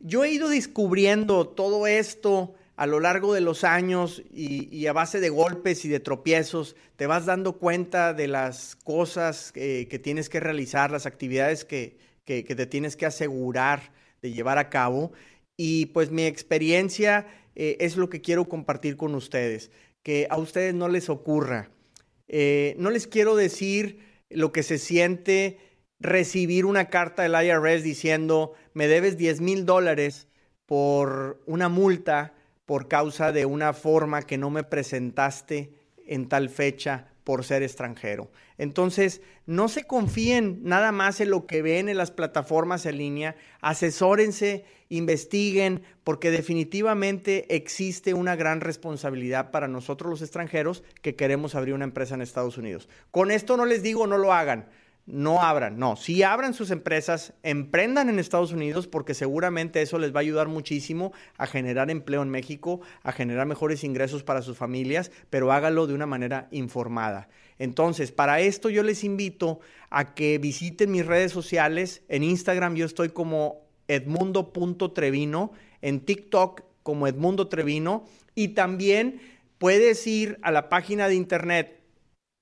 Yo he ido descubriendo todo esto a lo largo de los años y, a base de golpes y de tropiezos, te vas dando cuenta de las cosas que tienes que realizar, las actividades que, que, te tienes que asegurar de llevar a cabo. Y pues mi experiencia eh, es lo que quiero compartir con ustedes, que a ustedes no les ocurra. Eh, no les quiero decir lo que se siente recibir una carta del IRS diciendo, me debes 10 mil dólares por una multa por causa de una forma que no me presentaste en tal fecha por ser extranjero. Entonces, no se confíen nada más en lo que ven en las plataformas en línea, asesórense, investiguen, porque definitivamente existe una gran responsabilidad para nosotros los extranjeros que queremos abrir una empresa en Estados Unidos. Con esto no les digo no lo hagan, no abran, no, si abran sus empresas, emprendan en Estados Unidos porque seguramente eso les va a ayudar muchísimo a generar empleo en México, a generar mejores ingresos para sus familias, pero hágalo de una manera informada. Entonces, para esto yo les invito a que visiten mis redes sociales. En Instagram yo estoy como edmundo.trevino, en TikTok como Edmundo Trevino y también puedes ir a la página de internet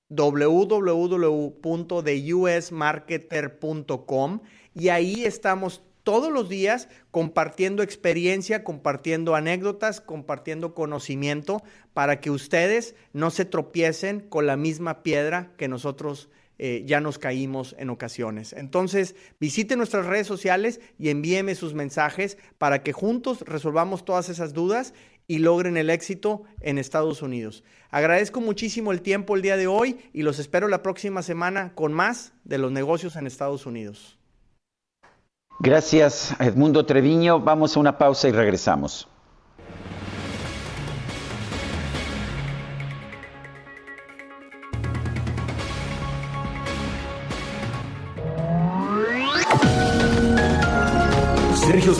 www.theusmarketer.com y ahí estamos todos los días compartiendo experiencia, compartiendo anécdotas, compartiendo conocimiento para que ustedes no se tropiecen con la misma piedra que nosotros eh, ya nos caímos en ocasiones. Entonces, visite nuestras redes sociales y envíeme sus mensajes para que juntos resolvamos todas esas dudas y logren el éxito en Estados Unidos. Agradezco muchísimo el tiempo el día de hoy y los espero la próxima semana con más de los negocios en Estados Unidos. Gracias, Edmundo Treviño. Vamos a una pausa y regresamos.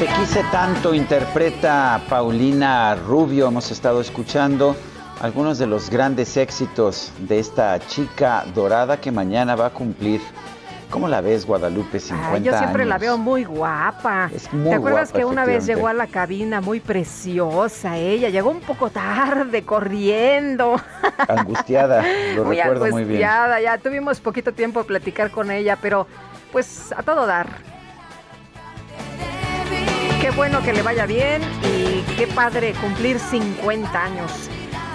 Te quise tanto, interpreta Paulina Rubio. Hemos estado escuchando algunos de los grandes éxitos de esta chica dorada que mañana va a cumplir. ¿Cómo la ves, Guadalupe? 50 Ay, yo siempre la veo muy guapa. Es muy ¿Te acuerdas guapa, que una vez llegó a la cabina muy preciosa ella? Llegó un poco tarde, corriendo. Angustiada, lo muy recuerdo muy bien. angustiada, ya tuvimos poquito tiempo de platicar con ella, pero pues a todo dar. Bueno que le vaya bien y qué padre cumplir 50 años.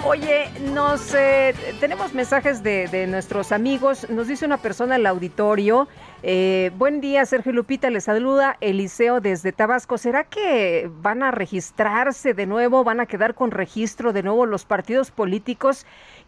Oye, nos eh, tenemos mensajes de, de nuestros amigos. Nos dice una persona en el auditorio Eh, buen día, Sergio Lupita, les saluda Eliseo desde Tabasco. ¿Será que van a registrarse de nuevo, van a quedar con registro de nuevo los partidos políticos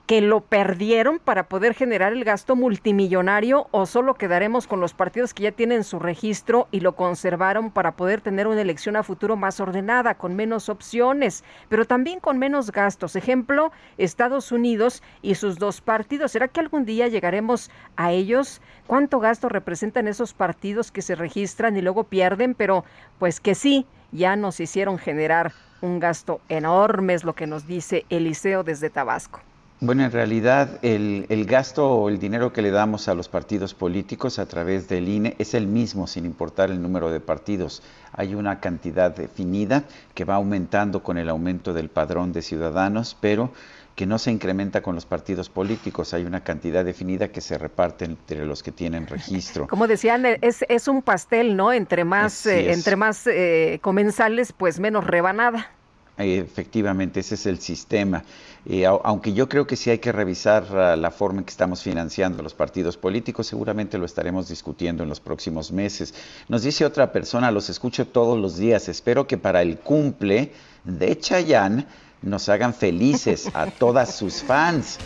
que lo perdieron para poder generar el gasto multimillonario o solo quedaremos con los partidos que ya tienen su registro y lo conservaron para poder tener una elección a futuro más ordenada, con menos opciones, pero también con menos gastos? Ejemplo, Estados Unidos y sus dos partidos. ¿Será que algún día llegaremos a ellos? ¿Cuánto gasto representan esos partidos que se registran y luego pierden? Pero pues que sí, ya nos hicieron generar un gasto enorme, es lo que nos dice Eliseo desde Tabasco. Bueno, en realidad el, el, gasto o el dinero que le damos a los partidos políticos a través del INE es el mismo sin importar el número de partidos. Hay una cantidad definida que va aumentando con el aumento del padrón de ciudadanos, pero que no se incrementa con los partidos políticos. Hay una cantidad definida que se reparte entre los que tienen registro. Como decían, es, es un pastel, ¿no? Entre más, eh, entre más eh, comensales, pues menos rebanada. Efectivamente, ese es el sistema. Eh, aunque yo creo que sí hay que revisar uh, la forma en que estamos financiando los partidos políticos, seguramente lo estaremos discutiendo en los próximos meses. Nos dice otra persona, los escucho todos los días, espero que para el cumple de Chayán nos hagan felices a todas sus fans.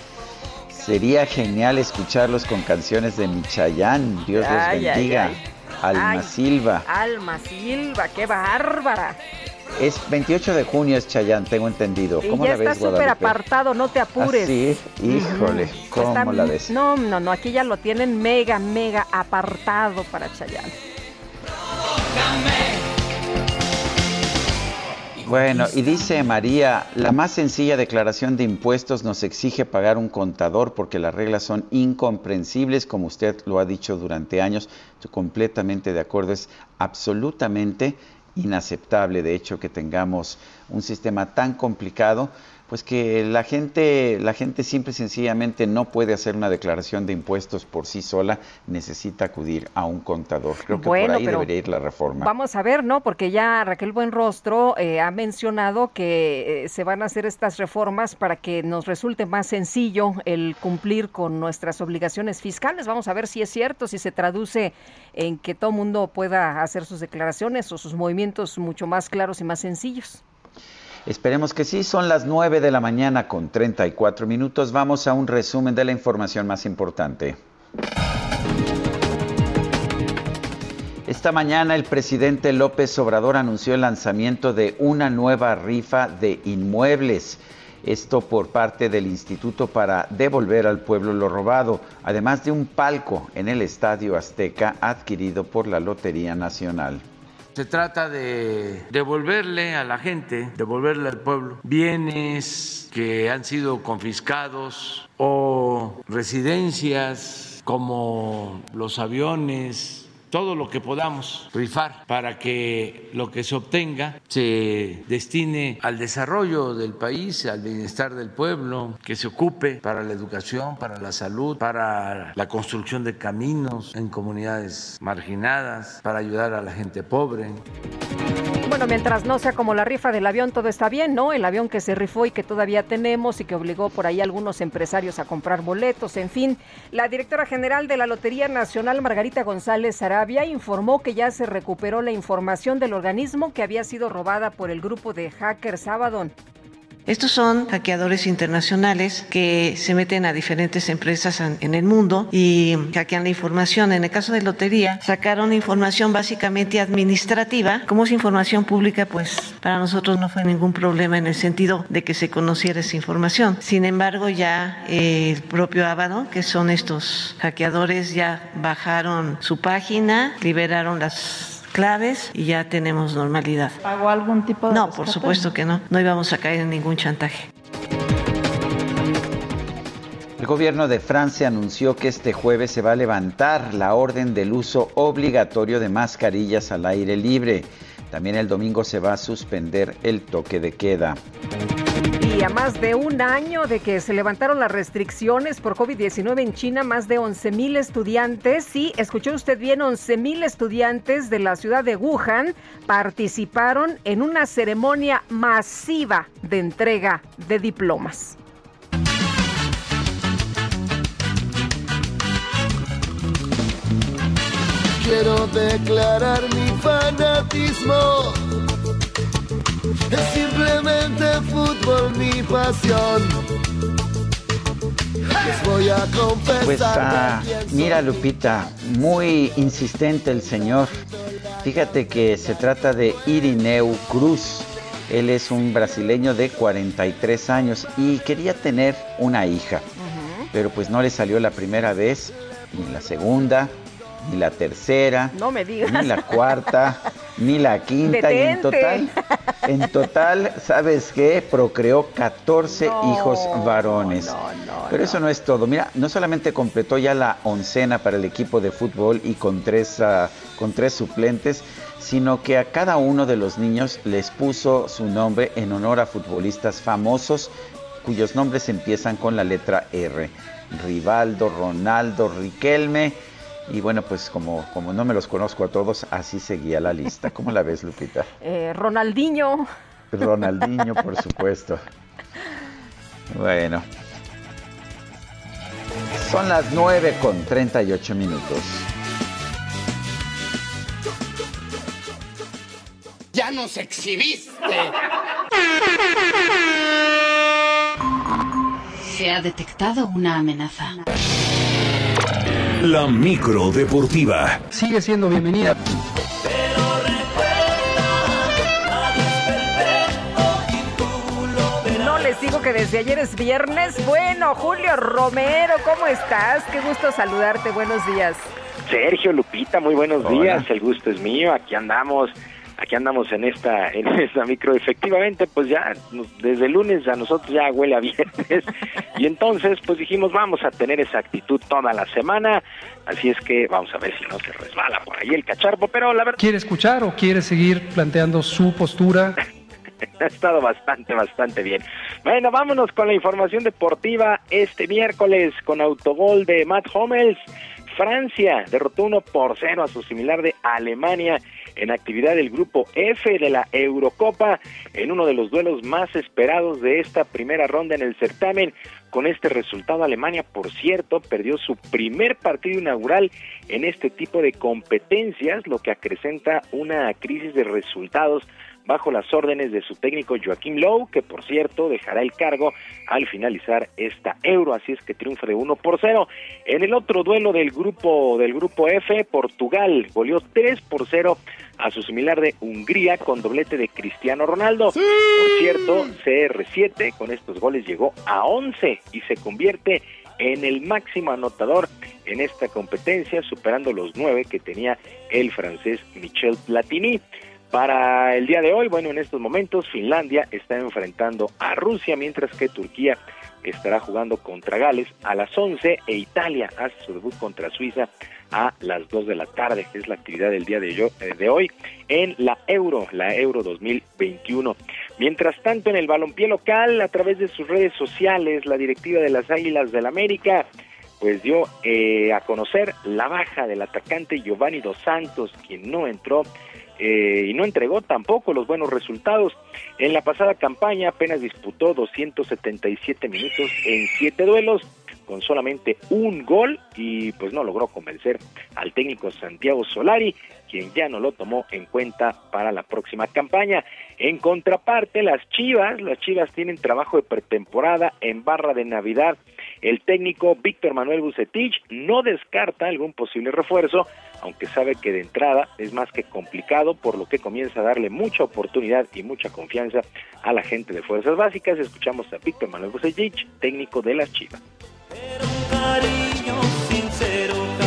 Sería genial escucharlos con canciones de mi Chayán. Dios los bendiga. Ay, ay. Alma Silva. Alma Silva, qué bárbara. Es 28 de junio es Chayán, tengo entendido. ¿Cómo y ya la ves, está súper apartado, no te apures. Sí, híjole, ¿cómo está, la ves? No, no, no, aquí ya lo tienen mega, mega apartado para Chayán. Bueno, y dice María, la más sencilla declaración de impuestos nos exige pagar un contador porque las reglas son incomprensibles, como usted lo ha dicho durante años. Estoy completamente de acuerdo, es absolutamente inaceptable, de hecho, que tengamos un sistema tan complicado, pues que la gente, la gente simple y sencillamente no puede hacer una declaración de impuestos por sí sola, necesita acudir a un contador. Creo que bueno, por ahí debería ir la reforma. Vamos a ver, ¿no? Porque ya Raquel Buenrostro eh, ha mencionado que eh, se van a hacer estas reformas para que nos resulte más sencillo el cumplir con nuestras obligaciones fiscales. Vamos a ver si es cierto, si se traduce en que todo mundo pueda hacer sus declaraciones o sus movimientos mucho más claros y más sencillos. Esperemos que sí, son las 9 de la mañana con 34 minutos. Vamos a un resumen de la información más importante. Esta mañana el presidente López Obrador anunció el lanzamiento de una nueva rifa de inmuebles. Esto por parte del Instituto para devolver al pueblo lo robado, además de un palco en el Estadio Azteca adquirido por la Lotería Nacional. Se trata de devolverle a la gente, devolverle al pueblo bienes que han sido confiscados o residencias como los aviones, todo lo que podamos rifar para que lo que se obtenga se destine al desarrollo del país, al bienestar del pueblo, que se ocupe para la educación, para la salud, para la construcción de caminos en comunidades marginadas, para ayudar a la gente pobre. Bueno, mientras no sea como la rifa del avión, todo está bien, ¿no? El avión que se rifó y que todavía tenemos y que obligó por ahí a algunos empresarios a comprar boletos, en fin. La directora general de la Lotería Nacional, Margarita González Arabia, informó que ya se recuperó la información del organismo que había sido robada por el grupo de hackers Abaddon. Estos son hackeadores internacionales que se meten a diferentes empresas en el mundo y hackean la información. En el caso de lotería, sacaron información básicamente administrativa. Como es información pública, pues para nosotros no fue ningún problema en el sentido de que se conociera esa información. Sin embargo, ya eh, el propio Ábado, que son estos hackeadores, ya bajaron su página, liberaron las claves y ya tenemos normalidad. ¿Pagó algún tipo de No, por supuesto que no. No íbamos a caer en ningún chantaje. El gobierno de Francia anunció que este jueves se va a levantar la orden del uso obligatorio de mascarillas al aire libre. También el domingo se va a suspender el toque de queda. A más de un año de que se levantaron las restricciones por COVID-19 en China, más de 11 mil estudiantes, sí, escuchó usted bien, 11 mil estudiantes de la ciudad de Wuhan participaron en una ceremonia masiva de entrega de diplomas. quiero declarar mi fanatismo. Es simplemente fútbol mi pasión. Les voy a confesar. Pues ah, mira Lupita, muy insistente el señor. Fíjate que se trata de Irineu Cruz. Él es un brasileño de 43 años y quería tener una hija, pero pues no le salió la primera vez, ni la segunda, ni la tercera, No me digas. ni la cuarta, ni la quinta, y en total, en total, ¿sabes qué? Procreó 14 hijos varones. Pero eso no es todo. Mira, no solamente completó ya la oncena para el equipo de fútbol y con tres, ah, con tres suplentes, sino que a cada uno de los niños les puso su nombre en honor a futbolistas famosos cuyos nombres empiezan con la letra R. Rivaldo, Ronaldo, Riquelme. Y bueno, pues como, como no me los conozco a todos, así seguía la lista. ¿Cómo la ves, Lupita? Eh, Ronaldinho. Ronaldinho, por supuesto. Bueno. Son las 9 con 38 minutos. ¡Ya nos exhibiste! Se ha detectado una amenaza. La micro deportiva. Sigue siendo bienvenida. No les digo que desde ayer es viernes. Bueno, Julio Romero, ¿cómo estás? Qué gusto saludarte. Buenos días. Sergio Lupita, muy buenos Hola. días. El gusto es mío. Aquí andamos, aquí andamos en esta, en esta micro. Efectivamente, pues ya desde el lunes a nosotros ya huele a viernes y entonces pues dijimos vamos a tener esa actitud toda la semana. Así es que vamos a ver si no se resbala por ahí el cacharpo. Pero la verdad ¿Quiere escuchar o quiere seguir planteando su postura? ha estado bastante, bastante bien. Bueno, vámonos con la información deportiva este miércoles con autogol de Matt Hummels. Francia derrotó 1 por 0 a su similar de Alemania en actividad del grupo F de la Eurocopa en uno de los duelos más esperados de esta primera ronda en el certamen. Con este resultado, Alemania, por cierto, perdió su primer partido inaugural en este tipo de competencias, lo que acrecenta una crisis de resultados bajo las órdenes de su técnico Joaquín Lowe, que por cierto dejará el cargo al finalizar esta Euro, así es que triunfa de 1 por 0. En el otro duelo del grupo del grupo F, Portugal goleó 3 por 0 a su similar de Hungría con doblete de Cristiano Ronaldo. Por cierto, CR7 con estos goles llegó a 11 y se convierte en el máximo anotador en esta competencia, superando los nueve que tenía el francés Michel Platini. Para el día de hoy, bueno, en estos momentos Finlandia está enfrentando a Rusia, mientras que Turquía estará jugando contra Gales a las 11 e Italia hace su debut contra Suiza a las 2 de la tarde. Es la actividad del día de, yo- eh, de hoy en la Euro, la Euro 2021. Mientras tanto, en el balompié local, a través de sus redes sociales, la directiva de las Águilas del América pues dio eh, a conocer la baja del atacante Giovanni Dos Santos, quien no entró eh, y no entregó tampoco los buenos resultados. En la pasada campaña apenas disputó 277 minutos en siete duelos con solamente un gol y pues no logró convencer al técnico Santiago Solari, quien ya no lo tomó en cuenta para la próxima campaña. En contraparte, las Chivas, las Chivas tienen trabajo de pretemporada en barra de Navidad. El técnico Víctor Manuel Bucetich no descarta algún posible refuerzo, aunque sabe que de entrada es más que complicado, por lo que comienza a darle mucha oportunidad y mucha confianza a la gente de Fuerzas Básicas. Escuchamos a Víctor Manuel Bucetich, técnico de las Chivas. cariño sincero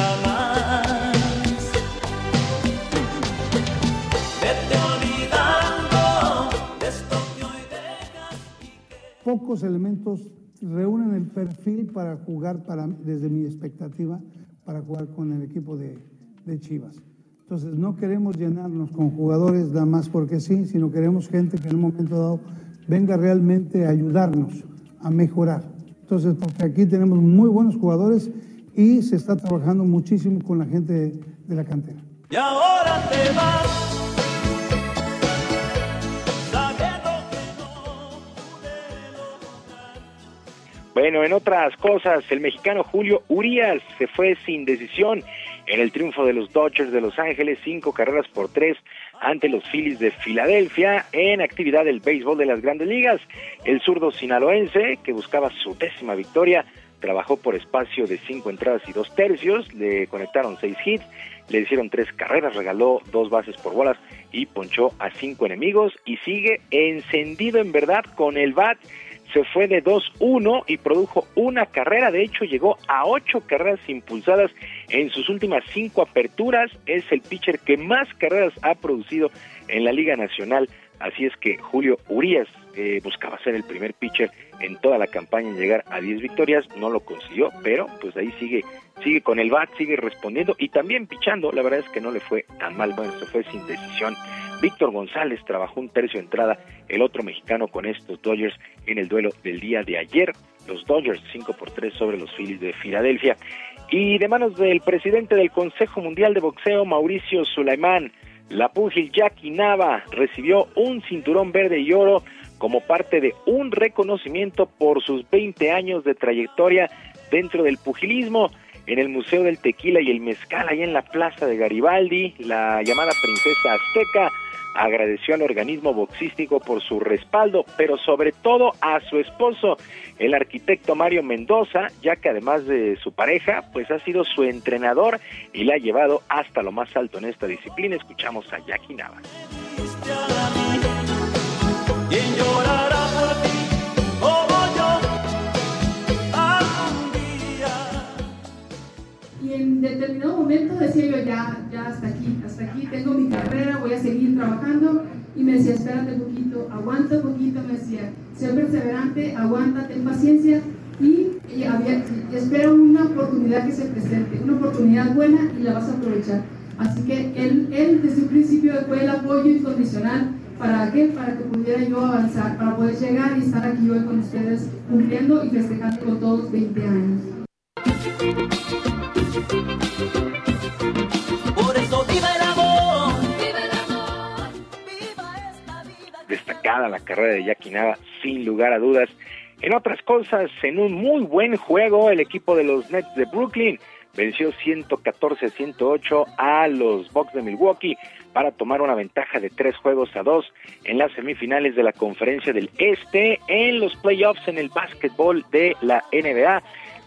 pocos elementos reúnen el perfil para jugar, para, desde mi expectativa, para jugar con el equipo de, de Chivas. Entonces, no queremos llenarnos con jugadores nada más porque sí, sino queremos gente que en un momento dado venga realmente a ayudarnos a mejorar. Entonces, porque aquí tenemos muy buenos jugadores y se está trabajando muchísimo con la gente de, la cantera. Y ahora te vas. Bueno, en otras cosas, el mexicano Julio Urias se fue sin decisión en el triunfo de los Dodgers de Los Ángeles, cinco carreras por tres ante los Phillies de Filadelfia en actividad del béisbol de las grandes ligas. El zurdo sinaloense, que buscaba su décima victoria, trabajó por espacio de cinco entradas y dos tercios, le conectaron seis hits, le hicieron tres carreras, regaló dos bases por bolas y ponchó a cinco enemigos y sigue encendido en verdad con el bat. Se fue de 2-1 y produjo una carrera, de hecho llegó a ocho carreras impulsadas en sus últimas cinco aperturas. Es el pitcher que más carreras ha producido en la Liga Nacional. Así es que Julio Urias eh, buscaba ser el primer pitcher en toda la campaña en llegar a 10 victorias, no lo consiguió, pero pues ahí sigue sigue con el bat, sigue respondiendo y también pichando, la verdad es que no le fue tan mal, bueno, se fue sin decisión. Víctor González trabajó un tercio de entrada, el otro mexicano con estos Dodgers en el duelo del día de ayer, los Dodgers 5 por 3 sobre los Phillies de Filadelfia. Y de manos del presidente del Consejo Mundial de Boxeo, Mauricio Sulaimán, la púgil Jackie Nava recibió un cinturón verde y oro como parte de un reconocimiento por sus 20 años de trayectoria dentro del pugilismo. En el Museo del Tequila y el Mezcal, ahí en la Plaza de Garibaldi, la llamada Princesa Azteca agradeció al organismo boxístico por su respaldo, pero sobre todo a su esposo, el arquitecto Mario Mendoza, ya que además de su pareja, pues ha sido su entrenador y la ha llevado hasta lo más alto en esta disciplina. Escuchamos a Jackie Nava. En determinado momento decía yo, ya, ya hasta aquí, hasta aquí, tengo mi carrera, voy a seguir trabajando. Y me decía, espérate un poquito, aguanta un poquito, me decía, sé perseverante, aguanta, ten paciencia y, espero una oportunidad que se presente, una oportunidad buena y la vas a aprovechar. Así que él, desde un principio fue el apoyo incondicional. ¿Para qué? Para que pudiera yo avanzar, para poder llegar y estar aquí hoy con ustedes cumpliendo y festejando todos 20 años. Por eso viva el amor. Destacada la carrera de Jackie Nava, sin lugar a dudas. En otras cosas, en un muy buen juego, el equipo de los Nets de Brooklyn venció 114-108 a los Bucks de Milwaukee para tomar una ventaja de tres juegos a dos en las semifinales de la conferencia del Este en los playoffs en el básquetbol de la NBA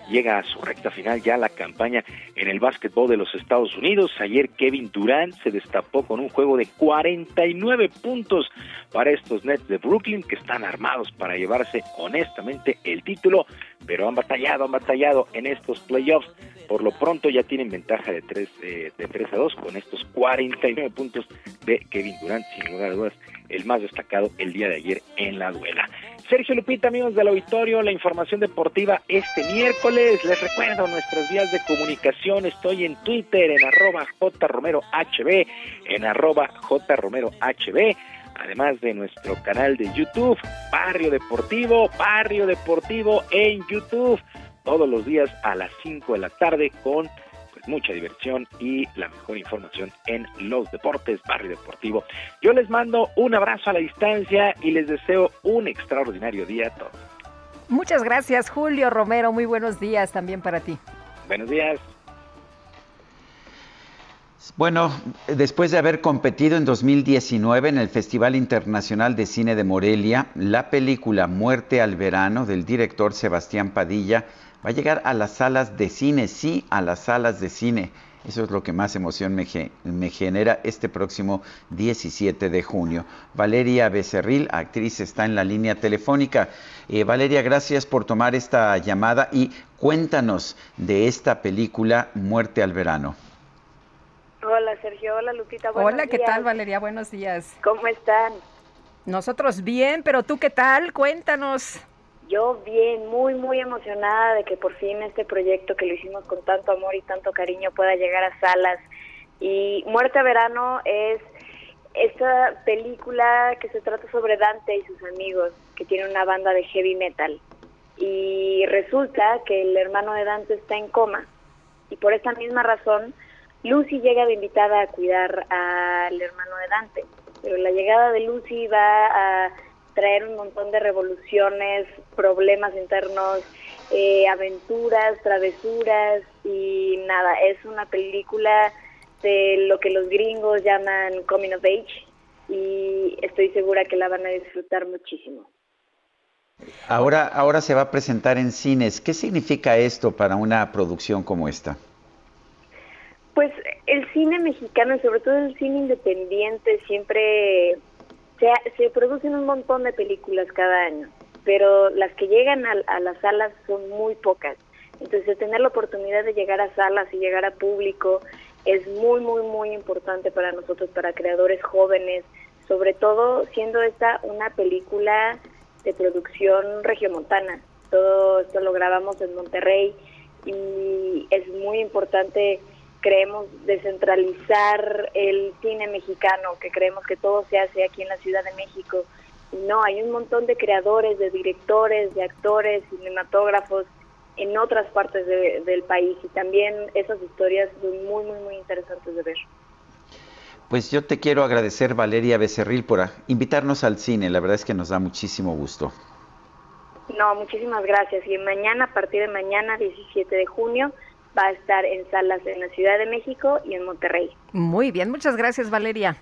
llega a su recta final ya la campaña en el básquetbol de los Estados Unidos. Ayer Kevin Durant se destapó con un juego de 49 puntos para estos Nets de Brooklyn que están armados para llevarse honestamente el título, pero han batallado, han batallado en estos playoffs. Por lo pronto ya tienen ventaja de 3, eh, de 3 a 2 con estos 49 puntos de Kevin Durant, sin lugar a dudas, el más destacado el día de ayer en la duela. Sergio Lupita, amigos del auditorio, la información deportiva este miércoles. Les recuerdo nuestras vías de comunicación. Estoy en Twitter en arroba jromerohb, en arroba jromerohb, además de nuestro canal de YouTube, Barrio Deportivo, Barrio Deportivo en YouTube, todos los días a las 5 de la tarde con mucha diversión y la mejor información en los deportes, Barrio Deportivo. Yo les mando un abrazo a la distancia y les deseo un extraordinario día a todos. Muchas gracias, Julio Romero. Muy buenos días también para ti. Buenos días. Bueno, después de haber competido en 2019 en el Festival Internacional de Cine de Morelia, la película Muerte al Verano del director Sebastián Padilla va a llegar a las salas de cine, sí, a las salas de cine. Eso es lo que más emoción me, genera este próximo 17 de junio. Valeria Becerril, actriz, está en la línea telefónica. Eh, Valeria, gracias por tomar esta llamada y cuéntanos de esta película Muerte al Verano. Hola Sergio, hola Lupita. Hola, ¿qué tal Valeria? Buenos días. ¿Cómo están? Nosotros bien, pero tú qué tal? Cuéntanos. Yo bien, muy, muy emocionada de que por fin este proyecto que lo hicimos con tanto amor y tanto cariño pueda llegar a salas. Y Muerte a Verano es esta película que se trata sobre Dante y sus amigos, que tiene una banda de heavy metal. Y resulta que el hermano de Dante está en coma. Y por esta misma razón, Lucy llega de invitada a cuidar al hermano de Dante. Pero la llegada de Lucy va a traer un montón de revoluciones, problemas internos eh, aventuras, travesuras y nada, es una película de lo que los gringos llaman coming of age y estoy segura que la van a disfrutar muchísimo. Ahora, ahora se va a presentar en cines. ¿Qué significa esto para una producción como esta? Pues el cine mexicano, sobre todo el cine independiente, siempre se, se producen un montón de películas cada año, pero las que llegan a, a las salas son muy pocas. Entonces, tener la oportunidad de llegar a salas y llegar a público es muy, muy, muy importante para nosotros, para creadores jóvenes, sobre todo siendo esta una película de producción regiomontana. Todo esto lo grabamos en Monterrey y es muy importante, creemos, descentralizar el cine mexicano, que creemos que todo se hace aquí en la Ciudad de México. no, hay un montón de creadores, de directores, de actores, cinematógrafos en otras partes del país y también esas historias son muy, muy, muy interesantes de ver. Pues yo te quiero agradecer, Valeria Becerril, por invitarnos al cine. La verdad es que nos da muchísimo gusto. No, muchísimas gracias. Y mañana, a partir de mañana, 17 de junio, va a estar en salas en la Ciudad de México y en Monterrey. Muy bien, muchas gracias, Valeria.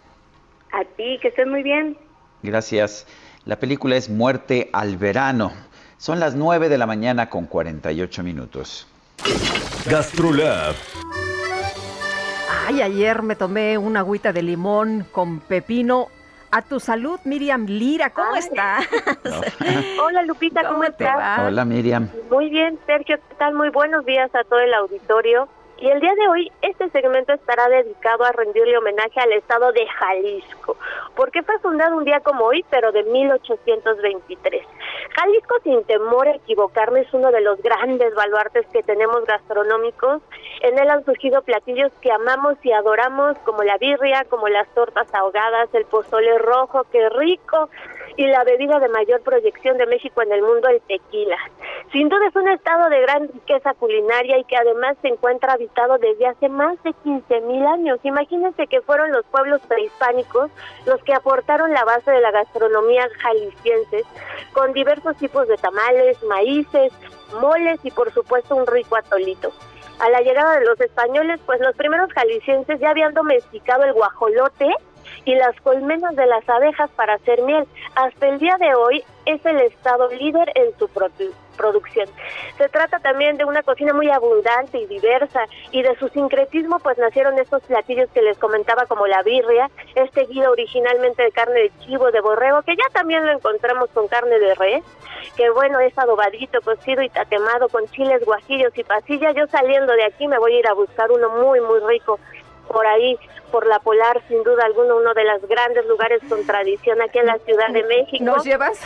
A ti, que estés muy bien. Gracias. La película es Muerte al Verano. Son las 9 de la mañana con 48 minutos. Gastrolab Ay, ayer me tomé una agüita de limón con pepino. A tu salud, Miriam Lira, ¿cómo estás? Hola Lupita, ¿cómo, estás? Hola Miriam. Muy bien, Sergio, ¿qué tal? Muy buenos días a todo el auditorio. Y el día de hoy este segmento estará dedicado a rendirle homenaje al estado de Jalisco, porque fue fundado un día como hoy, pero de 1823. Jalisco, sin temor a equivocarme, es uno de los grandes baluartes que tenemos gastronómicos. En él han surgido platillos que amamos y adoramos, como la birria, como las tortas ahogadas, el pozole rojo, qué rico, y la bebida de mayor proyección de México en el mundo, el tequila. Sin duda es un estado de gran riqueza culinaria y que además se encuentra habitado desde hace más de 15 mil años. Imagínense que fueron los pueblos prehispánicos los que aportaron la base de la gastronomía jalisciense, con diversos tipos de tamales, maíces, moles y por supuesto un rico atolito. A la llegada de los españoles, pues los primeros jaliscienses ya habían domesticado el guajolote, y las colmenas de las abejas para hacer miel. Hasta el día de hoy es el estado líder en su producción. Se trata también de una cocina muy abundante y diversa y de su sincretismo pues nacieron estos platillos que les comentaba como la birria, este guido originalmente de carne de chivo, de borrego, que ya también lo encontramos con carne de res, que bueno, es adobadito, cocido y tatemado con chiles, guajillos y pasilla. Yo saliendo de aquí me voy a ir a buscar uno muy, muy rico por ahí, por la Polar, sin duda alguna, uno de los grandes lugares con tradición aquí en la Ciudad de México. ¿Nos llevas?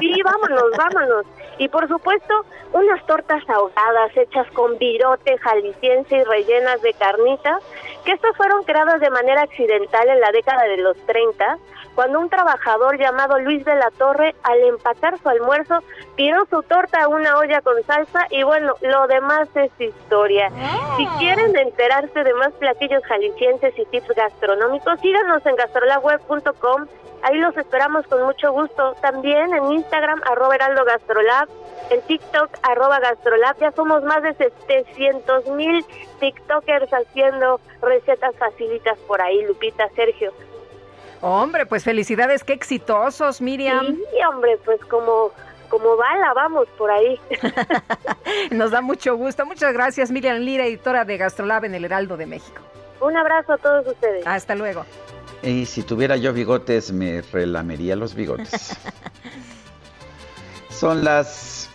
Sí, vámonos, vámonos. Y por supuesto, unas tortas ahogadas hechas con virote jalisciense y rellenas de carnita, que estas fueron creadas de manera accidental en la década de los 30 cuando un trabajador llamado Luis de la Torre, al empacar su almuerzo, tiró su torta a una olla con salsa y bueno, lo demás es historia. Si quieren enterarse de más platillos jaliscienses y tips gastronómicos, síganos en gastrolabweb.com. Ahí los esperamos con mucho gusto. También en Instagram, arroba heraldo gastrolab, en TikTok, arroba gastrolab. Ya somos más de 700 mil TikTokers haciendo recetas facilitas por ahí, Lupita, Sergio. Hombre, pues felicidades, qué exitosos, Miriam. Sí, hombre, pues como como bala, vamos por ahí. Nos da mucho gusto. Muchas gracias, Miriam Lira, editora de Gastrolab en el Heraldo de México. Un abrazo a todos ustedes. Hasta luego. Y si tuviera yo bigotes, me relamería los bigotes. Son las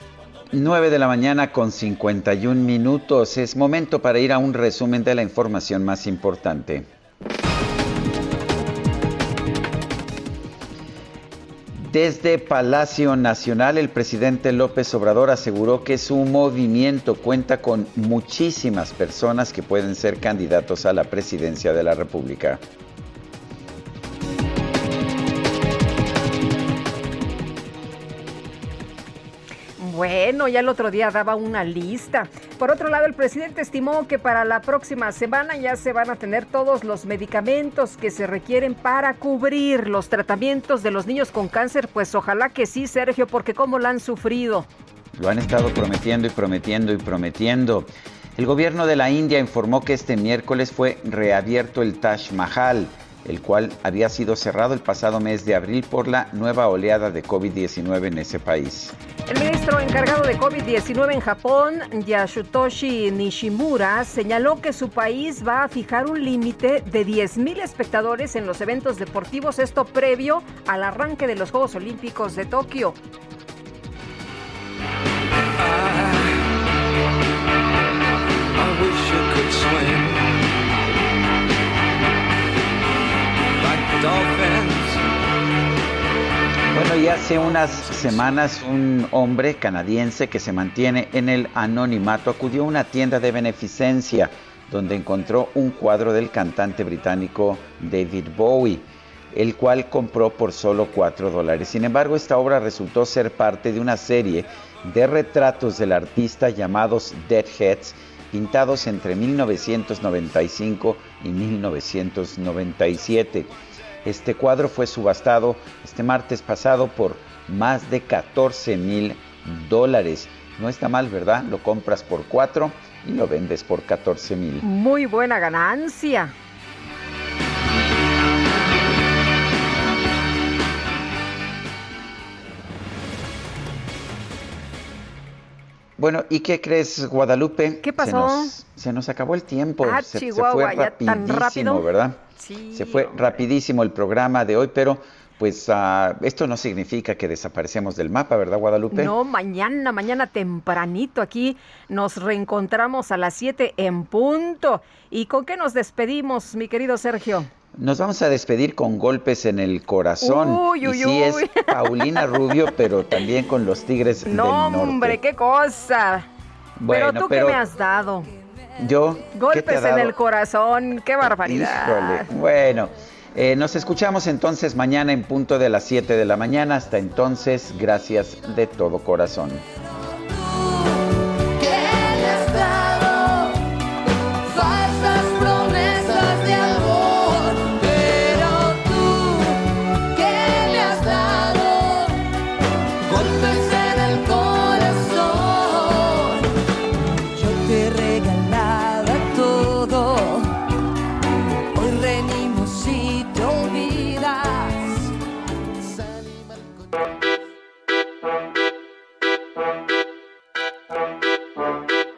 9 de la mañana con 51 minutos. Es momento para ir a un resumen de la información más importante. Desde Palacio Nacional, el presidente López Obrador aseguró que su movimiento cuenta con muchísimas personas que pueden ser candidatos a la presidencia de la República. Bueno, ya el otro día daba una lista. Por otro lado, el presidente estimó que para la próxima semana ya se van a tener todos los medicamentos que se requieren para cubrir los tratamientos de los niños con cáncer. Pues ojalá que sí, Sergio, porque cómo la han sufrido. Lo han estado prometiendo y prometiendo y prometiendo. El gobierno de la India informó que este miércoles fue reabierto el Taj Mahal, el cual había sido cerrado el pasado mes de abril por la nueva oleada de COVID-19 en ese país. El ministro encargado de COVID-19 en Japón, Yashutoshi Nishimura, señaló que su país va a fijar un límite de 10.000 espectadores en los eventos deportivos, esto previo al arranque de los Juegos Olímpicos de Tokio. Bueno, y hace unas semanas un hombre canadiense que se mantiene en el anonimato acudió a una tienda de beneficencia donde encontró un cuadro del cantante británico David Bowie, el cual compró por solo 4 dólares. Sin embargo, esta obra resultó ser parte de una serie de retratos del artista llamados Deadheads, pintados entre 1995 y 1997. Este cuadro fue subastado este martes pasado por más de 14 mil dólares. No está mal, ¿verdad? Lo compras por 4 y lo vendes por 14 mil. Muy buena ganancia. Bueno, ¿y qué crees, Guadalupe? ¿Qué pasó? Se nos, se nos acabó el tiempo. Ah, se, se Chihuahua, fue ya tan rapidísimo, rápido. ¿verdad? Sí, Se fue rapidísimo el programa de hoy, pero pues ah, esto no significa que desaparecemos del mapa, ¿verdad, Guadalupe? No, mañana, mañana tempranito aquí nos reencontramos a las 7 en punto. ¿Y con qué nos despedimos, mi querido Sergio? Nos vamos a despedir con golpes en el corazón. Uy, uy, y sí es uy. Paulina Rubio, pero también con los Tigres del No, Norte. hombre, qué cosa. Bueno, pero tú pero qué me has dado. Yo, ¿qué te ha Golpes en el corazón, qué barbaridad. Híjole, bueno, eh, nos escuchamos entonces mañana en punto de las 7 de la mañana. Hasta entonces, gracias de todo corazón.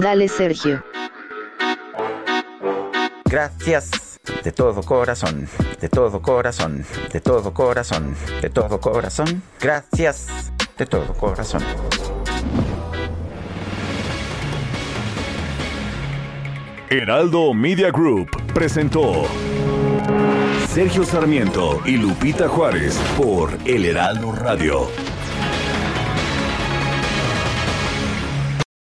Dale Sergio. Gracias de todo corazón, de todo corazón, de todo corazón, de todo corazón. Gracias de todo corazón. Heraldo Media Group presentó Sergio Sarmiento y Lupita Juárez por El Heraldo Radio.